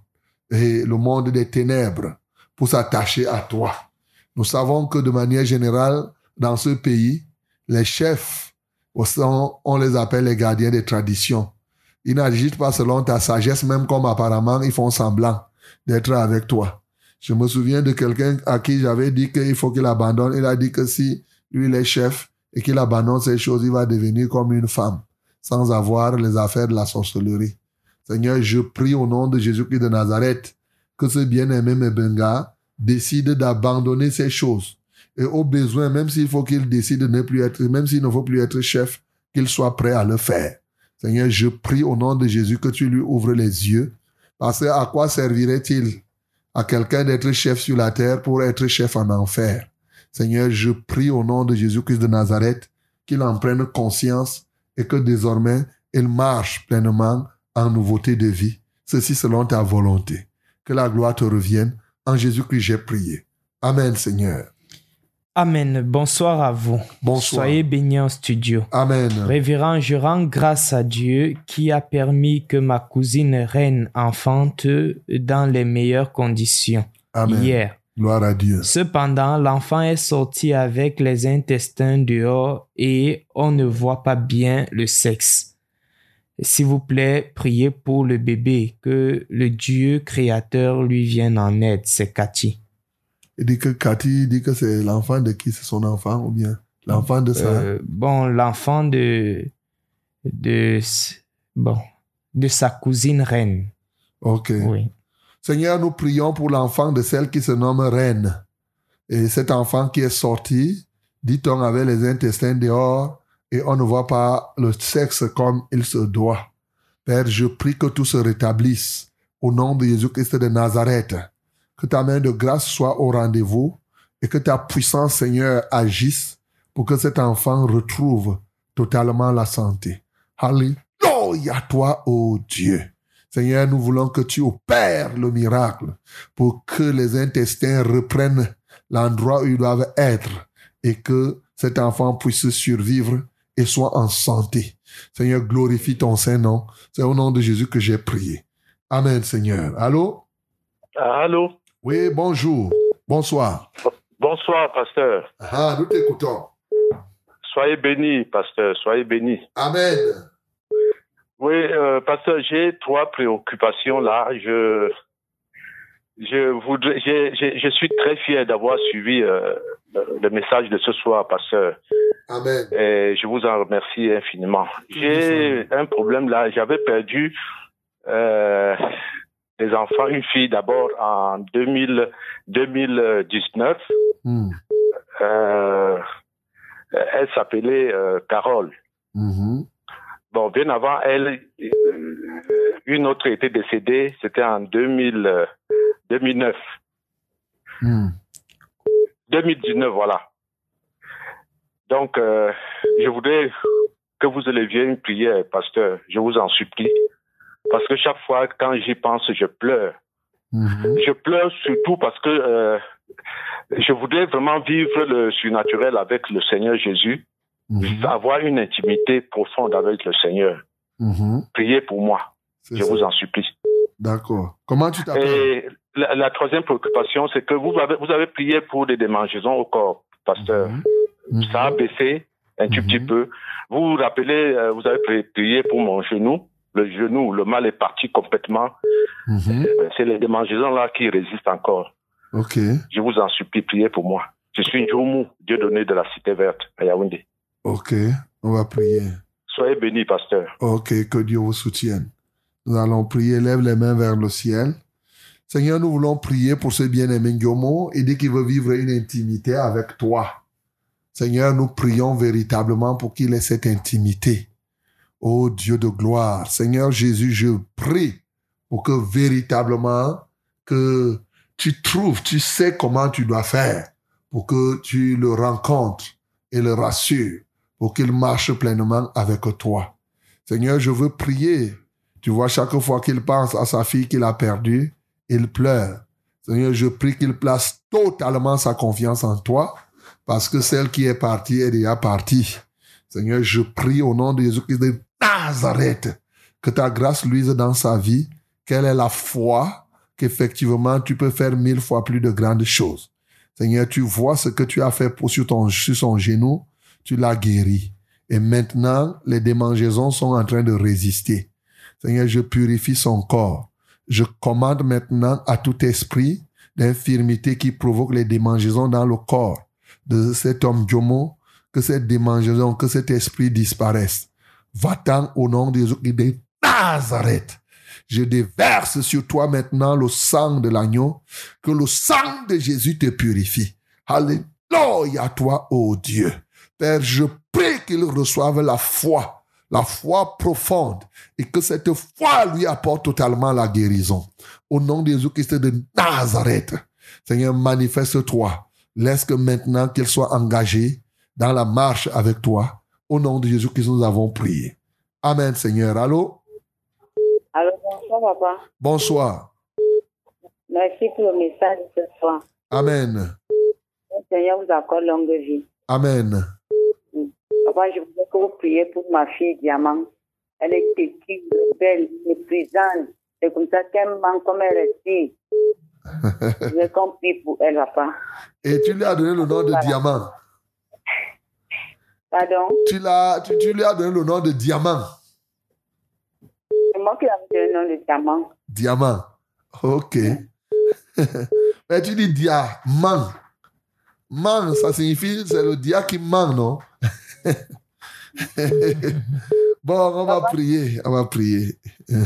le monde des ténèbres pour s'attacher à toi. Nous savons que de manière générale, dans ce pays, les chefs, on les appelle les gardiens des traditions. Ils n'agissent pas selon ta sagesse, même comme apparemment ils font semblant d'être avec toi. Je me souviens de quelqu'un à qui j'avais dit qu'il faut qu'il abandonne. Il a dit que si lui il est chef et qu'il abandonne ces choses, il va devenir comme une femme, sans avoir les affaires de la sorcellerie. Seigneur, je prie au nom de Jésus-Christ de Nazareth que ce bien-aimé Mebenga décide d'abandonner ces choses. Et au besoin, même s'il faut qu'il décide de ne plus être, même s'il ne faut plus être chef, qu'il soit prêt à le faire. Seigneur, je prie au nom de Jésus que tu lui ouvres les yeux. Parce que à quoi servirait-il à quelqu'un d'être chef sur la terre pour être chef en enfer? Seigneur, je prie au nom de Jésus-Christ de Nazareth qu'il en prenne conscience et que désormais il marche pleinement en nouveauté de vie. Ceci selon ta volonté. Que la gloire te revienne. En Jésus-Christ, j'ai prié. Amen, Seigneur. Amen. Bonsoir à vous. Bonsoir. Soyez bénis en studio. Amen. Révérend, je rends grâce à Dieu qui a permis que ma cousine reine enfante dans les meilleures conditions Amen. hier. Gloire à Dieu. Cependant, l'enfant est sorti avec les intestins dehors et on ne voit pas bien le sexe. S'il vous plaît, priez pour le bébé, que le Dieu créateur lui vienne en aide. C'est Cathy. Il dit que Cathy dit que c'est l'enfant de qui? C'est son enfant ou bien l'enfant de sa. Euh, bon, l'enfant de, de, bon, de sa cousine reine. ok. Oui. Seigneur, nous prions pour l'enfant de celle qui se nomme Reine. Et cet enfant qui est sorti, dit-on, avait les intestins dehors et on ne voit pas le sexe comme il se doit. Père, je prie que tout se rétablisse au nom de Jésus-Christ de Nazareth. Que ta main de grâce soit au rendez-vous et que ta puissance, Seigneur, agisse pour que cet enfant retrouve totalement la santé. Alléluia toi, ô Dieu. Seigneur, nous voulons que tu opères le miracle pour que les intestins reprennent l'endroit où ils doivent être et que cet enfant puisse survivre et soit en santé. Seigneur, glorifie ton Saint-Nom. C'est au nom de Jésus que j'ai prié. Amen, Seigneur. Allô? Allô? Oui, bonjour. Bonsoir. Bonsoir, pasteur. Ah, nous t'écoutons. Soyez béni, pasteur. Soyez béni. Amen. Oui, euh, pasteur, j'ai trois préoccupations là. Je, je voudrais, j'ai- j'ai- je suis très fier d'avoir suivi euh, le- le message de ce soir, pasteur. Amen. Et je vous en remercie infiniment. J'ai un problème là. J'avais perdu euh, des enfants, une fille d'abord en 2000, 2019. Hmm. Euh, elle s'appelait euh, Carole. Mhm. Bon, bien avant elle, euh, une autre était décédée, c'était en 2000, euh, 2009. Hmm. 2019, voilà. Donc, euh, je voudrais que vous éleviez une prière, pasteur, je vous en supplie. Parce que chaque fois, quand j'y pense, je pleure. Mhm. Je pleure surtout parce que euh, je voudrais vraiment vivre le surnaturel avec le Seigneur Jésus, Mhm. avoir une intimité profonde avec le Seigneur. Mhm. Priez pour moi, je ça. vous en supplie. D'accord. Comment tu t'appelles? Et la, la troisième préoccupation, c'est que vous avez, vous avez prié pour des démangeaisons au corps, pasteur. Mhm. Ça a baissé un tout petit peu. Vous vous rappelez, euh, vous avez pri- prié pour mon genou. Le genou, le mal est parti complètement. Mhm. Euh, C'est les démangeaisons là qui résistent encore. Ok. Je vous en supplie, priez pour moi. Je suis Njoumou, Dieu donné de la cité verte à Yaoundé. Ok. On va prier. Soyez bénis, pasteur. Ok, que Dieu vous soutienne. Nous allons prier, lève les mains vers le ciel. Seigneur, nous voulons prier pour ce bien-aimé Ngyomo et dès qu'il veut vivre une intimité avec toi. Seigneur, nous prions véritablement pour qu'il ait cette intimité. Ô Dieu de gloire, Seigneur Jésus, je prie pour que véritablement que tu trouves, tu sais comment tu dois faire pour que tu le rencontres et le rassures pour qu'il marche pleinement avec toi. Seigneur, je veux prier. Tu vois, chaque fois qu'il pense à sa fille qu'il a perdue, il pleure. Seigneur, je prie qu'il place totalement sa confiance en toi, parce que celle qui est partie est déjà partie. Seigneur, je prie au nom de Jésus-Christ de Nazareth, que ta grâce luise dans sa vie, qu'elle ait la foi, qu'effectivement tu peux faire mille fois plus de grandes choses. Seigneur, tu vois ce que tu as fait pour sur, ton, sur son genou, tu l'as guéri. Et maintenant, les démangeaisons sont en train de résister. Seigneur, je purifie son corps. Je commande maintenant à tout esprit d'infirmité qui provoque les démangeaisons dans le corps de cet homme Jomo, que cette démangeaison, que cet esprit disparaisse. Va-t'en au nom de Jésus de Nazareth. Je déverse sur toi maintenant le sang de l'agneau, que le sang de Jésus te purifie. Alléluia à toi, ô Dieu. Père, je prie qu'il reçoive la foi, la foi profonde, et que cette foi lui apporte totalement la guérison. Au nom de Jésus-Christ de Nazareth, Seigneur, manifeste-toi. Laisse que maintenant qu'il soit engagé dans la marche avec toi. Au nom de Jésus-Christ, nous avons prié. Amen, Seigneur. Allô? Alors, bonsoir, papa. Bonsoir. Merci pour le message de ce soir. Amen. Le Seigneur vous accorde longue vie. Amen. Papa, je voudrais que vous priez pour ma fille Diamant. Elle est petite, belle, méprisante. C'est comme ça qu'elle manque comme elle veux qu'on prie pour elle, papa. Et tu lui as donné le nom de Diamant. Pardon? Tu, tu, tu lui as donné le nom de Diamant. C'est moi qui ai donné le nom de Diamant. Diamant. Ok. Mais tu dis diamant. Man, ça signifie, c'est le dia qui ment, non? bon, on va prier, on va prier.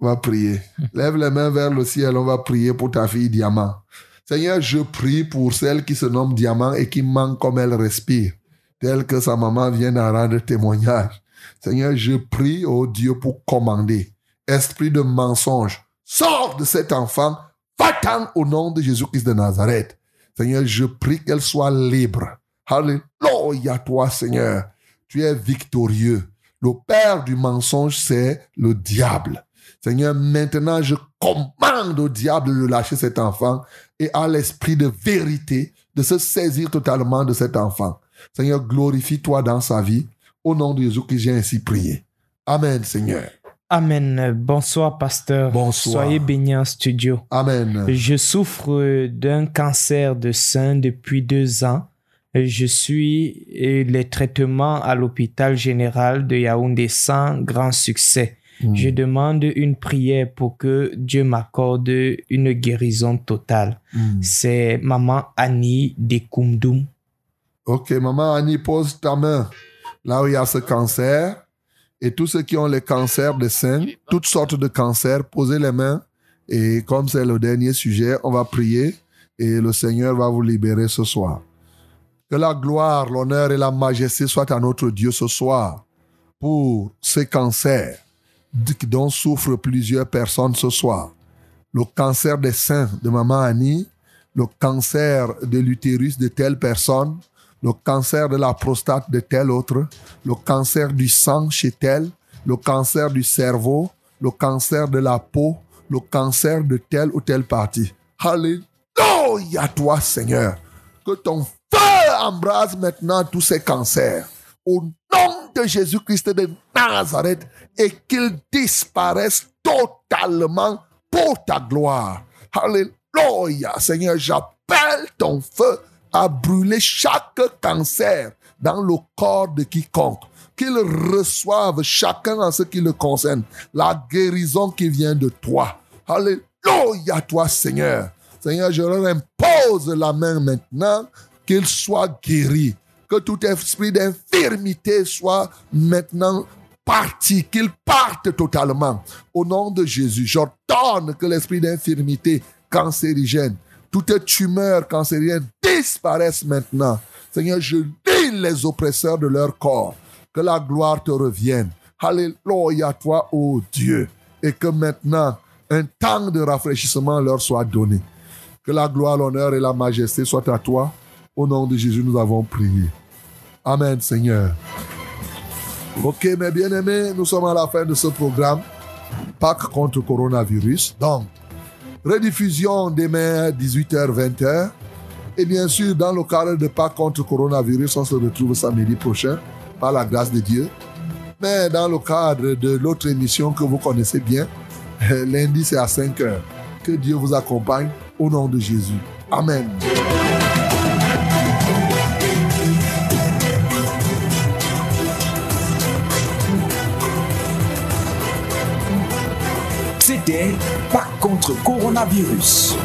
On va prier. Lève les mains vers le ciel, on va prier pour ta fille Diamant. Seigneur, je prie pour celle qui se nomme Diamant et qui ment comme elle respire, telle que sa maman vient d'en rendre témoignage. Seigneur, je prie, oh Dieu, pour commander. Esprit de mensonge, sors de cet enfant, va-t'en au nom de Jésus-Christ de Nazareth. Seigneur, je prie qu'elle soit libre. Alléluia, toi, Seigneur. Tu es victorieux. Le père du mensonge, c'est le diable. Seigneur, maintenant, je commande au diable de lâcher cet enfant et à l'esprit de vérité de se saisir totalement de cet enfant. Seigneur, glorifie-toi dans sa vie. Au nom de Jésus que j'ai ainsi prié. Amen, Seigneur. Amen. Bonsoir, pasteur. Bonsoir. Soyez bénis en studio. Amen. Je souffre d'un cancer de sein depuis deux ans. Je suis les traitements à l'hôpital général de Yaoundé sans grand succès. Mm. Je demande une prière pour que Dieu m'accorde une guérison totale. Mm. C'est maman Annie de Koumdoum. Ok, maman Annie, pose ta main là où il y a ce cancer. Et tous ceux qui ont les cancers de sein, toutes sortes de cancers, posez les mains. Et comme c'est le dernier sujet, on va prier et le Seigneur va vous libérer ce soir. Que la gloire, l'honneur et la majesté soient à notre Dieu ce soir pour ces cancers dont souffrent plusieurs personnes ce soir. Le cancer des seins de maman Annie, le cancer de l'utérus de telle personne, le cancer de la prostate de tel autre, le cancer du sang chez tel, le cancer du cerveau, le cancer de la peau, le cancer de telle ou telle partie. Alléluia toi Seigneur. Que ton feu embrase maintenant tous ces cancers. Au nom de Jésus-Christ de Nazareth et qu'ils disparaissent totalement pour ta gloire. Alléluia Seigneur, j'appelle ton feu à brûler chaque cancer dans le corps de quiconque. Qu'ils reçoivent chacun en ce qui le concerne la guérison qui vient de toi. Alléluia toi Seigneur. Seigneur, je leur impose la main maintenant qu'ils soient guéris. Que tout esprit d'infirmité soit maintenant parti, qu'il parte totalement. Au nom de Jésus, j'ordonne que l'esprit d'infirmité cancérigène, toute tumeur cancérienne disparaisse maintenant. Seigneur, je lis les oppresseurs de leur corps. Que la gloire te revienne. Alléluia toi, ô Dieu. Et que maintenant, un temps de rafraîchissement leur soit donné. Que la gloire, l'honneur et la majesté soient à toi. Au nom de Jésus, nous avons prié. Amen, Seigneur. Ok, mes bien-aimés, nous sommes à la fin de ce programme. Pâques contre coronavirus. Donc, rediffusion demain 18h, 20h. Et bien sûr, dans le cadre de Pâques contre coronavirus, on se retrouve samedi prochain, par la grâce de Dieu. Mais dans le cadre de l'autre émission que vous connaissez bien, lundi c'est à 5h. Que Dieu vous accompagne au nom de Jésus. Amen. C'était Contre coronavirus.